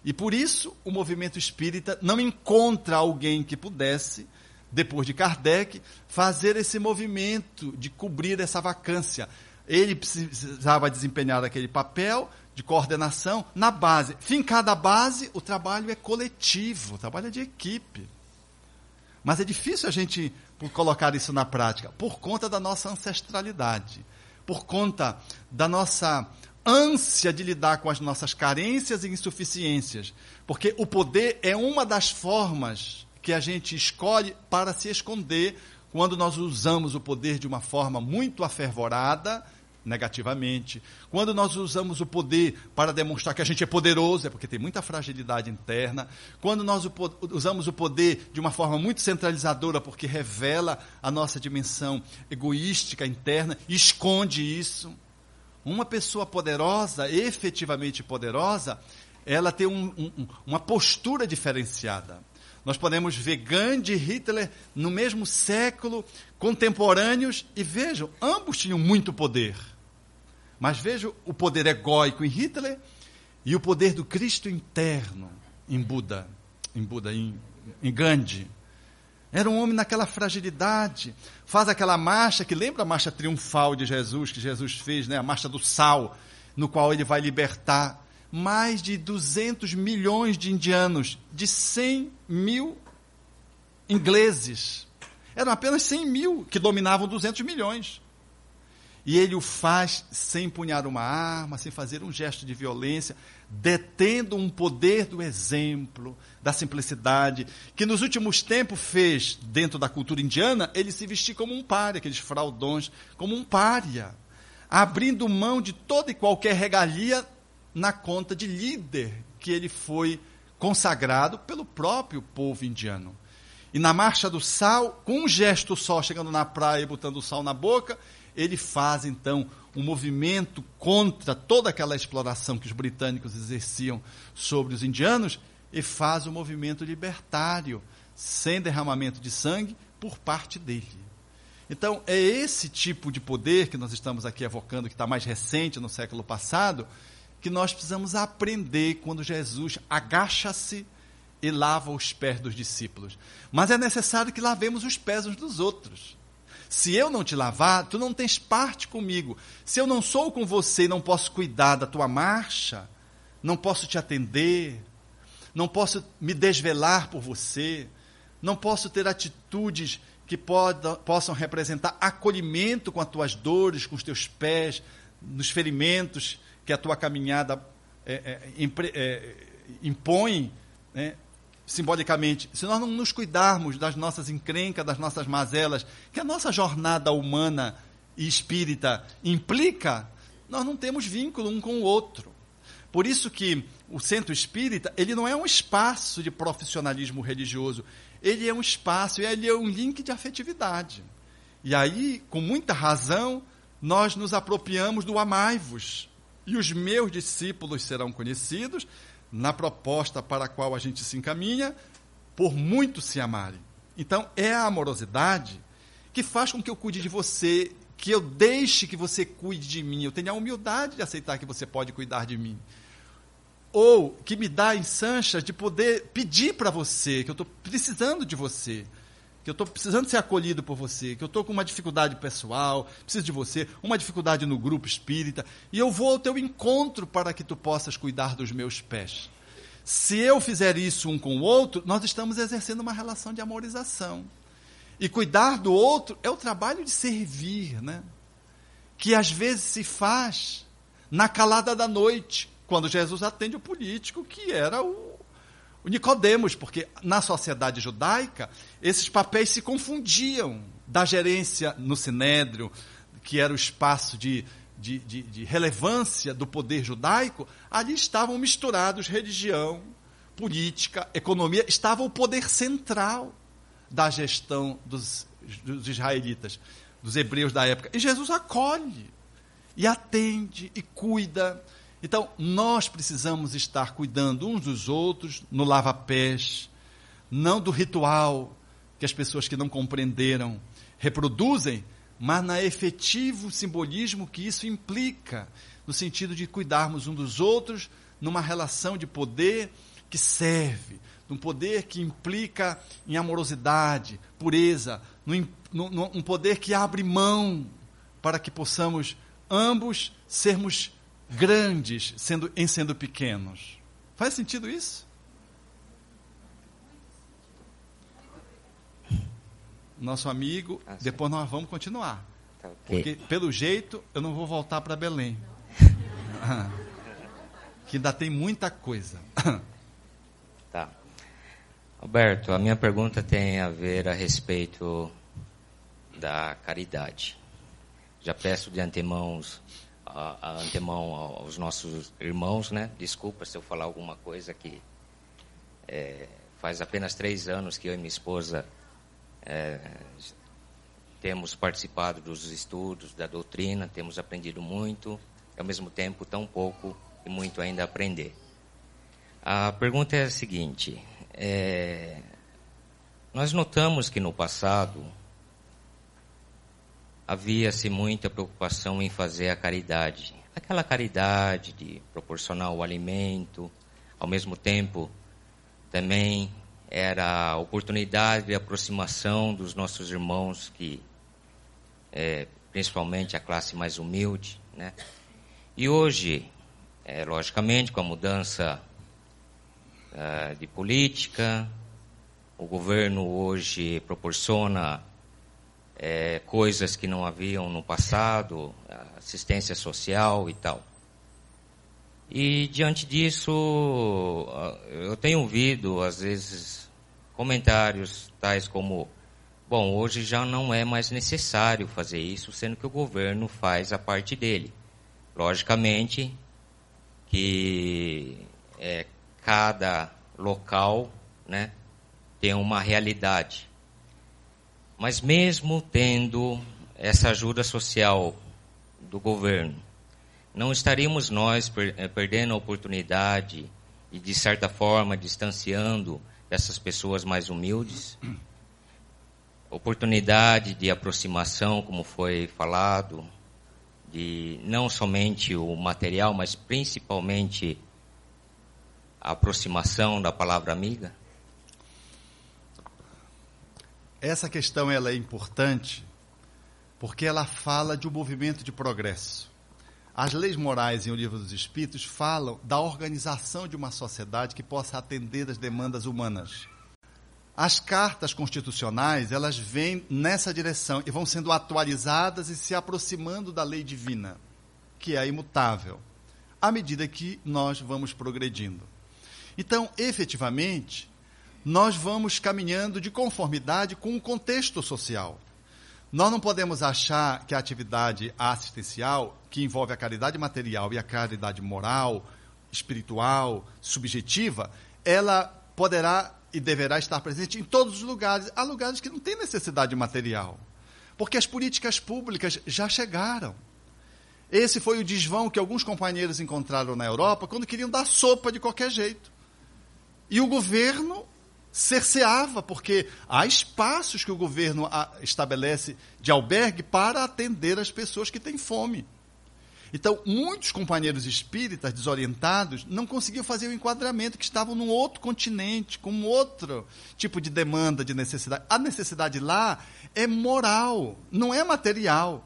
E por isso o movimento espírita não encontra alguém que pudesse, depois de Kardec, fazer esse movimento de cobrir essa vacância. Ele precisava desempenhar aquele papel de coordenação na base. Fincada a base, o trabalho é coletivo, o trabalho é de equipe. Mas é difícil a gente colocar isso na prática, por conta da nossa ancestralidade, por conta da nossa ânsia de lidar com as nossas carências e insuficiências. Porque o poder é uma das formas que a gente escolhe para se esconder quando nós usamos o poder de uma forma muito afervorada negativamente. Quando nós usamos o poder para demonstrar que a gente é poderoso, é porque tem muita fragilidade interna. Quando nós usamos o poder de uma forma muito centralizadora, porque revela a nossa dimensão egoística interna, esconde isso. Uma pessoa poderosa, efetivamente poderosa, ela tem um, um, uma postura diferenciada. Nós podemos ver Gandhi e Hitler no mesmo século, contemporâneos, e vejam, ambos tinham muito poder. Mas vejam o poder egóico em Hitler e o poder do Cristo interno em Buda, em Buda, em, em Gandhi. Era um homem naquela fragilidade. Faz aquela marcha que lembra a marcha triunfal de Jesus, que Jesus fez, né? a marcha do sal, no qual ele vai libertar mais de 200 milhões de indianos, de 100 mil ingleses. Eram apenas 100 mil que dominavam 200 milhões. E ele o faz sem empunhar uma arma, sem fazer um gesto de violência, detendo um poder do exemplo, da simplicidade, que nos últimos tempos fez, dentro da cultura indiana, ele se vestir como um pária, aqueles fraudões, como um pária, abrindo mão de toda e qualquer regalia na conta de líder que ele foi consagrado pelo próprio povo indiano. E na marcha do sal, com um gesto só, chegando na praia e botando o sal na boca, ele faz então um movimento contra toda aquela exploração que os britânicos exerciam sobre os indianos e faz um movimento libertário, sem derramamento de sangue, por parte dele. Então, é esse tipo de poder que nós estamos aqui evocando, que está mais recente no século passado, que nós precisamos aprender quando Jesus agacha-se e lava os pés dos discípulos. Mas é necessário que lavemos os pés uns dos outros. Se eu não te lavar, tu não tens parte comigo. Se eu não sou com você e não posso cuidar da tua marcha, não posso te atender, não posso me desvelar por você, não posso ter atitudes que poda, possam representar acolhimento com as tuas dores, com os teus pés, nos ferimentos que a tua caminhada é, é, é, impõe, né? Simbolicamente, se nós não nos cuidarmos das nossas encrencas, das nossas mazelas, que a nossa jornada humana e espírita implica, nós não temos vínculo um com o outro. Por isso que o centro espírita, ele não é um espaço de profissionalismo religioso, ele é um espaço, ele é um link de afetividade. E aí, com muita razão, nós nos apropriamos do amai-vos. E os meus discípulos serão conhecidos na proposta para a qual a gente se encaminha, por muito se amarem. Então, é a amorosidade que faz com que eu cuide de você, que eu deixe que você cuide de mim, eu tenha a humildade de aceitar que você pode cuidar de mim. Ou que me dá ensancha de poder pedir para você, que eu estou precisando de você, que eu estou precisando ser acolhido por você, que eu estou com uma dificuldade pessoal, preciso de você, uma dificuldade no grupo espírita, e eu vou ao teu encontro para que tu possas cuidar dos meus pés. Se eu fizer isso um com o outro, nós estamos exercendo uma relação de amorização. E cuidar do outro é o trabalho de servir, né? Que às vezes se faz na calada da noite, quando Jesus atende o político, que era o o Nicodemos, porque na sociedade judaica esses papéis se confundiam da gerência no sinédrio, que era o espaço de, de, de, de relevância do poder judaico, ali estavam misturados religião, política, economia, estava o poder central da gestão dos, dos israelitas, dos hebreus da época. E Jesus acolhe, e atende, e cuida, então, nós precisamos estar cuidando uns dos outros no lava-pés, não do ritual que as pessoas que não compreenderam reproduzem, mas na efetivo simbolismo que isso implica, no sentido de cuidarmos uns dos outros numa relação de poder que serve, num poder que implica em amorosidade, pureza, num, num, num poder que abre mão para que possamos ambos sermos grandes sendo, em sendo pequenos. Faz sentido isso? Nosso amigo, ah, depois nós vamos continuar. Tá. Porque, pelo jeito, eu não vou voltar para Belém. que ainda tem muita coisa. tá. Alberto, a minha pergunta tem a ver a respeito da caridade. Já peço de antemão a, a antemão aos nossos irmãos, né? Desculpa se eu falar alguma coisa que é, faz apenas três anos que eu e minha esposa é, temos participado dos estudos da doutrina, temos aprendido muito, e ao mesmo tempo tão pouco e muito ainda a aprender. A pergunta é a seguinte: é, nós notamos que no passado havia-se muita preocupação em fazer a caridade. Aquela caridade de proporcionar o alimento, ao mesmo tempo também era a oportunidade de aproximação dos nossos irmãos que é, principalmente a classe mais humilde, né? E hoje, é, logicamente, com a mudança uh, de política, o governo hoje proporciona é, coisas que não haviam no passado, assistência social e tal. E diante disso, eu tenho ouvido, às vezes, comentários tais como: bom, hoje já não é mais necessário fazer isso, sendo que o governo faz a parte dele. Logicamente que é, cada local né, tem uma realidade. Mas mesmo tendo essa ajuda social do governo, não estaríamos nós eh, perdendo a oportunidade e, de certa forma, distanciando essas pessoas mais humildes? Oportunidade de aproximação, como foi falado, de não somente o material, mas principalmente a aproximação da palavra amiga? Essa questão ela é importante porque ela fala de um movimento de progresso. As leis morais em O Livro dos Espíritos falam da organização de uma sociedade que possa atender às demandas humanas. As cartas constitucionais, elas vêm nessa direção e vão sendo atualizadas e se aproximando da lei divina, que é imutável, à medida que nós vamos progredindo. Então, efetivamente, nós vamos caminhando de conformidade com o contexto social. Nós não podemos achar que a atividade assistencial, que envolve a caridade material e a caridade moral, espiritual, subjetiva, ela poderá e deverá estar presente em todos os lugares. Há lugares que não têm necessidade material, porque as políticas públicas já chegaram. Esse foi o desvão que alguns companheiros encontraram na Europa quando queriam dar sopa de qualquer jeito. E o governo cerceava, porque há espaços que o governo ah, estabelece de albergue para atender as pessoas que têm fome. Então, muitos companheiros espíritas desorientados não conseguiam fazer o enquadramento, que estavam num outro continente, com outro tipo de demanda, de necessidade. A necessidade lá é moral, não é material.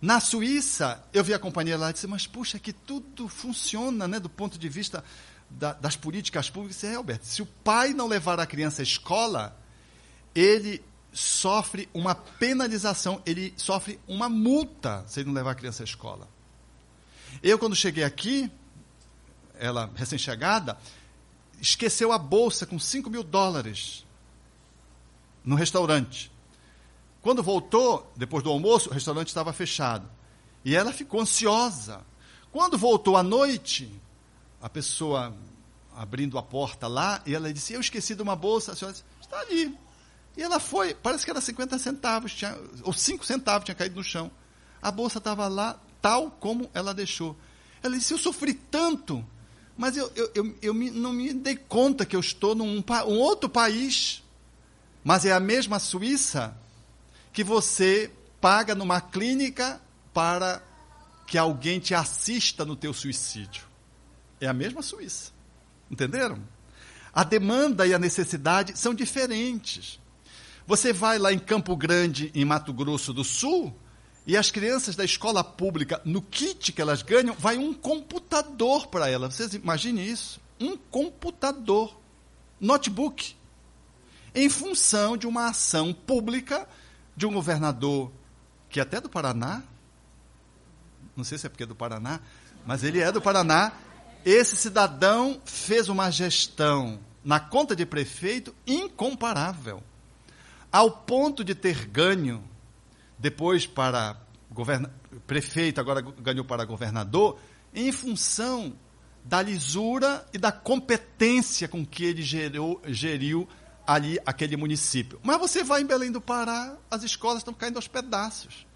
Na Suíça, eu vi a companheira lá e disse, mas puxa, que tudo funciona né, do ponto de vista da, das políticas públicas. É, Alberto, se o pai não levar a criança à escola, ele sofre uma penalização, ele sofre uma multa se ele não levar a criança à escola. Eu, quando cheguei aqui, ela recém-chegada, esqueceu a bolsa com 5 mil dólares no restaurante. Quando voltou, depois do almoço, o restaurante estava fechado. E ela ficou ansiosa. Quando voltou à noite, a pessoa abrindo a porta lá, e ela disse: Eu esqueci de uma bolsa. A senhora disse: Está ali. E ela foi, parece que era 50 centavos, tinha, ou 5 centavos tinha caído no chão. A bolsa estava lá, tal como ela deixou. Ela disse: Eu sofri tanto, mas eu, eu, eu, eu me, não me dei conta que eu estou num um outro país. Mas é a mesma Suíça que você paga numa clínica para que alguém te assista no teu suicídio. É a mesma Suíça. Entenderam? A demanda e a necessidade são diferentes. Você vai lá em Campo Grande, em Mato Grosso do Sul, e as crianças da escola pública, no kit que elas ganham, vai um computador para elas. Vocês imaginem isso? Um computador, notebook, em função de uma ação pública de um governador que é até do Paraná, não sei se é porque é do Paraná, mas ele é do Paraná. Esse cidadão fez uma gestão na conta de prefeito incomparável, ao ponto de ter ganho depois para prefeito, agora ganhou para governador, em função da lisura e da competência com que ele gerou, geriu ali aquele município. Mas você vai em Belém do Pará, as escolas estão caindo aos pedaços.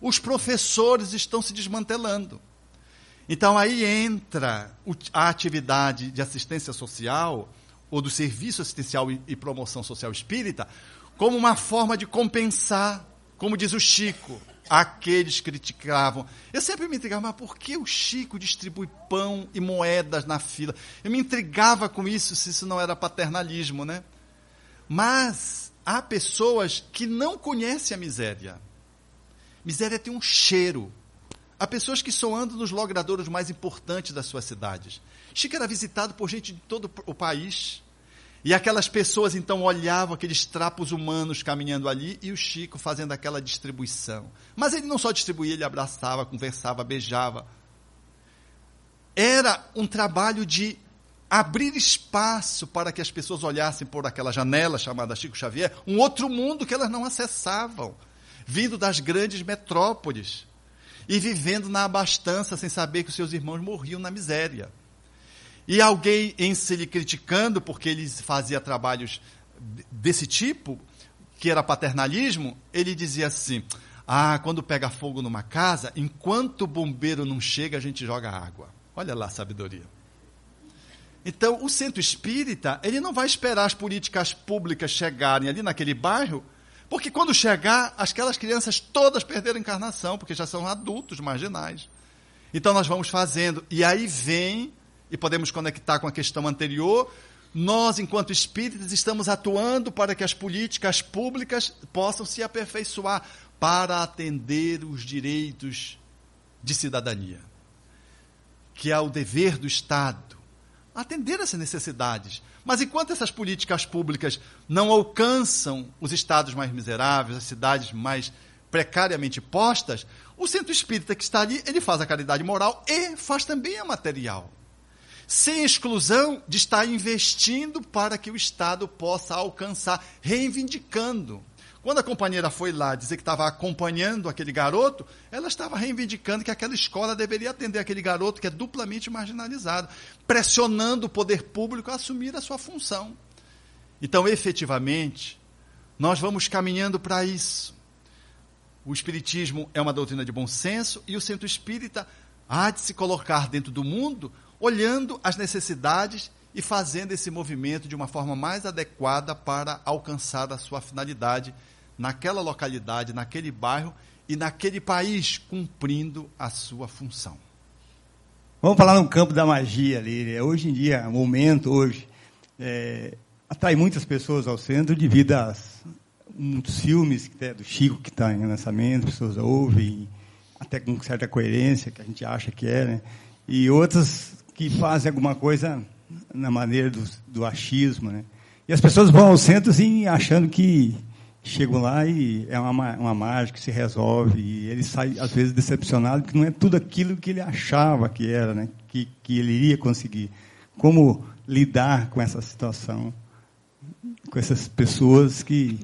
Os professores estão se desmantelando. Então aí entra a atividade de assistência social ou do serviço assistencial e promoção social espírita como uma forma de compensar como diz o Chico, aqueles criticavam. Eu sempre me intrigava, mas por que o Chico distribui pão e moedas na fila? Eu me intrigava com isso, se isso não era paternalismo, né? Mas há pessoas que não conhecem a miséria. Miséria tem um cheiro. Há pessoas que só andam nos logradouros mais importantes das suas cidades. Chico era visitado por gente de todo o país. E aquelas pessoas então olhavam aqueles trapos humanos caminhando ali e o Chico fazendo aquela distribuição. Mas ele não só distribuía, ele abraçava, conversava, beijava. Era um trabalho de abrir espaço para que as pessoas olhassem por aquela janela chamada Chico Xavier, um outro mundo que elas não acessavam, vindo das grandes metrópoles e vivendo na abastança sem saber que os seus irmãos morriam na miséria. E alguém em se lhe criticando porque ele fazia trabalhos desse tipo, que era paternalismo, ele dizia assim: Ah, quando pega fogo numa casa, enquanto o bombeiro não chega, a gente joga água. Olha lá a sabedoria. Então, o centro espírita, ele não vai esperar as políticas públicas chegarem ali naquele bairro, porque quando chegar, aquelas crianças todas perderam encarnação, porque já são adultos marginais. Então, nós vamos fazendo. E aí vem e podemos conectar com a questão anterior, nós, enquanto espíritas, estamos atuando para que as políticas públicas possam se aperfeiçoar para atender os direitos de cidadania, que é o dever do Estado, atender essas necessidades. Mas enquanto essas políticas públicas não alcançam os estados mais miseráveis, as cidades mais precariamente postas, o centro espírita que está ali, ele faz a caridade moral e faz também a material. sem exclusão de estar investindo para que o Estado possa alcançar, reivindicando. Quando a companheira foi lá dizer que estava acompanhando aquele garoto, ela estava reivindicando que aquela escola deveria atender aquele garoto que é duplamente marginalizado, pressionando o poder público a assumir a sua função. Então, efetivamente, nós vamos caminhando para isso. O Espiritismo é uma doutrina de bom senso e o centro espírita há de se colocar dentro do mundo olhando as necessidades e fazendo esse movimento de uma forma mais adequada para alcançar a sua finalidade naquela localidade, naquele bairro e naquele país, cumprindo a sua função. Vamos falar no campo da magia ali. Né? Hoje em dia, o momento hoje, é, atrai muitas pessoas ao centro devido a muitos filmes é do Chico que está em lançamento, pessoas ouvem, até com certa coerência, que a gente acha que é, né? e outras que fazem alguma coisa na maneira do, do achismo, né? E as pessoas vão ao centro assim, achando que chegam lá e é uma, uma mágica que se resolve, e ele sai, às vezes, decepcionado, porque não é tudo aquilo que ele achava que era, né? que, que ele iria conseguir. Como lidar com essa situação, com essas pessoas que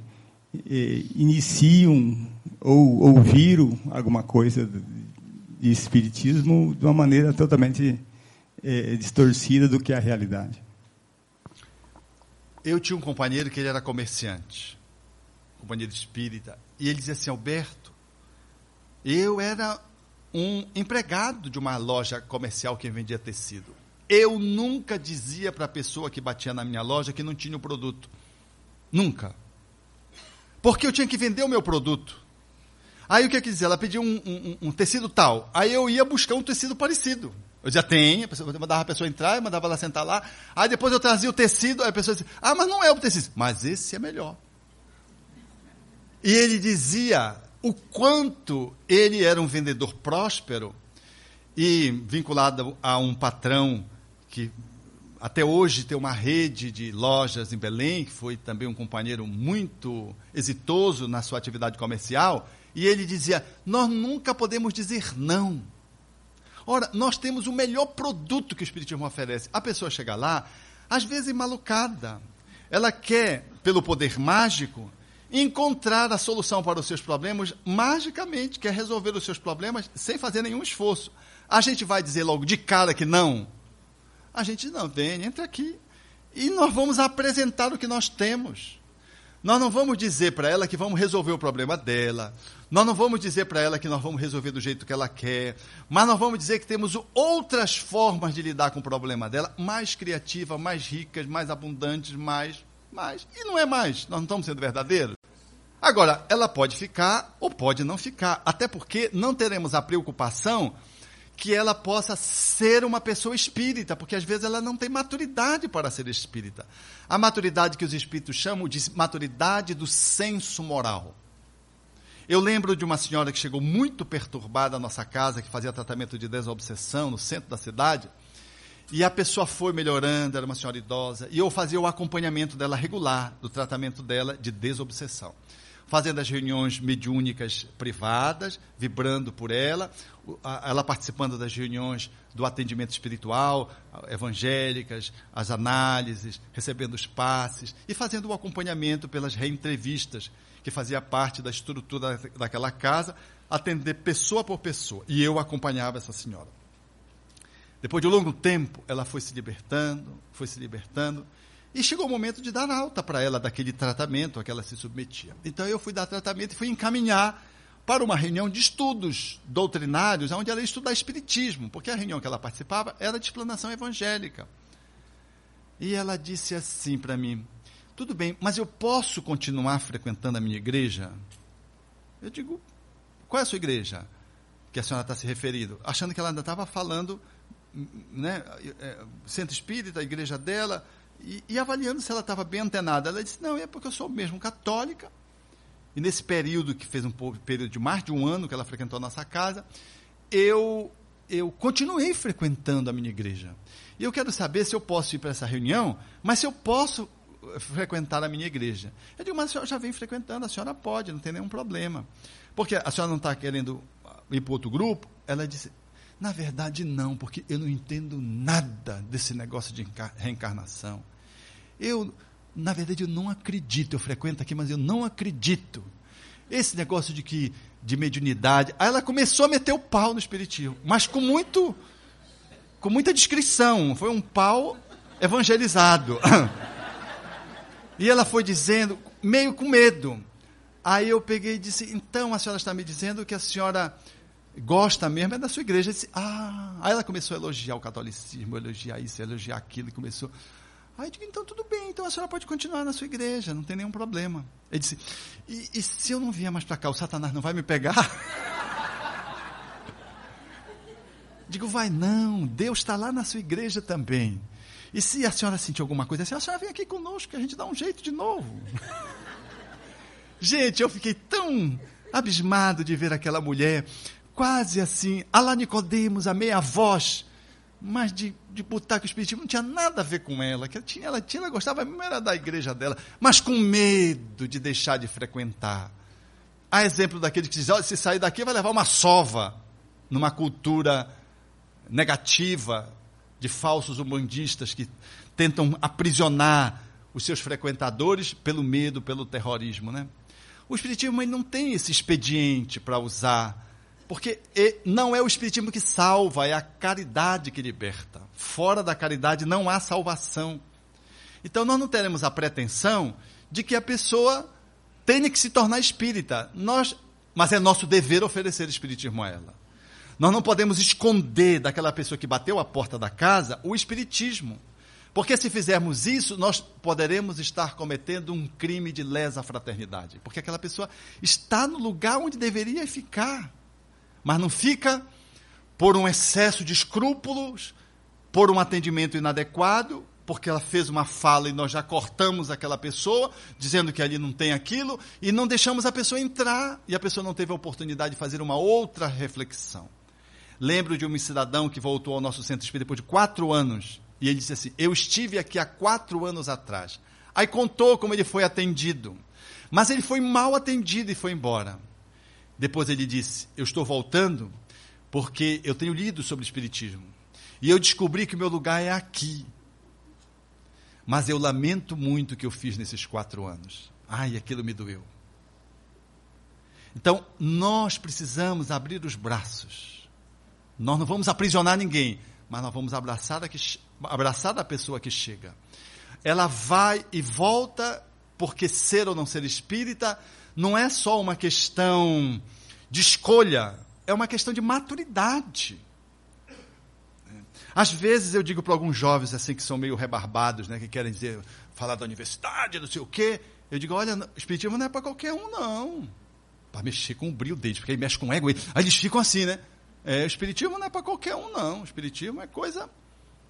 eh, iniciam ou ouviram alguma coisa de espiritismo de uma maneira totalmente é, distorcida do que é a realidade. Eu tinha um companheiro que ele era comerciante, companheiro espírita, e ele dizia assim, Alberto, eu era um empregado de uma loja comercial que vendia tecido. Eu nunca dizia para a pessoa que batia na minha loja que não tinha o produto. Nunca. Porque eu tinha que vender o meu produto. Aí o que eu quis dizer? Ela pediu um, um, um, tecido tal. Aí eu ia buscar um tecido parecido. Eu já tenho, eu mandava a pessoa entrar, eu mandava ela sentar lá. Aí depois eu trazia o tecido, aí a pessoa dizia, ah, mas não é o tecido. Mas esse é melhor. E ele dizia o quanto ele era um vendedor próspero e vinculado a um patrão que até hoje tem uma rede de lojas em Belém, que foi também um companheiro muito exitoso na sua atividade comercial, e ele dizia: Nós nunca podemos dizer não Ora, nós temos o melhor produto que o Espiritismo oferece. A pessoa chega lá, às vezes malucada. Ela quer, pelo poder mágico, encontrar a solução para os seus problemas magicamente, quer resolver os seus problemas sem fazer nenhum esforço. A gente vai dizer logo de cara que não? A gente não, vem, entra aqui. E nós vamos apresentar o que nós temos. Nós não vamos dizer para ela que vamos resolver o problema dela. Nós não vamos dizer para ela que nós vamos resolver do jeito que ela quer. Mas nós vamos dizer que temos outras formas de lidar com o problema dela, mais criativas, mais ricas, mais abundantes, mais, mais. E não é mais. Nós não estamos sendo verdadeiros. Agora, ela pode ficar ou pode não ficar. Até porque não teremos a preocupação que ela possa ser uma pessoa espírita, porque às vezes ela não tem maturidade para ser espírita. A maturidade que os espíritos chamam de maturidade do senso moral. Eu lembro de uma senhora que chegou muito perturbada à nossa casa, que fazia tratamento de desobsessão no centro da cidade, e a pessoa foi melhorando, era uma senhora idosa, e eu fazia o acompanhamento dela regular, do tratamento dela de desobsessão fazendo as reuniões mediúnicas privadas, vibrando por ela, ela participando das reuniões do atendimento espiritual, evangélicas, as análises, recebendo os passes e fazendo o acompanhamento pelas reentrevistas, que fazia parte da estrutura daquela casa, atender pessoa por pessoa. E eu acompanhava essa senhora. Depois de um longo tempo, ela foi se libertando, foi se libertando, e chegou o momento de dar alta para ela daquele tratamento a que ela se submetia. Então eu fui dar tratamento e fui encaminhar para uma reunião de estudos doutrinários, onde ela ia estudar Espiritismo, porque a reunião que ela participava era de explanação evangélica. E ela disse assim para mim: Tudo bem, mas eu posso continuar frequentando a minha igreja? Eu digo: Qual é a sua igreja? Que a senhora está se referindo? Achando que ela ainda estava falando, né, é, centro espírita, a igreja dela. E, e avaliando se ela estava bem antenada. Ela disse: Não, é porque eu sou mesmo católica. E nesse período, que fez um período de mais de um ano que ela frequentou a nossa casa, eu, eu continuei frequentando a minha igreja. E eu quero saber se eu posso ir para essa reunião, mas se eu posso eh, frequentar a minha igreja. Eu digo, mas a senhora já vem frequentando, a senhora pode, não tem nenhum problema. Porque a senhora não está querendo ir para outro grupo? Ela disse, Na verdade, não, porque eu não entendo nada desse negócio de reencarnação. Eu, na verdade, eu não acredito. Eu frequento aqui, mas eu não acredito. Esse negócio de que de mediunidade. Aí ela começou a meter o pau no espiritismo, mas com muito com muita descrição. Foi um pau evangelizado. E ela foi dizendo, meio com medo. Aí eu peguei e disse: Então a senhora está me dizendo que a senhora gosta mesmo é da sua igreja. Eu disse, ah. Aí ela começou a elogiar o catolicismo, elogiar isso, elogiar aquilo, e começou. Aí eu digo, então tudo bem, então a senhora pode continuar na sua igreja, não tem nenhum problema. Ele disse, e, e se eu não vier mais para cá, o Satanás não vai me pegar? Digo, vai não, Deus está lá na sua igreja também. E se a senhora sentir alguma coisa assim, a senhora vem aqui conosco, que a gente dá um jeito de novo. gente, eu fiquei tão abismado de ver aquela mulher, quase assim, a lá Nicodemos, a meia voz, mas de, de o espiritismo não tinha nada a ver com ela, que ela tinha, ela tinha, ela gostava mesmo era da igreja dela, mas com medo de deixar de frequentar. Há exemplo daquele que diz, olha, se sair daqui vai levar uma sova numa cultura negativa de falsos umbandistas que tentam aprisionar os seus frequentadores pelo medo, pelo terrorismo, né? O espiritismo não tem esse expediente para usar porque não é o Espiritismo que salva, é a caridade que liberta. Fora da caridade não há salvação. Então nós não teremos a pretensão de que a pessoa tenha que se tornar espírita. Nós, mas é nosso dever oferecer espiritismo a ela. Nós não podemos esconder daquela pessoa que bateu a porta da casa o espiritismo. Porque se fizermos isso, nós poderemos estar cometendo um crime de lesa fraternidade. Porque aquela pessoa está no lugar onde deveria ficar mas não fica por um excesso de escrúpulos, por um atendimento inadequado, porque ela fez uma fala e nós já cortamos aquela pessoa, dizendo que ali não tem aquilo, e não deixamos a pessoa entrar, e a pessoa não teve a oportunidade de fazer uma outra reflexão. Lembro de um cidadão que voltou ao nosso centro espírita depois de quatro anos, e ele disse assim: Eu estive aqui há quatro anos atrás. Aí contou como ele foi atendido. Mas ele foi mal atendido e foi embora. Depois ele disse: Eu estou voltando porque eu tenho lido sobre o Espiritismo. E eu descobri que o meu lugar é aqui. Mas eu lamento muito o que eu fiz nesses quatro anos. Ai, aquilo me doeu. Então, nós precisamos abrir os braços. Nós não vamos aprisionar ninguém, mas nós vamos abraçar a, que, abraçar a pessoa que chega. Ela vai e volta porque ser ou não ser espírita não é só uma questão de escolha, é uma questão de maturidade. Às vezes eu digo para alguns jovens assim que são meio rebarbados, né, que querem dizer, falar da universidade, não sei o quê, eu digo, olha, o espiritismo não é para qualquer um, não. Para mexer com o brilho deles, porque aí mexe com o ego. Aí eles ficam assim, né? É, o espiritismo não é para qualquer um, não. O espiritismo é coisa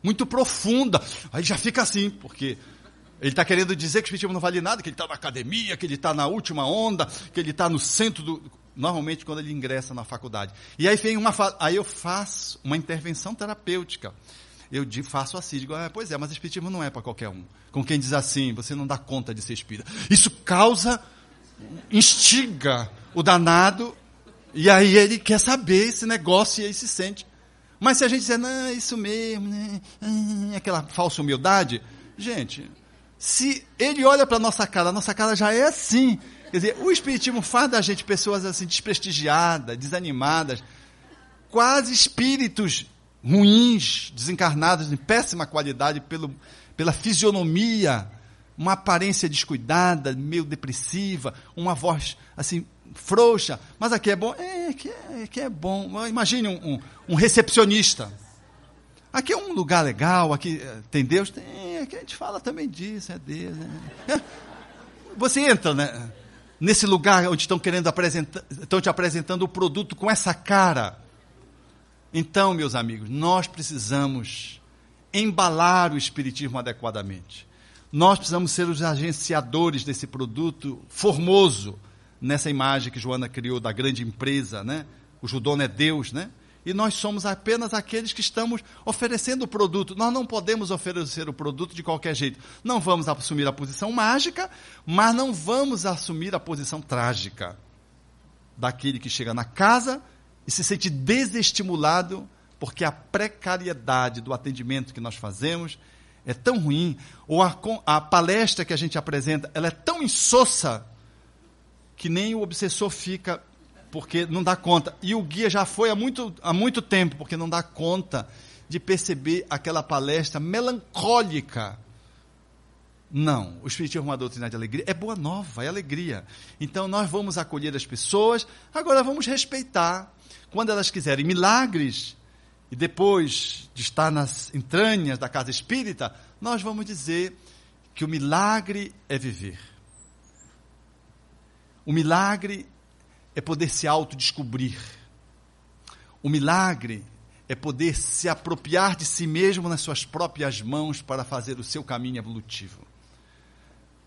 muito profunda. Aí já fica assim, porque ele está querendo dizer que o espiritismo não vale nada, que ele está na academia, que ele está na última onda, que ele está no centro do. Normalmente quando ele ingressa na faculdade. E aí vem uma. Aí eu faço uma intervenção terapêutica. Eu faço assim, digo, ah, pois é, mas espiritismo não é para qualquer um. Com quem diz assim, você não dá conta de ser espírita. Isso causa, instiga o danado, e aí ele quer saber esse negócio e aí se sente. Mas se a gente dizer, não, é isso mesmo, né? Ah, aquela falsa humildade, gente, se ele olha para a nossa cara, a nossa cara já é assim. Quer dizer, o Espiritismo faz da gente pessoas assim desprestigiadas, desanimadas, quase espíritos ruins, desencarnados, de péssima qualidade, pelo, pela fisionomia, uma aparência descuidada, meio depressiva, uma voz assim frouxa. Mas aqui é bom? É, aqui é, aqui é bom. Imagine um, um, um recepcionista Aqui é um lugar legal, aqui eh, tem Deus? Tem, aqui a gente fala também disso, é Deus. É. Você entra né, nesse lugar onde estão querendo apresentar, estão te apresentando o produto com essa cara. Então, meus amigos, nós precisamos embalar o espiritismo adequadamente. Nós precisamos ser os agenciadores desse produto formoso, nessa imagem que Joana criou da grande empresa, né? O dono é Deus, né? E nós somos apenas aqueles que estamos oferecendo o produto. Nós não podemos oferecer o produto de qualquer jeito. Não vamos assumir a posição mágica, mas não vamos assumir a posição trágica daquele que chega na casa e se sente desestimulado porque a precariedade do atendimento que nós fazemos é tão ruim, ou a, a palestra que a gente apresenta, ela é tão insossa, que nem o obsessor fica, porque não dá conta. E o guia já foi há muito, há muito tempo, porque não dá conta de perceber aquela palestra melancólica. Não, o Espiritismo é uma doutrina de alegria, é boa nova, é alegria. Então nós vamos acolher as pessoas, agora vamos respeitar. Quando elas quiserem milagres, e depois de estar nas entranhas da casa espírita, nós vamos dizer que o milagre é viver. O milagre é poder se autodescobrir. O milagre é poder se apropriar de si mesmo nas suas próprias mãos para fazer o seu caminho evolutivo.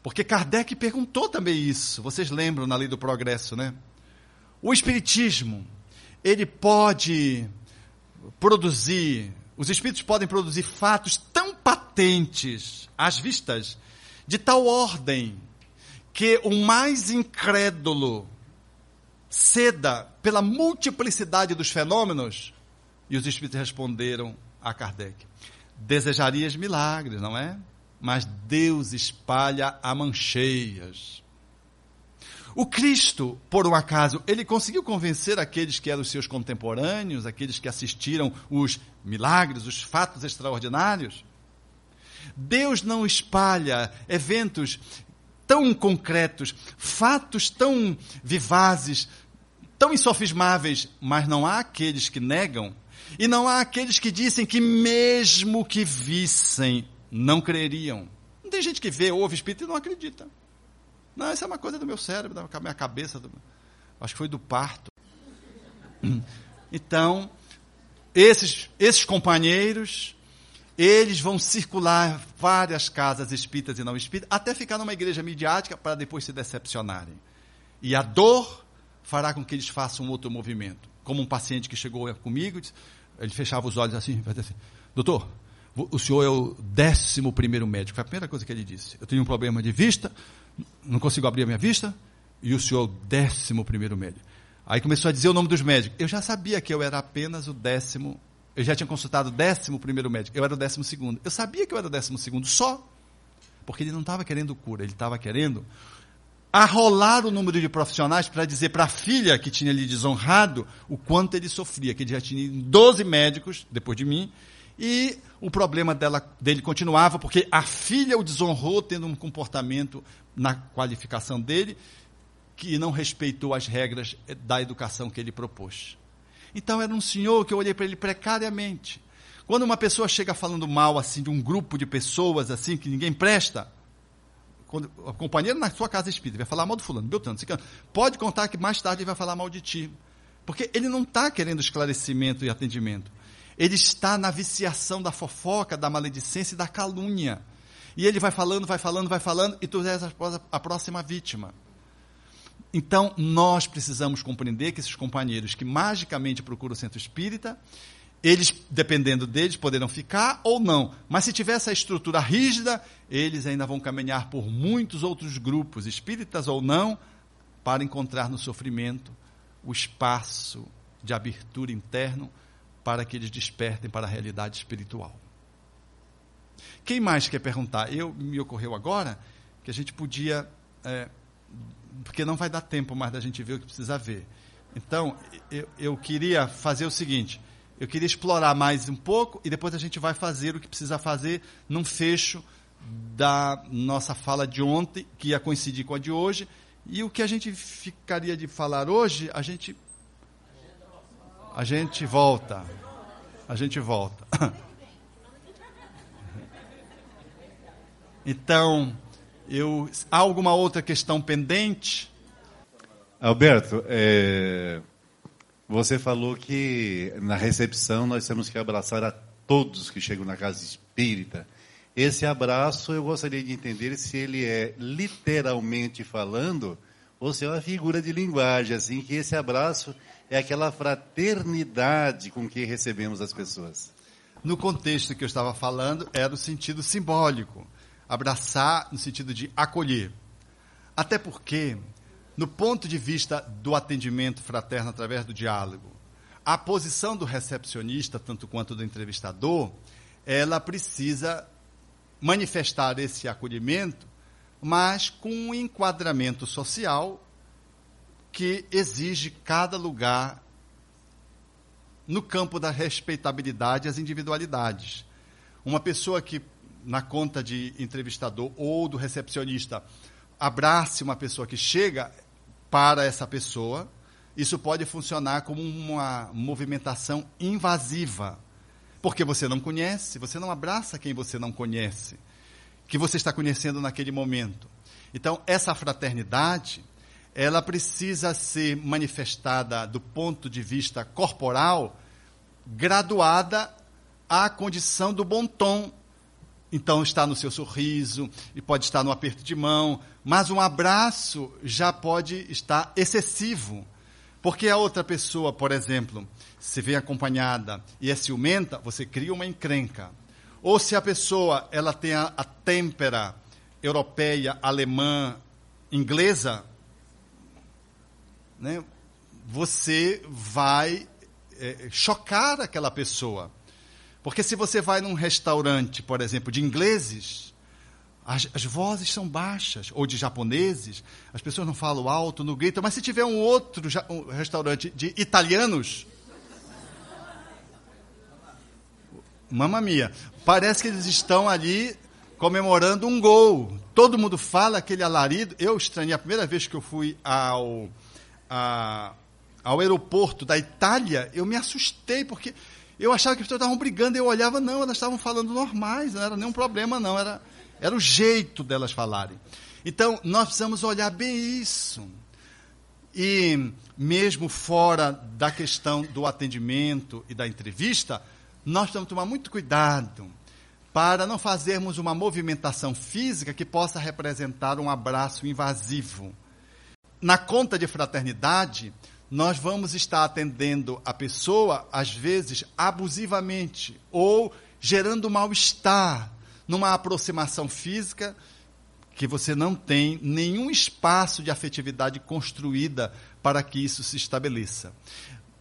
Porque Kardec perguntou também isso. Vocês lembram na lei do progresso, né? O espiritismo, ele pode produzir, os espíritos podem produzir fatos tão patentes às vistas, de tal ordem, que o mais incrédulo ceda pela multiplicidade dos fenômenos? E os espíritos responderam a Kardec: Desejarias milagres, não é? Mas Deus espalha a mancheias. O Cristo, por um acaso, ele conseguiu convencer aqueles que eram seus contemporâneos, aqueles que assistiram os milagres, os fatos extraordinários? Deus não espalha eventos tão concretos, fatos tão vivazes, tão insofismáveis, mas não há aqueles que negam e não há aqueles que dizem que mesmo que vissem, não creriam. Não tem gente que vê, ouve espírito e não acredita. Não, isso é uma coisa do meu cérebro, da minha cabeça. Do, acho que foi do parto. Então, esses, esses companheiros, eles vão circular várias casas espíritas e não espíritas, até ficar numa igreja midiática para depois se decepcionarem. E a dor fará com que eles façam um outro movimento. Como um paciente que chegou comigo, ele fechava os olhos assim, assim doutor, o senhor é o décimo primeiro médico. Foi a primeira coisa que ele disse. Eu tenho um problema de vista, não consigo abrir a minha vista, e o senhor é o décimo primeiro médico. Aí começou a dizer o nome dos médicos. Eu já sabia que eu era apenas o décimo. Eu já tinha consultado o décimo primeiro médico. Eu era o décimo segundo. Eu sabia que eu era o décimo segundo só. Porque ele não estava querendo cura, ele estava querendo arrolar o número de profissionais para dizer para a filha que tinha lhe desonrado o quanto ele sofria, que ele já tinha 12 médicos, depois de mim, e o problema dela, dele continuava, porque a filha o desonrou, tendo um comportamento na qualificação dele, que não respeitou as regras da educação que ele propôs. Então era um senhor que eu olhei para ele precariamente. Quando uma pessoa chega falando mal assim de um grupo de pessoas assim que ninguém presta, quando, o companheiro na sua casa espírita vai falar mal do fulano, Beltrano, Cicano, pode contar que mais tarde ele vai falar mal de ti. Porque ele não está querendo esclarecimento e atendimento. Ele está na viciação da fofoca, da maledicência e da calúnia. E ele vai falando, vai falando, vai falando, e tu és a próxima vítima. Então, nós precisamos compreender que esses companheiros que magicamente procuram o centro espírita, eles, dependendo deles, poderão ficar ou não. Mas se tiver essa estrutura rígida, eles ainda vão caminhar por muitos outros grupos, espíritas ou não, para encontrar no sofrimento o espaço de abertura interno para que eles despertem para a realidade espiritual. Quem mais quer perguntar? Eu me ocorreu agora que a gente podia, é, porque não vai dar tempo mais da gente ver o que precisa ver. Então, eu, eu queria fazer o seguinte: eu queria explorar mais um pouco e depois a gente vai fazer o que precisa fazer num fecho da nossa fala de ontem, que ia coincidir com a de hoje. E o que a gente ficaria de falar hoje, a gente a gente volta. A gente volta. Então, eu, há alguma outra questão pendente? Alberto, é, você falou que na recepção nós temos que abraçar a todos que chegam na casa espírita. Esse abraço eu gostaria de entender se ele é literalmente falando ou se é uma figura de linguagem, assim, que esse abraço é aquela fraternidade com que recebemos as pessoas. No contexto que eu estava falando, era o sentido simbólico. Abraçar no sentido de acolher. Até porque, no ponto de vista do atendimento fraterno através do diálogo, a posição do recepcionista, tanto quanto do entrevistador, ela precisa manifestar esse acolhimento, mas com um enquadramento social que exige cada lugar no campo da respeitabilidade às individualidades. Uma pessoa que, na conta de entrevistador ou do recepcionista, abrace uma pessoa que chega para essa pessoa, isso pode funcionar como uma movimentação invasiva. Porque você não conhece, você não abraça quem você não conhece, que você está conhecendo naquele momento. Então, essa fraternidade, ela precisa ser manifestada do ponto de vista corporal, graduada à condição do bom tom. Então está no seu sorriso e pode estar no aperto de mão, mas um abraço já pode estar excessivo. Porque a outra pessoa, por exemplo, se vem acompanhada e é ciumenta, você cria uma encrenca. Ou se a pessoa ela tem a, a têmpera europeia, alemã, inglesa, né, você vai é, chocar aquela pessoa. Porque se você vai num restaurante, por exemplo, de ingleses, as, as, vozes são baixas, ou de japoneses, as pessoas não falam alto, não gritam, mas se tiver um outro um restaurante de italianos, mamma mia, parece que eles estão ali comemorando um gol. Todo mundo fala aquele alarido. Eu estranhei a primeira vez que eu fui ao, a, ao aeroporto da Itália, eu me assustei, porque eu achava que as pessoas estavam brigando, eu olhava, não, elas estavam falando normais, não era nenhum problema, não, era, era o jeito delas falarem. Então, nós precisamos olhar bem isso. E mesmo fora da questão do atendimento e da entrevista, nós precisamos tomar muito cuidado para não fazermos uma movimentação física que possa representar um abraço invasivo. Na conta de fraternidade, nós vamos estar atendendo a pessoa, às vezes, abusivamente, ou gerando mal-estar numa aproximação física que você não tem nenhum espaço de afetividade construída para que isso se estabeleça.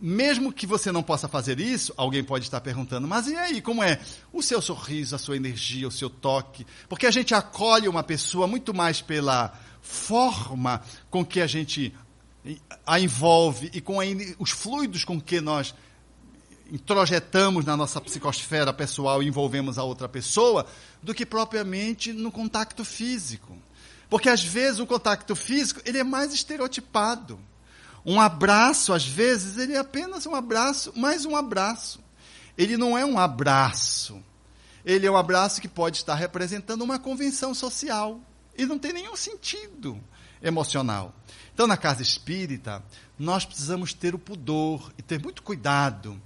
Mesmo que você não possa fazer isso, alguém pode estar perguntando, mas e aí, como é? O seu sorriso, a sua energia, o seu toque? Porque a gente acolhe uma pessoa muito mais pela forma com que a gente a envolve e com a, os fluidos com que nós introjetamos na nossa psicosfera pessoal e envolvemos a outra pessoa, do que propriamente no contato físico. Porque às vezes o contato físico ele é mais estereotipado. Um abraço, às vezes, ele é apenas um abraço, mais um abraço. Ele não é um abraço. Ele é um abraço que pode estar representando uma convenção social. E não tem nenhum sentido emocional. Então, na casa espírita, nós precisamos ter o pudor e ter muito cuidado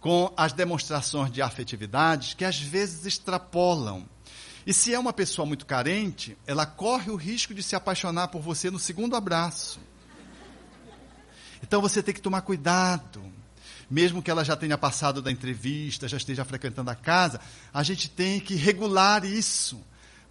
com as demonstrações de afetividades que às vezes extrapolam. E se é uma pessoa muito carente, ela corre o risco de se apaixonar por você no segundo abraço. Então você tem que tomar cuidado. Mesmo que ela já tenha passado da entrevista, já esteja frequentando a casa, a gente tem que regular isso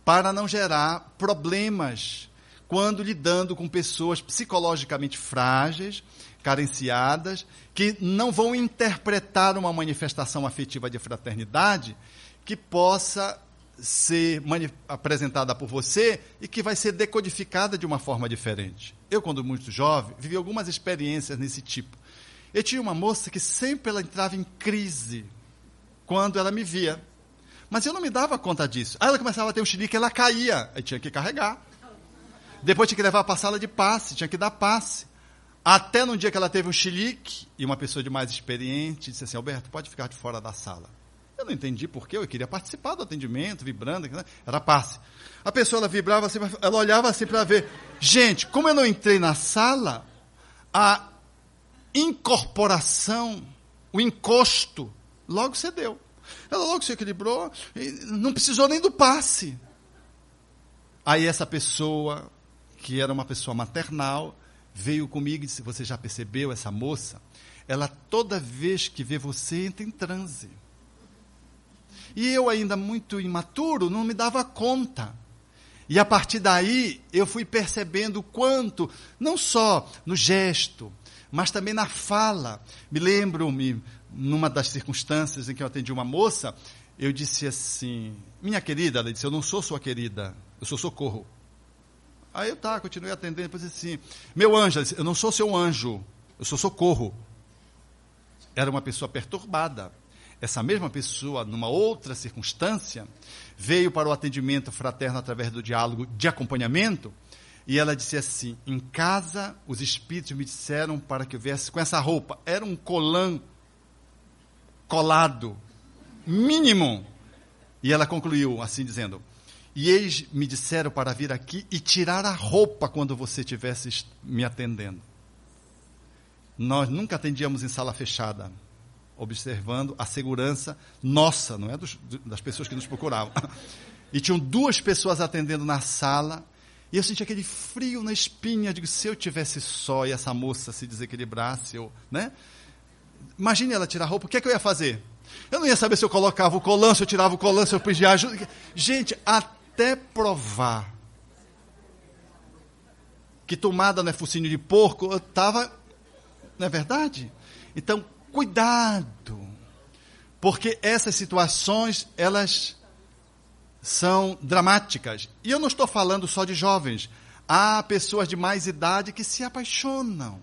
para não gerar problemas quando lidando com pessoas psicologicamente frágeis, carenciadas, que não vão interpretar uma manifestação afetiva de fraternidade que possa ser apresentada por você e que vai ser decodificada de uma forma diferente. Eu, quando muito jovem, vivi algumas experiências nesse tipo. Eu tinha uma moça que sempre ela entrava em crise quando ela me via. Mas eu não me dava conta disso. Aí ela começava a ter um xilique, ela caía. Aí tinha que carregar. Depois tinha que levar para a sala de passe, tinha que dar passe. Até no dia que ela teve um xilique, e uma pessoa de mais experiente disse assim, Alberto, pode ficar de fora da sala. Eu não entendi porquê, eu queria participar do atendimento, vibrando, era passe. A pessoa ela vibrava assim, ela olhava assim para ver. Gente, como eu não entrei na sala, a incorporação, o encosto, logo cedeu. Ela logo se equilibrou, não precisou nem do passe. Aí essa pessoa, que era uma pessoa maternal, veio comigo e disse: Você já percebeu essa moça? Ela toda vez que vê você entra em transe. E eu, ainda muito imaturo, não me dava conta. E a partir daí, eu fui percebendo o quanto, não só no gesto, mas também na fala. Me lembro-me, numa das circunstâncias em que eu atendi uma moça, eu disse assim: Minha querida, ela disse: Eu não sou sua querida, eu sou socorro. Aí eu tá, continuei atendendo, depois disse assim: Meu anjo, eu não sou seu anjo, eu sou socorro. Era uma pessoa perturbada. Essa mesma pessoa, numa outra circunstância, veio para o atendimento fraterno através do diálogo de acompanhamento, e ela disse assim: Em casa, os espíritos me disseram para que eu viesse com essa roupa. Era um colã colado, mínimo. E ela concluiu assim, dizendo: E eles me disseram para vir aqui e tirar a roupa quando você estivesse me atendendo. Nós nunca atendíamos em sala fechada observando a segurança nossa, não é dos, das pessoas que nos procuravam. E tinham duas pessoas atendendo na sala, e eu senti aquele frio na espinha, digo, se eu tivesse só e essa moça se desequilibrasse, eu, né? Imagine ela tirar a roupa, o que é que eu ia fazer? Eu não ia saber se eu colocava o colã, se eu tirava o colã, se eu pedia ajuda. Gente, até provar que tomada não é focinho de porco, eu estava, não é verdade? Então, cuidado, porque essas situações, elas são dramáticas. E eu não estou falando só de jovens. Há pessoas de mais idade que se apaixonam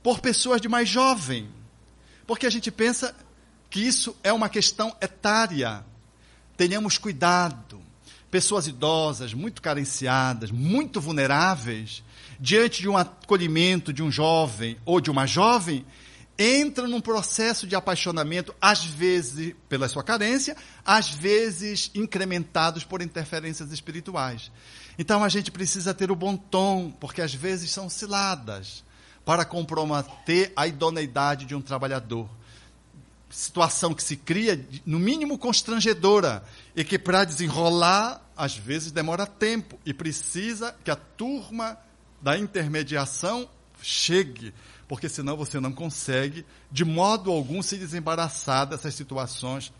por pessoas de mais jovem. Porque a gente pensa que isso é uma questão etária. Tenhamos cuidado. Pessoas idosas, muito carenciadas, muito vulneráveis, diante de um acolhimento de um jovem ou de uma jovem, entram num processo de apaixonamento, às vezes pela sua carência, às vezes incrementados por interferências espirituais. Então a gente precisa ter o bom tom, porque às vezes são ciladas para comprometer a idoneidade de um trabalhador. Situação que se cria, no mínimo, constrangedora, e que para desenrolar, às vezes demora tempo, e precisa que a turma da intermediação chegue porque senão você não consegue, de modo algum, se desembaraçar dessas situações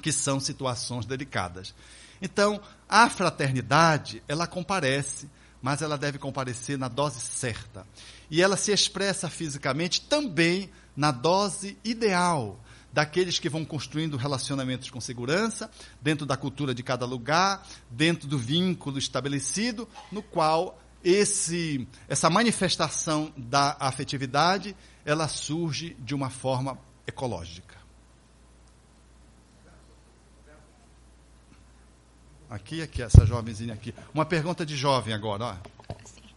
que são situações delicadas. Então, a fraternidade, ela comparece, mas ela deve comparecer na dose certa. E ela se expressa fisicamente também na dose ideal daqueles que vão construindo relacionamentos com segurança, dentro da cultura de cada lugar, dentro do vínculo estabelecido, no qual esse, essa manifestação da afetividade, ela surge de uma forma ecológica. Aqui, aqui, essa jovenzinha aqui. Uma pergunta de jovem agora, ó.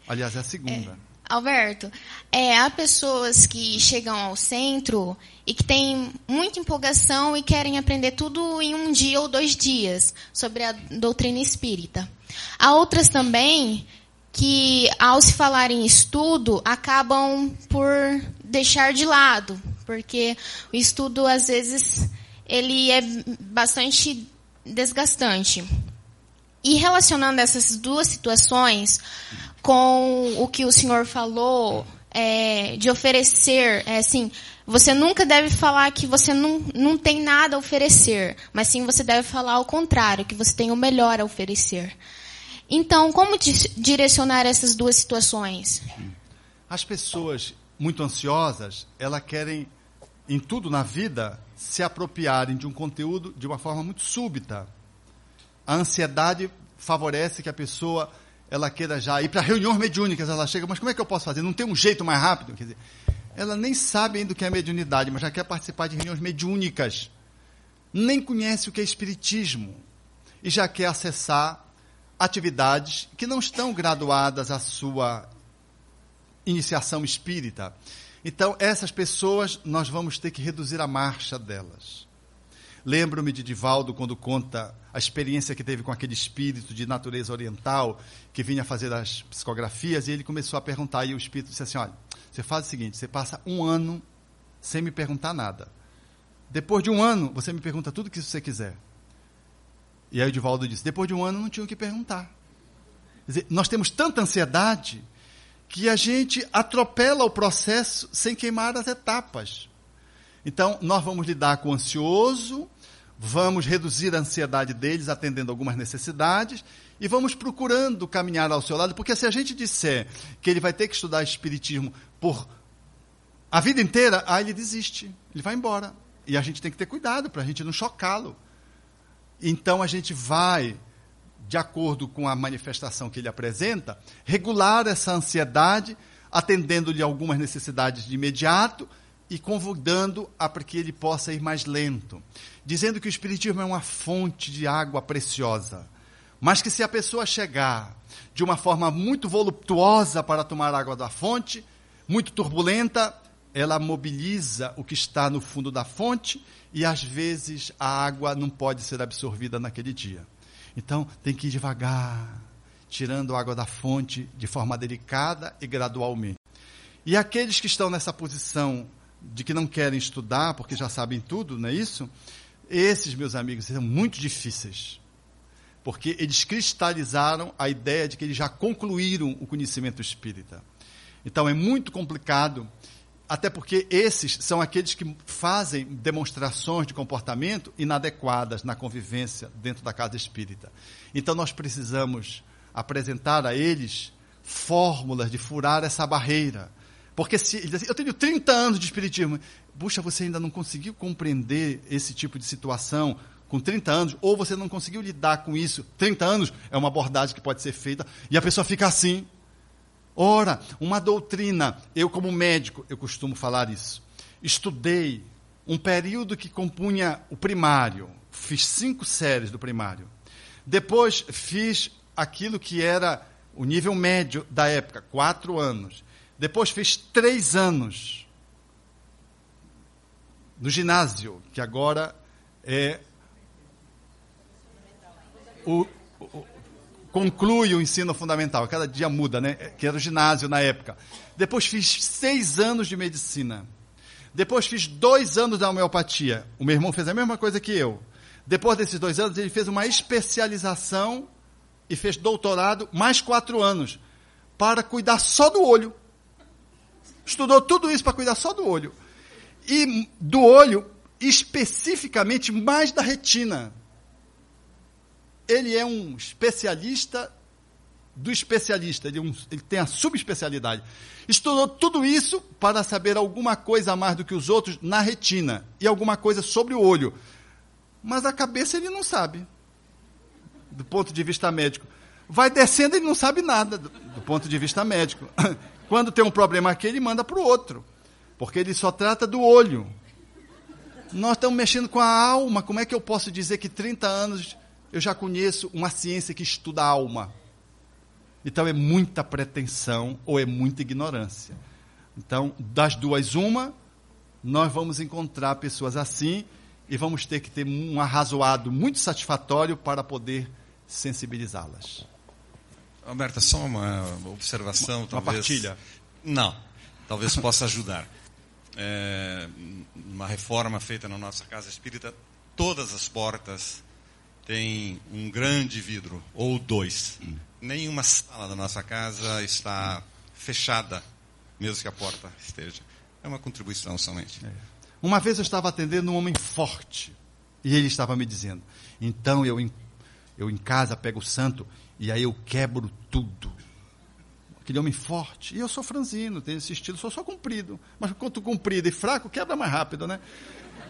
Aliás, é a segunda. É, Alberto, é, há pessoas que chegam ao centro e que têm muita empolgação e querem aprender tudo em um dia ou dois dias sobre a doutrina espírita. Há outras também que, ao se falar em estudo, acabam por deixar de lado, porque o estudo, às vezes, ele é bastante desgastante. E relacionando essas duas situações com o que o senhor falou é, de oferecer, é, assim, você nunca deve falar que você não, não tem nada a oferecer, mas sim você deve falar ao contrário, que você tem o melhor a oferecer. Então, como direcionar essas duas situações? As pessoas muito ansiosas, elas querem, em tudo na vida, se apropriarem de um conteúdo de uma forma muito súbita. A ansiedade favorece que a pessoa ela queira já ir para reuniões mediúnicas, ela chega, mas como é que eu posso fazer? Não tem um jeito mais rápido? Quer dizer, ela nem sabe ainda o que é mediunidade, mas já quer participar de reuniões mediúnicas. Nem conhece o que é espiritismo e já quer acessar atividades que não estão graduadas à sua iniciação espírita. Então, essas pessoas, nós vamos ter que reduzir a marcha delas. Lembro-me de Divaldo quando conta a experiência que teve com aquele espírito de natureza oriental que vinha fazer as psicografias e ele começou a perguntar e o espírito disse assim: olha, você faz o seguinte, você passa um ano sem me perguntar nada. Depois de um ano, você me pergunta tudo o que você quiser. E aí o Divaldo disse: depois de um ano não tinha o que perguntar. Dizer, nós temos tanta ansiedade que a gente atropela o processo sem queimar as etapas. Então, nós vamos lidar com o ansioso, vamos reduzir a ansiedade deles, atendendo algumas necessidades, e vamos procurando caminhar ao seu lado, porque se a gente disser que ele vai ter que estudar Espiritismo por a vida inteira, aí ele desiste, ele vai embora. E a gente tem que ter cuidado para a gente não chocá-lo. Então a gente vai, de acordo com a manifestação que ele apresenta, regular essa ansiedade, atendendo-lhe algumas necessidades de imediato e convidando a para que ele possa ir mais lento, dizendo que o espiritismo é uma fonte de água preciosa, mas que se a pessoa chegar de uma forma muito voluptuosa para tomar água da fonte, muito turbulenta, ela mobiliza o que está no fundo da fonte e às vezes a água não pode ser absorvida naquele dia. Então tem que ir devagar, tirando a água da fonte de forma delicada e gradualmente. E aqueles que estão nessa posição de que não querem estudar porque já sabem tudo, não é isso? Esses, meus amigos, são muito difíceis. Porque eles cristalizaram a ideia de que eles já concluíram o conhecimento espírita. Então é muito complicado, até porque esses são aqueles que fazem demonstrações de comportamento inadequadas na convivência dentro da casa espírita. Então nós precisamos apresentar a eles fórmulas de furar essa barreira porque se ele diz assim, eu tenho 30 anos de espiritismo, puxa, você ainda não conseguiu compreender esse tipo de situação com 30 anos, ou você não conseguiu lidar com isso, 30 anos é uma abordagem que pode ser feita, e a pessoa fica assim. Ora, uma doutrina, eu como médico, eu costumo falar isso. Estudei um período que compunha o primário, fiz cinco séries do primário. Depois fiz aquilo que era o nível médio da época, quatro anos. Depois fiz três anos no ginásio, que agora é o, o, conclui o ensino fundamental. Cada dia muda, né? Que era o ginásio na época. Depois fiz seis anos de medicina. Depois fiz dois anos da homeopatia. O meu irmão fez a mesma coisa que eu. Depois desses dois anos, ele fez uma especialização e fez doutorado, mais quatro anos, para cuidar só do olho. Estudou tudo isso para cuidar só do olho. E do olho, especificamente mais da retina. Ele é um especialista do especialista, ele, é um, ele tem a subespecialidade. Estudou tudo isso para saber alguma coisa a mais do que os outros na retina e alguma coisa sobre o olho. Mas a cabeça ele não sabe, do ponto de vista médico. Vai descendo, ele não sabe nada do, do ponto de vista médico. Quando tem um problema aqui, ele manda para o outro. Porque ele só trata do olho. Nós estamos mexendo com a alma. Como é que eu posso dizer que 30 anos eu já conheço uma ciência que estuda a alma? Então é muita pretensão ou é muita ignorância. Então, das duas, uma, nós vamos encontrar pessoas assim e vamos ter que ter um arrazoado muito satisfatório para poder sensibilizá-las. Alberta, só uma observação, uma, talvez. Uma partilha. Não, talvez possa ajudar. É, uma reforma feita na nossa casa espírita, todas as portas têm um grande vidro, ou dois. Hum. Nenhuma sala da nossa casa está fechada, mesmo que a porta esteja. É uma contribuição somente. É. Uma vez eu estava atendendo um homem forte, e ele estava me dizendo: então eu, eu em casa pego o santo e aí eu quebro tudo. Aquele homem forte. E eu sou franzino, tenho esse estilo, sou só comprido. Mas quanto comprido e fraco, quebra mais rápido, né?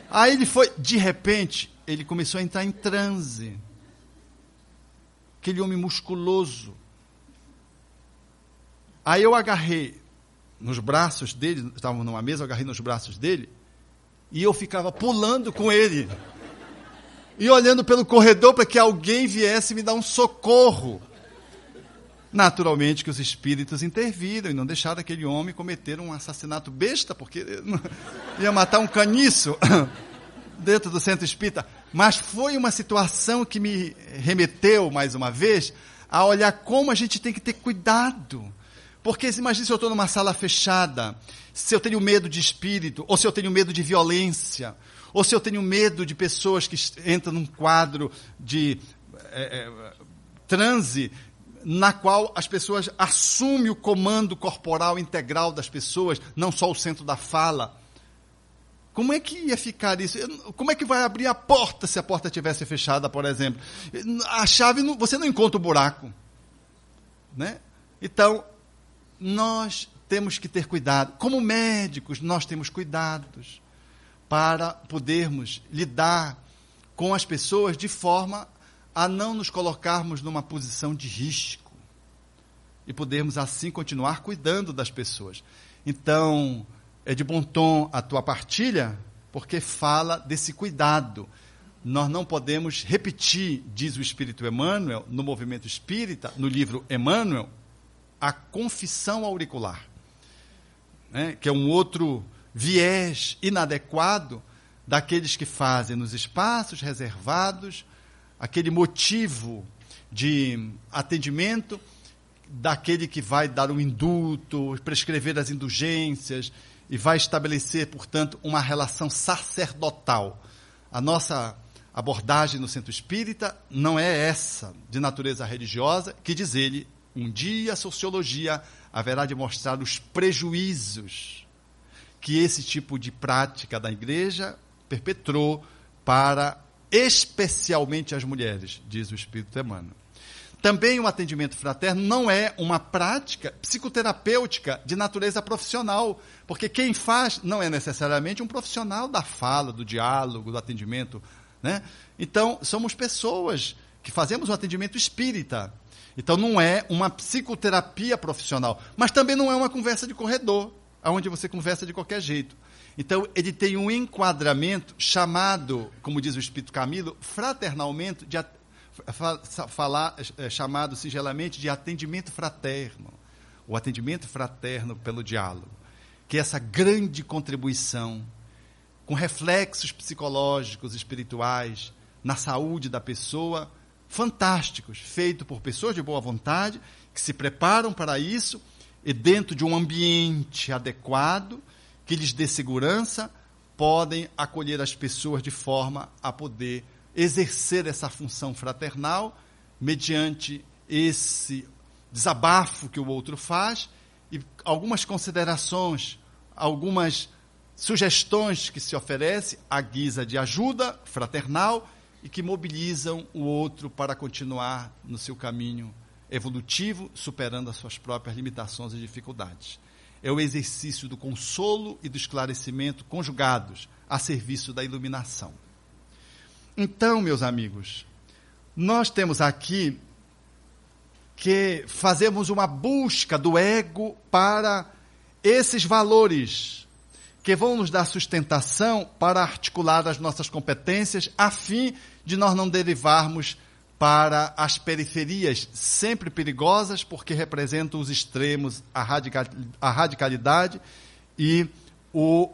Aí ele foi, de repente, ele começou a entrar em transe. Aquele homem musculoso. Aí eu agarrei nos braços dele, estávamos numa mesa, eu agarrei nos braços dele, e eu ficava pulando com ele e olhando pelo corredor para que alguém viesse me dar um socorro. Naturalmente que os espíritos interviram e não deixaram aquele homem cometer um assassinato besta, porque ia matar um caniço dentro do centro espírita. Mas foi uma situação que me remeteu, mais uma vez, a olhar como a gente tem que ter cuidado. Porque imagine se eu estou numa sala fechada, se eu tenho medo de espírito, ou se eu tenho medo de violência, ou se eu tenho medo de pessoas que entram num quadro de é, é, transe, na qual as pessoas assumem o comando corporal integral das pessoas, não só o centro da fala. Como é que ia ficar isso? Como é que vai abrir a porta se a porta tivesse fechada, por exemplo? A chave, você não encontra o buraco. Né? Então, nós temos que ter cuidado. Como médicos, nós temos cuidados para podermos lidar com as pessoas de forma a não nos colocarmos numa posição de risco e podermos assim continuar cuidando das pessoas. Então, é de bom tom a tua partilha, porque fala desse cuidado. Nós não podemos repetir, diz o Espírito Emmanuel, no movimento espírita, no livro Emmanuel, a confissão auricular, né? que é um outro viés inadequado daqueles que fazem nos espaços reservados aquele motivo de atendimento daquele que vai dar o indulto, prescrever as indulgências e vai estabelecer, portanto, uma relação sacerdotal. A nossa abordagem no centro espírita não é essa, de natureza religiosa, que diz ele, um dia a sociologia haverá de mostrar os prejuízos que esse tipo de prática da igreja perpetrou para especialmente as mulheres, diz o Espírito Emmanuel. Também o atendimento fraterno não é uma prática psicoterapêutica de natureza profissional, porque quem faz não é necessariamente um profissional da fala, do diálogo, do atendimento. Né? Então, somos pessoas que fazemos um atendimento espírita. Então, não é uma psicoterapia profissional, mas também não é uma conversa de corredor, onde você conversa de qualquer jeito. Então, ele tem um enquadramento chamado, como diz o Espírito Camilo, fraternalmente, de, falar, é, chamado singelamente de atendimento fraterno. O atendimento fraterno pelo diálogo. Que é essa grande contribuição, com reflexos psicológicos, espirituais, na saúde da pessoa, fantásticos, feito por pessoas de boa vontade, que se preparam para isso e dentro de um ambiente adequado que lhes dê segurança, podem acolher as pessoas de forma a poder exercer essa função fraternal mediante esse desabafo que o outro faz e algumas considerações, algumas sugestões que se oferece à guisa de ajuda fraternal e que mobilizam o outro para continuar no seu caminho evolutivo, superando as suas próprias limitações e dificuldades é o exercício do consolo e do esclarecimento conjugados a serviço da iluminação. Então, meus amigos, nós temos aqui que fazemos uma busca do ego para esses valores que vão nos dar sustentação para articular as nossas competências, a fim de nós não derivarmos para as periferias, sempre perigosas, porque representam os extremos, a, radical, a radicalidade e o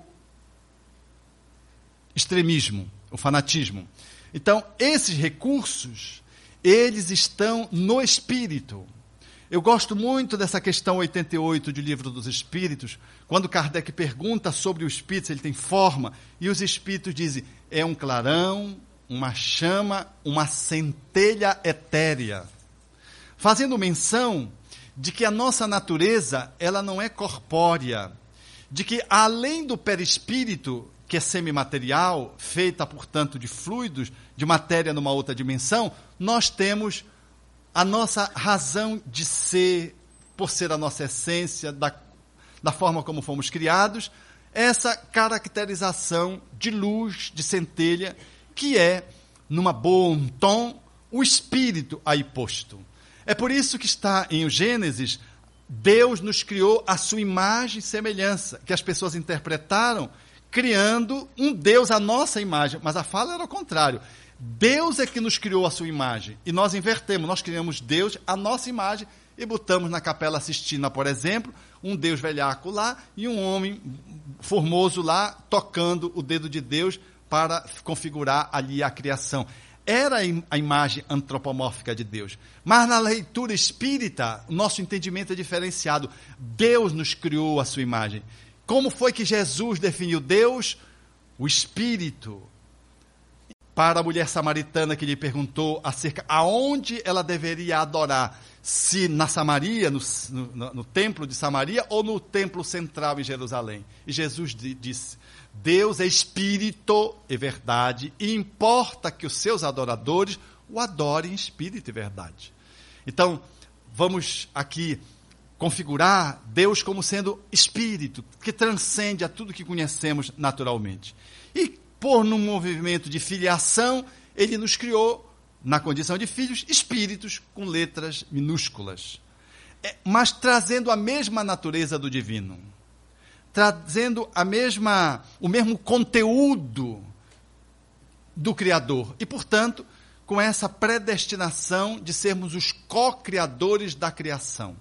extremismo, o fanatismo. Então, esses recursos, eles estão no espírito. Eu gosto muito dessa questão 88 de Livro dos Espíritos, quando Kardec pergunta sobre o espírito, ele tem forma, e os espíritos dizem: é um clarão, uma chama, uma centelha etérea, fazendo menção de que a nossa natureza, ela não é corpórea, de que além do perispírito, que é semimaterial, feita, portanto, de fluidos, de matéria numa outra dimensão, nós temos a nossa razão de ser, por ser a nossa essência, da, da forma como fomos criados, essa caracterização de luz, de centelha, que é, numa bom tom, o espírito aí posto. É por isso que está em Gênesis, Deus nos criou a sua imagem e semelhança, que as pessoas interpretaram criando um Deus à nossa imagem, mas a fala era o contrário. Deus é que nos criou a sua imagem e nós invertemos, nós criamos Deus à nossa imagem e botamos na Capela Sistina, por exemplo, um Deus velhaco lá e um homem formoso lá tocando o dedo de Deus para configurar ali a criação. Era a imagem antropomórfica de Deus. Mas na leitura espírita, nosso entendimento é diferenciado. Deus nos criou a sua imagem. Como foi que Jesus definiu Deus? O Espírito. Para a mulher samaritana que lhe perguntou acerca aonde ela deveria adorar, se na Samaria, no, no, no templo de Samaria ou no templo central em Jerusalém. E Jesus disse: Deus é espírito e verdade, e importa que os seus adoradores o adorem em espírito e verdade. Então, vamos aqui configurar Deus como sendo espírito, que transcende a tudo que conhecemos naturalmente. E por num movimento de filiação, ele nos criou na condição de filhos, espíritos com letras minúsculas, é, mas trazendo a mesma natureza do divino, trazendo a mesma, o mesmo conteúdo do Criador e, portanto, com essa predestinação de sermos os co-criadores da criação.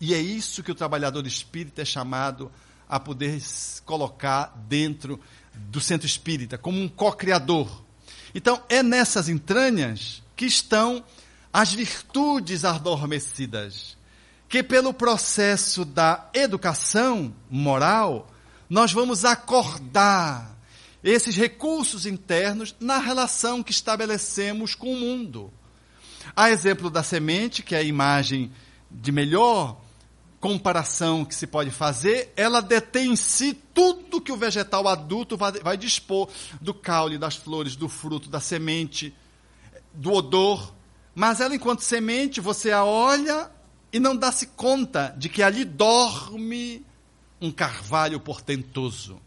E é isso que o trabalhador espírita é chamado a poder colocar dentro do centro espírita, como um co-criador. Então, é nessas entranhas que estão as virtudes adormecidas, que pelo processo da educação moral, nós vamos acordar esses recursos internos na relação que estabelecemos com o mundo. A exemplo da semente, que é a imagem de melhor comparação que se pode fazer, ela detém em si tudo que o vegetal adulto vai, vai dispor do caule, das flores, do fruto, da semente, do odor. Mas ela, enquanto semente, você a olha e não dá-se conta de que ali dorme um carvalho portentoso,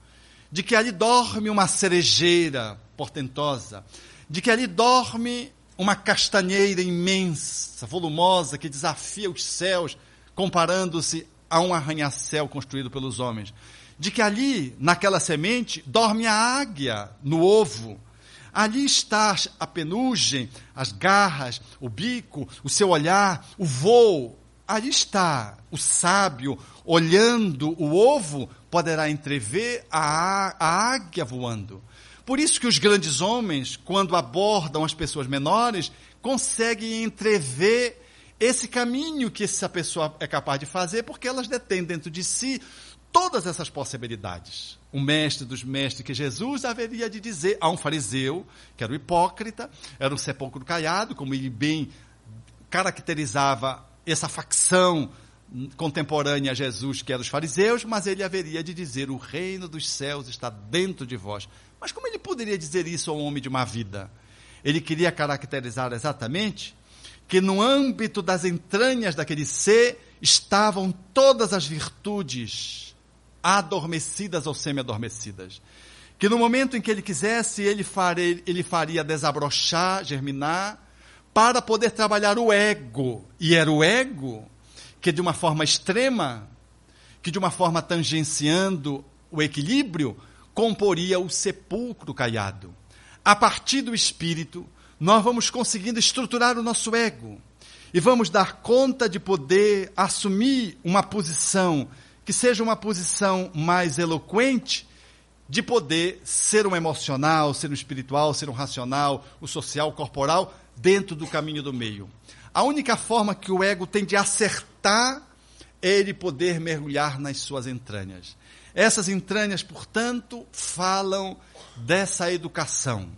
de que ali dorme uma cerejeira portentosa, de que ali dorme uma castanheira imensa, volumosa, que desafia os céus comparando-se a um arranha-céu construído pelos homens. De que ali, naquela semente, dorme a águia no ovo. Ali está a penugem, as garras, o bico, o seu olhar, o voo. Ali está o sábio olhando o ovo, poderá entrever a, a águia voando. Por isso que os grandes homens, quando abordam as pessoas menores, conseguem entrever esse caminho que essa pessoa é capaz de fazer, porque elas detêm dentro de si todas essas possibilidades. O mestre dos mestres que Jesus haveria de dizer a um fariseu, que era o hipócrita, era um sepulcro caiado, como ele bem caracterizava essa facção contemporânea a Jesus, que era os fariseus, mas ele haveria de dizer: o reino dos céus está dentro de vós. Mas como ele poderia dizer isso a um homem de má vida? Ele queria caracterizar exatamente que no âmbito das entranhas daquele ser estavam todas as virtudes adormecidas ou semi-adormecidas. Que no momento em que ele quisesse, ele faria, ele faria desabrochar, germinar, para poder trabalhar o ego. E era o ego que, de uma forma extrema, que de uma forma tangenciando o equilíbrio, comporia o sepulcro caiado. A partir do espírito, nós vamos conseguindo estruturar o nosso ego e vamos dar conta de poder assumir uma posição que seja uma posição mais eloquente, de poder ser um emocional, ser um espiritual, ser um racional, o social, o corporal, dentro do caminho do meio. A única forma que o ego tem de acertar é ele poder mergulhar nas suas entranhas. Essas entranhas, portanto, falam dessa educação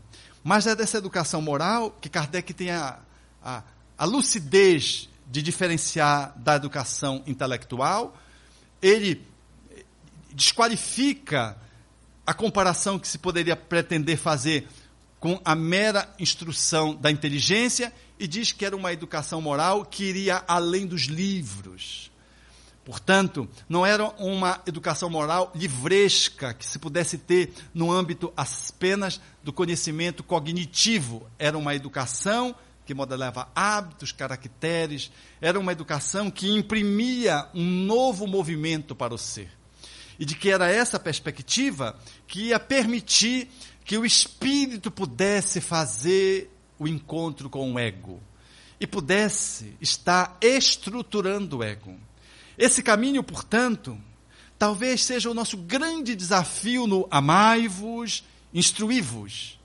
mas é dessa educação moral que Kardec tem a, a, a lucidez de diferenciar da educação intelectual. Ele desqualifica a comparação que se poderia pretender fazer com a mera instrução da inteligência e diz que era uma educação moral que iria além dos livros. Portanto, não era uma educação moral livresca que se pudesse ter no âmbito apenas do conhecimento cognitivo. Era uma educação que modelava hábitos, caracteres, era uma educação que imprimia um novo movimento para o ser. E de que era essa perspectiva que ia permitir que o espírito pudesse fazer o encontro com o ego e pudesse estar estruturando o ego. Esse caminho, portanto, talvez seja o nosso grande desafio no amai-vos, instruí-vos.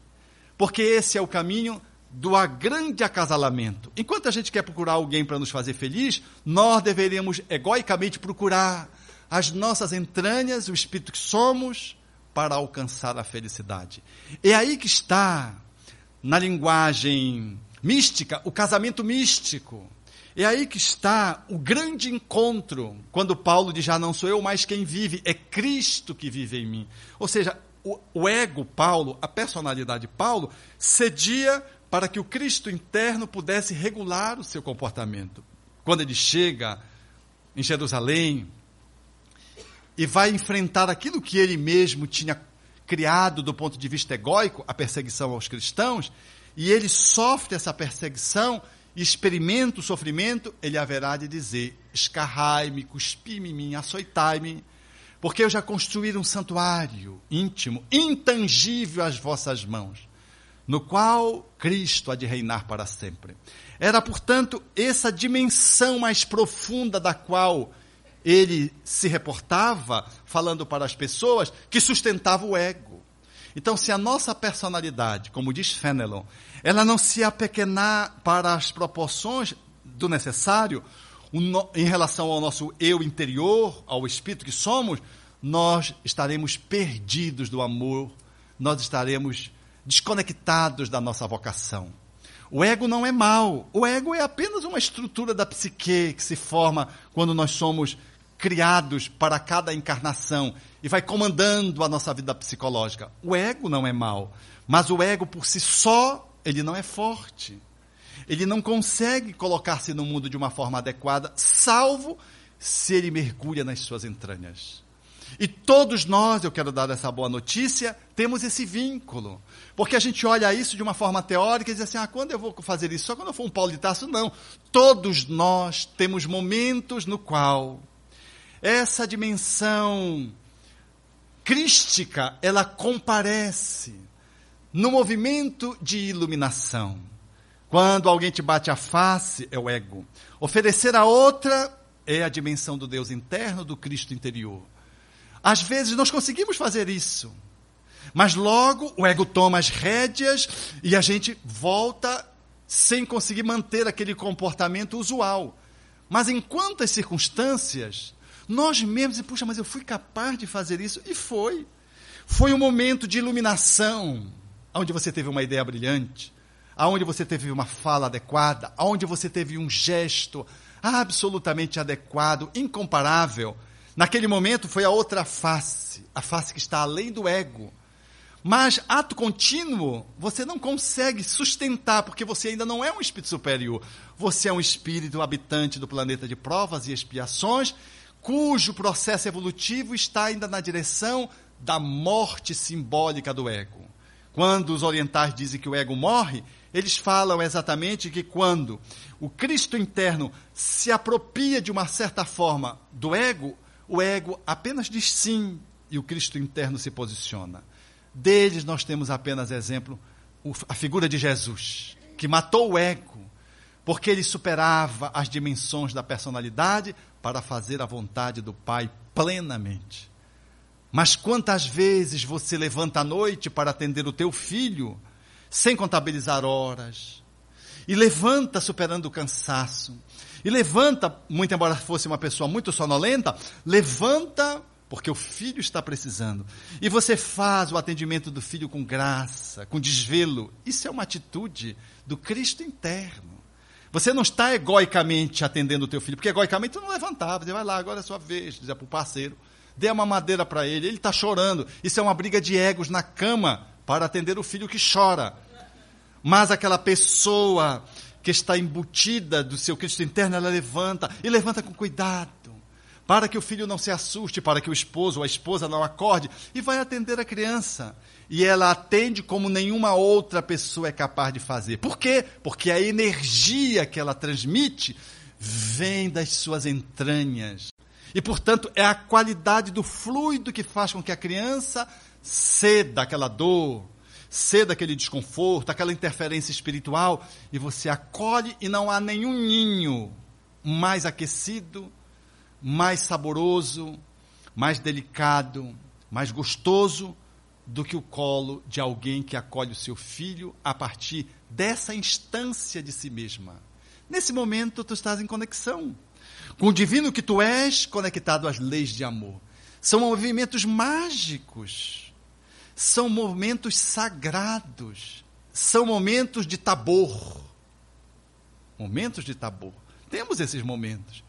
Porque esse é o caminho do grande acasalamento. Enquanto a gente quer procurar alguém para nos fazer feliz, nós deveríamos egoicamente procurar as nossas entranhas, o espírito que somos, para alcançar a felicidade. É aí que está, na linguagem mística, o casamento místico. É aí que está o grande encontro, quando Paulo diz: Já não sou eu mais quem vive, é Cristo que vive em mim. Ou seja, o, o ego Paulo, a personalidade Paulo, cedia para que o Cristo interno pudesse regular o seu comportamento. Quando ele chega em Jerusalém e vai enfrentar aquilo que ele mesmo tinha criado do ponto de vista egóico, a perseguição aos cristãos, e ele sofre essa perseguição experimenta o sofrimento, ele haverá de dizer: escarrai-me, cuspi-me em mim, açoitai-me, porque eu já construí um santuário íntimo, intangível às vossas mãos, no qual Cristo há de reinar para sempre. Era, portanto, essa dimensão mais profunda da qual ele se reportava, falando para as pessoas, que sustentava o ego. Então, se a nossa personalidade, como diz Fenelon, ela não se apequenar para as proporções do necessário, em relação ao nosso eu interior, ao espírito que somos, nós estaremos perdidos do amor, nós estaremos desconectados da nossa vocação. O ego não é mal, o ego é apenas uma estrutura da psique que se forma quando nós somos criados para cada encarnação e vai comandando a nossa vida psicológica. O ego não é mal, mas o ego por si só, ele não é forte. Ele não consegue colocar-se no mundo de uma forma adequada, salvo se ele mergulha nas suas entranhas. E todos nós, eu quero dar essa boa notícia, temos esse vínculo. Porque a gente olha isso de uma forma teórica e diz assim: ah, quando eu vou fazer isso? Só quando eu for um Paulo de Tarso? Não. Todos nós temos momentos no qual essa dimensão crística, ela comparece no movimento de iluminação. Quando alguém te bate a face, é o ego. Oferecer a outra é a dimensão do Deus interno, do Cristo interior. Às vezes nós conseguimos fazer isso, mas logo o ego toma as rédeas e a gente volta sem conseguir manter aquele comportamento usual. Mas em quantas circunstâncias nós mesmos, e puxa, mas eu fui capaz de fazer isso. E foi. Foi um momento de iluminação, onde você teve uma ideia brilhante, onde você teve uma fala adequada, onde você teve um gesto absolutamente adequado, incomparável. Naquele momento foi a outra face, a face que está além do ego. Mas ato contínuo, você não consegue sustentar, porque você ainda não é um espírito superior. Você é um espírito habitante do planeta de provas e expiações, cujo processo evolutivo está ainda na direção da morte simbólica do ego. Quando os orientais dizem que o ego morre, eles falam exatamente que quando o Cristo interno se apropria de uma certa forma do ego, o ego apenas diz sim e o Cristo interno se posiciona. Deles nós temos apenas exemplo a figura de Jesus, que matou o ego, porque ele superava as dimensões da personalidade para fazer a vontade do Pai plenamente. Mas quantas vezes você levanta à noite para atender o teu filho, sem contabilizar horas, e levanta superando o cansaço, e levanta, muito embora fosse uma pessoa muito sonolenta, levanta porque o filho está precisando. E você faz o atendimento do filho com graça, com desvelo. Isso é uma atitude do Cristo interno. Você não está egoicamente atendendo o teu filho, porque egoicamente tu não levantava, você vai lá, agora é a sua vez, dizer para o parceiro, dê uma madeira para ele, ele está chorando. Isso é uma briga de egos na cama para atender o filho que chora. Mas aquela pessoa que está embutida do seu Cristo interno, ela levanta, e levanta com cuidado, para que o filho não se assuste, para que o esposo ou a esposa não acorde, e vai atender a criança e ela atende como nenhuma outra pessoa é capaz de fazer. Por quê? Porque a energia que ela transmite vem das suas entranhas. E, portanto, é a qualidade do fluido que faz com que a criança ceda aquela dor, ceda aquele desconforto, aquela interferência espiritual, e você acolhe e não há nenhum ninho mais aquecido, mais saboroso, mais delicado, mais gostoso do que o colo de alguém que acolhe o seu filho a partir dessa instância de si mesma. Nesse momento, tu estás em conexão com o divino que tu és, conectado às leis de amor. São movimentos mágicos, são momentos sagrados, são momentos de tabor. Momentos de tabor. Temos esses momentos.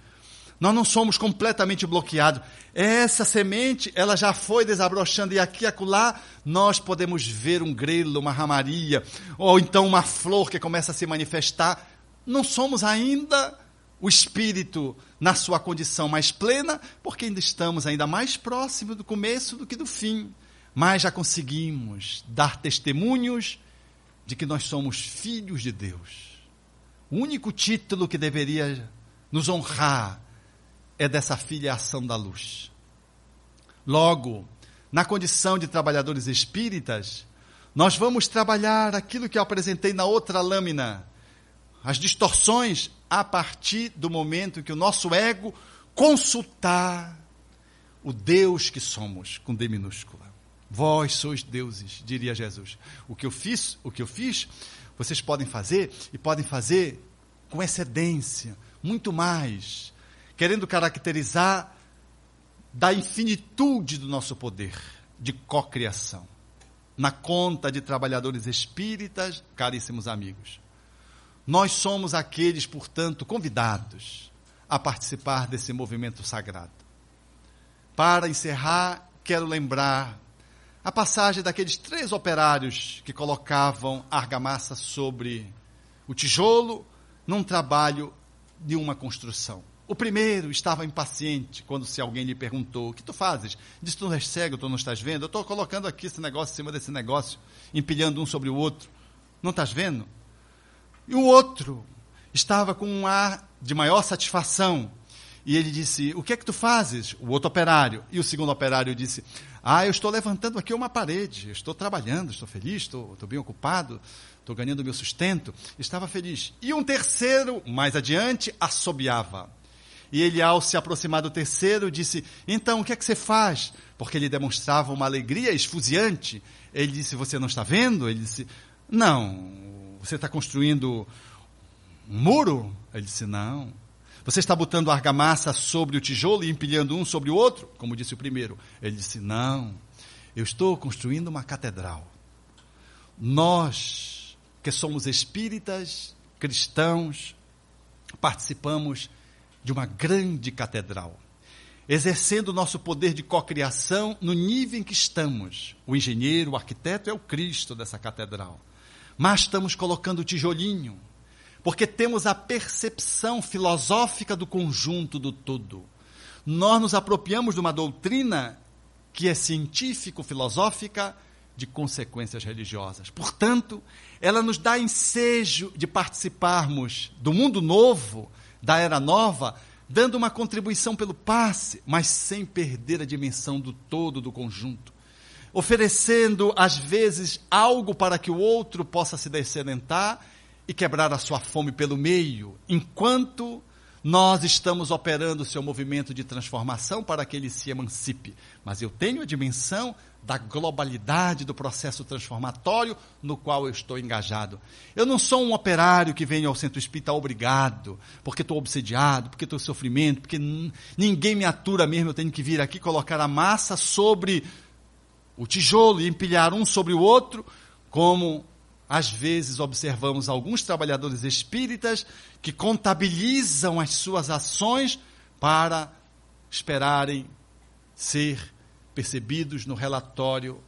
Nós não somos completamente bloqueados. Essa semente, ela já foi desabrochando e aqui e acolá nós podemos ver um grelo, uma ramaria, ou então uma flor que começa a se manifestar. Não somos ainda o espírito na sua condição mais plena, porque ainda estamos ainda mais próximo do começo do que do fim, mas já conseguimos dar testemunhos de que nós somos filhos de Deus. O único título que deveria nos honrar é dessa filiação da luz. Logo, na condição de trabalhadores espíritas, nós vamos trabalhar aquilo que eu apresentei na outra lâmina, as distorções a partir do momento que o nosso ego consultar o Deus que somos, com D minúscula. Vós sois deuses, diria Jesus. O que eu fiz, o que eu fiz, vocês podem fazer e podem fazer com excedência, muito mais, querendo caracterizar da infinitude do nosso poder de cocriação. Na conta de trabalhadores espíritas, caríssimos amigos. Nós somos aqueles, portanto, convidados a participar desse movimento sagrado. Para encerrar, quero lembrar a passagem daqueles três operários que colocavam argamassa sobre o tijolo num trabalho de uma construção. O primeiro estava impaciente quando se alguém lhe perguntou: O que tu fazes? Disse: Tu não és cego, tu não estás vendo? Eu estou colocando aqui esse negócio em cima desse negócio, empilhando um sobre o outro. Não estás vendo? E o outro estava com um ar de maior satisfação. E ele disse: O que é que tu fazes? O outro operário. E o segundo operário disse: Ah, eu estou levantando aqui uma parede, estou trabalhando, estou feliz, estou, estou bem ocupado, estou ganhando meu sustento. Estava feliz. E um terceiro, mais adiante, assobiava. E ele, ao se aproximar do terceiro, disse: Então, o que é que você faz? Porque ele demonstrava uma alegria esfuziante. Ele disse: Você não está vendo? Ele disse: Não. Você está construindo um muro? Ele disse: Não. Você está botando argamassa sobre o tijolo e empilhando um sobre o outro? Como disse o primeiro. Ele disse: Não. Eu estou construindo uma catedral. Nós, que somos espíritas, cristãos, participamos de uma grande catedral, exercendo o nosso poder de cocriação no nível em que estamos. O engenheiro, o arquiteto é o Cristo dessa catedral. Mas estamos colocando o tijolinho, porque temos a percepção filosófica do conjunto do todo. Nós nos apropriamos de uma doutrina que é científico-filosófica de consequências religiosas. Portanto, ela nos dá ensejo de participarmos do mundo novo da era nova, dando uma contribuição pelo passe, mas sem perder a dimensão do todo do conjunto. Oferecendo, às vezes, algo para que o outro possa se descedentar e quebrar a sua fome pelo meio, enquanto nós estamos operando o seu movimento de transformação para que ele se emancipe. Mas eu tenho a dimensão da globalidade do processo transformatório no qual eu estou engajado. Eu não sou um operário que vem ao centro espírita obrigado, porque estou obsediado, porque estou em sofrimento, porque ninguém me atura mesmo, eu tenho que vir aqui colocar a massa sobre o tijolo e empilhar um sobre o outro, como às vezes observamos alguns trabalhadores espíritas que contabilizam as suas ações para esperarem ser percebidos no relatório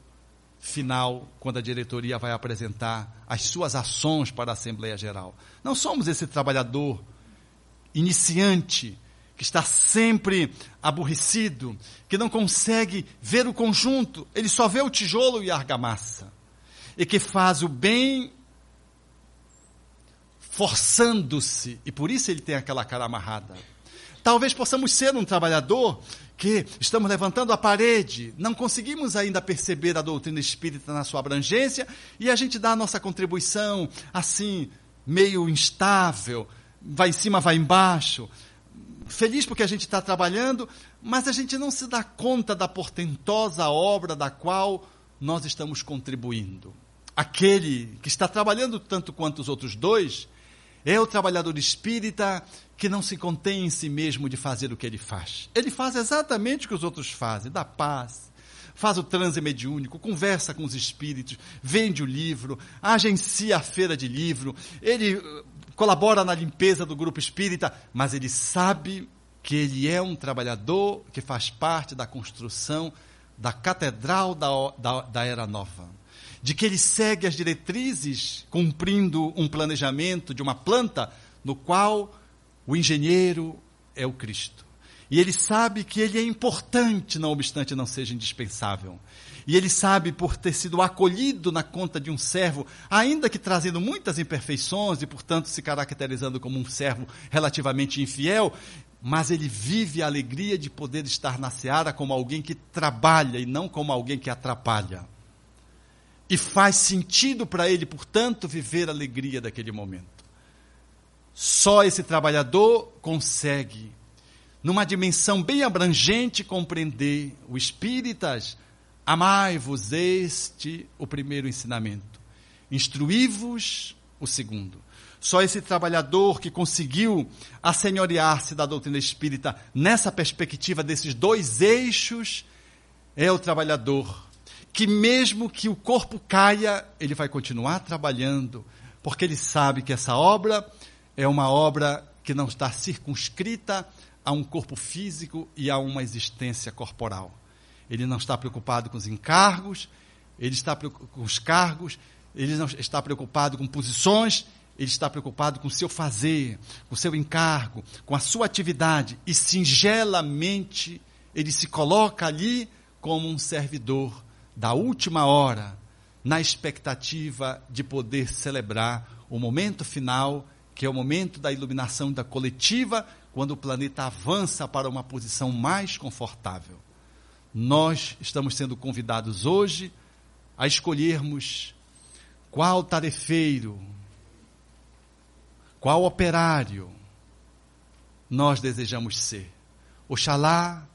final, quando a diretoria vai apresentar as suas ações para a Assembleia Geral. Não somos esse trabalhador iniciante que está sempre aborrecido, que não consegue ver o conjunto, ele só vê o tijolo e a argamassa, e que faz o bem forçando-se, e por isso ele tem aquela cara amarrada. Talvez possamos ser um trabalhador que estamos levantando a parede, não conseguimos ainda perceber a doutrina espírita na sua abrangência e a gente dá a nossa contribuição assim, meio instável, vai em cima, vai embaixo. Feliz porque a gente está trabalhando, mas a gente não se dá conta da portentosa obra da qual nós estamos contribuindo. Aquele que está trabalhando tanto quanto os outros dois é o trabalhador espírita que não se contém em si mesmo de fazer o que ele faz. Ele faz exatamente o que os outros fazem, dá paz, faz o transe mediúnico, conversa com os espíritos, vende o livro, agencia a feira de livro, ele uh, colabora na limpeza do grupo espírita, mas ele sabe que ele é um trabalhador que faz parte da construção da catedral da, da, da era nova de que ele segue as diretrizes, cumprindo um planejamento de uma planta, no qual O engenheiro é o Cristo. E ele sabe que ele é importante, não obstante não seja indispensável. E ele sabe, por ter sido acolhido na conta de um servo, ainda que trazendo muitas imperfeições e, portanto, se caracterizando como um servo relativamente infiel, mas ele vive a alegria de poder estar na seara como alguém que trabalha e não como alguém que atrapalha. E faz sentido para ele, portanto, viver a alegria daquele momento. Só esse trabalhador consegue, numa dimensão bem abrangente, compreender o espíritas. Amai-vos, este o primeiro ensinamento. Instruí-vos, o segundo. Só esse trabalhador que conseguiu assenhorear-se da doutrina espírita nessa perspectiva desses dois eixos é o trabalhador que, mesmo que o corpo caia, ele vai continuar trabalhando, porque ele sabe que essa obra é uma obra que não está circunscrita a um corpo físico e a uma existência corporal. Ele não está preocupado com os encargos, ele está com os cargos, ele não está preocupado com posições, ele está preocupado com o seu fazer, com o seu encargo, com a sua atividade e singelamente ele se coloca ali como um servidor da última hora, na expectativa de poder celebrar o momento final que é o momento da iluminação da coletiva, quando o planeta avança para uma posição mais confortável. Nós estamos sendo convidados hoje a escolhermos qual tarefeiro, qual operário nós desejamos ser. Oxalá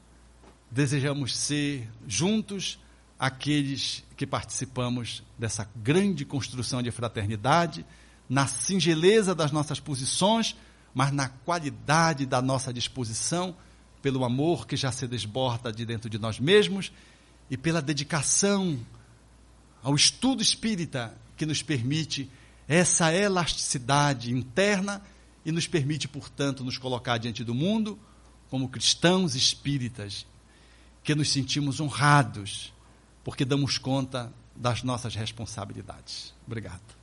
desejamos ser juntos aqueles que participamos dessa grande construção de fraternidade na singeleza das nossas posições, mas na qualidade da nossa disposição, pelo amor que já se desborda de dentro de nós mesmos e pela dedicação ao estudo espírita que nos permite essa elasticidade interna e nos permite, portanto, nos colocar diante do mundo como cristãos espíritas, que nos sentimos honrados porque damos conta das nossas responsabilidades. Obrigado.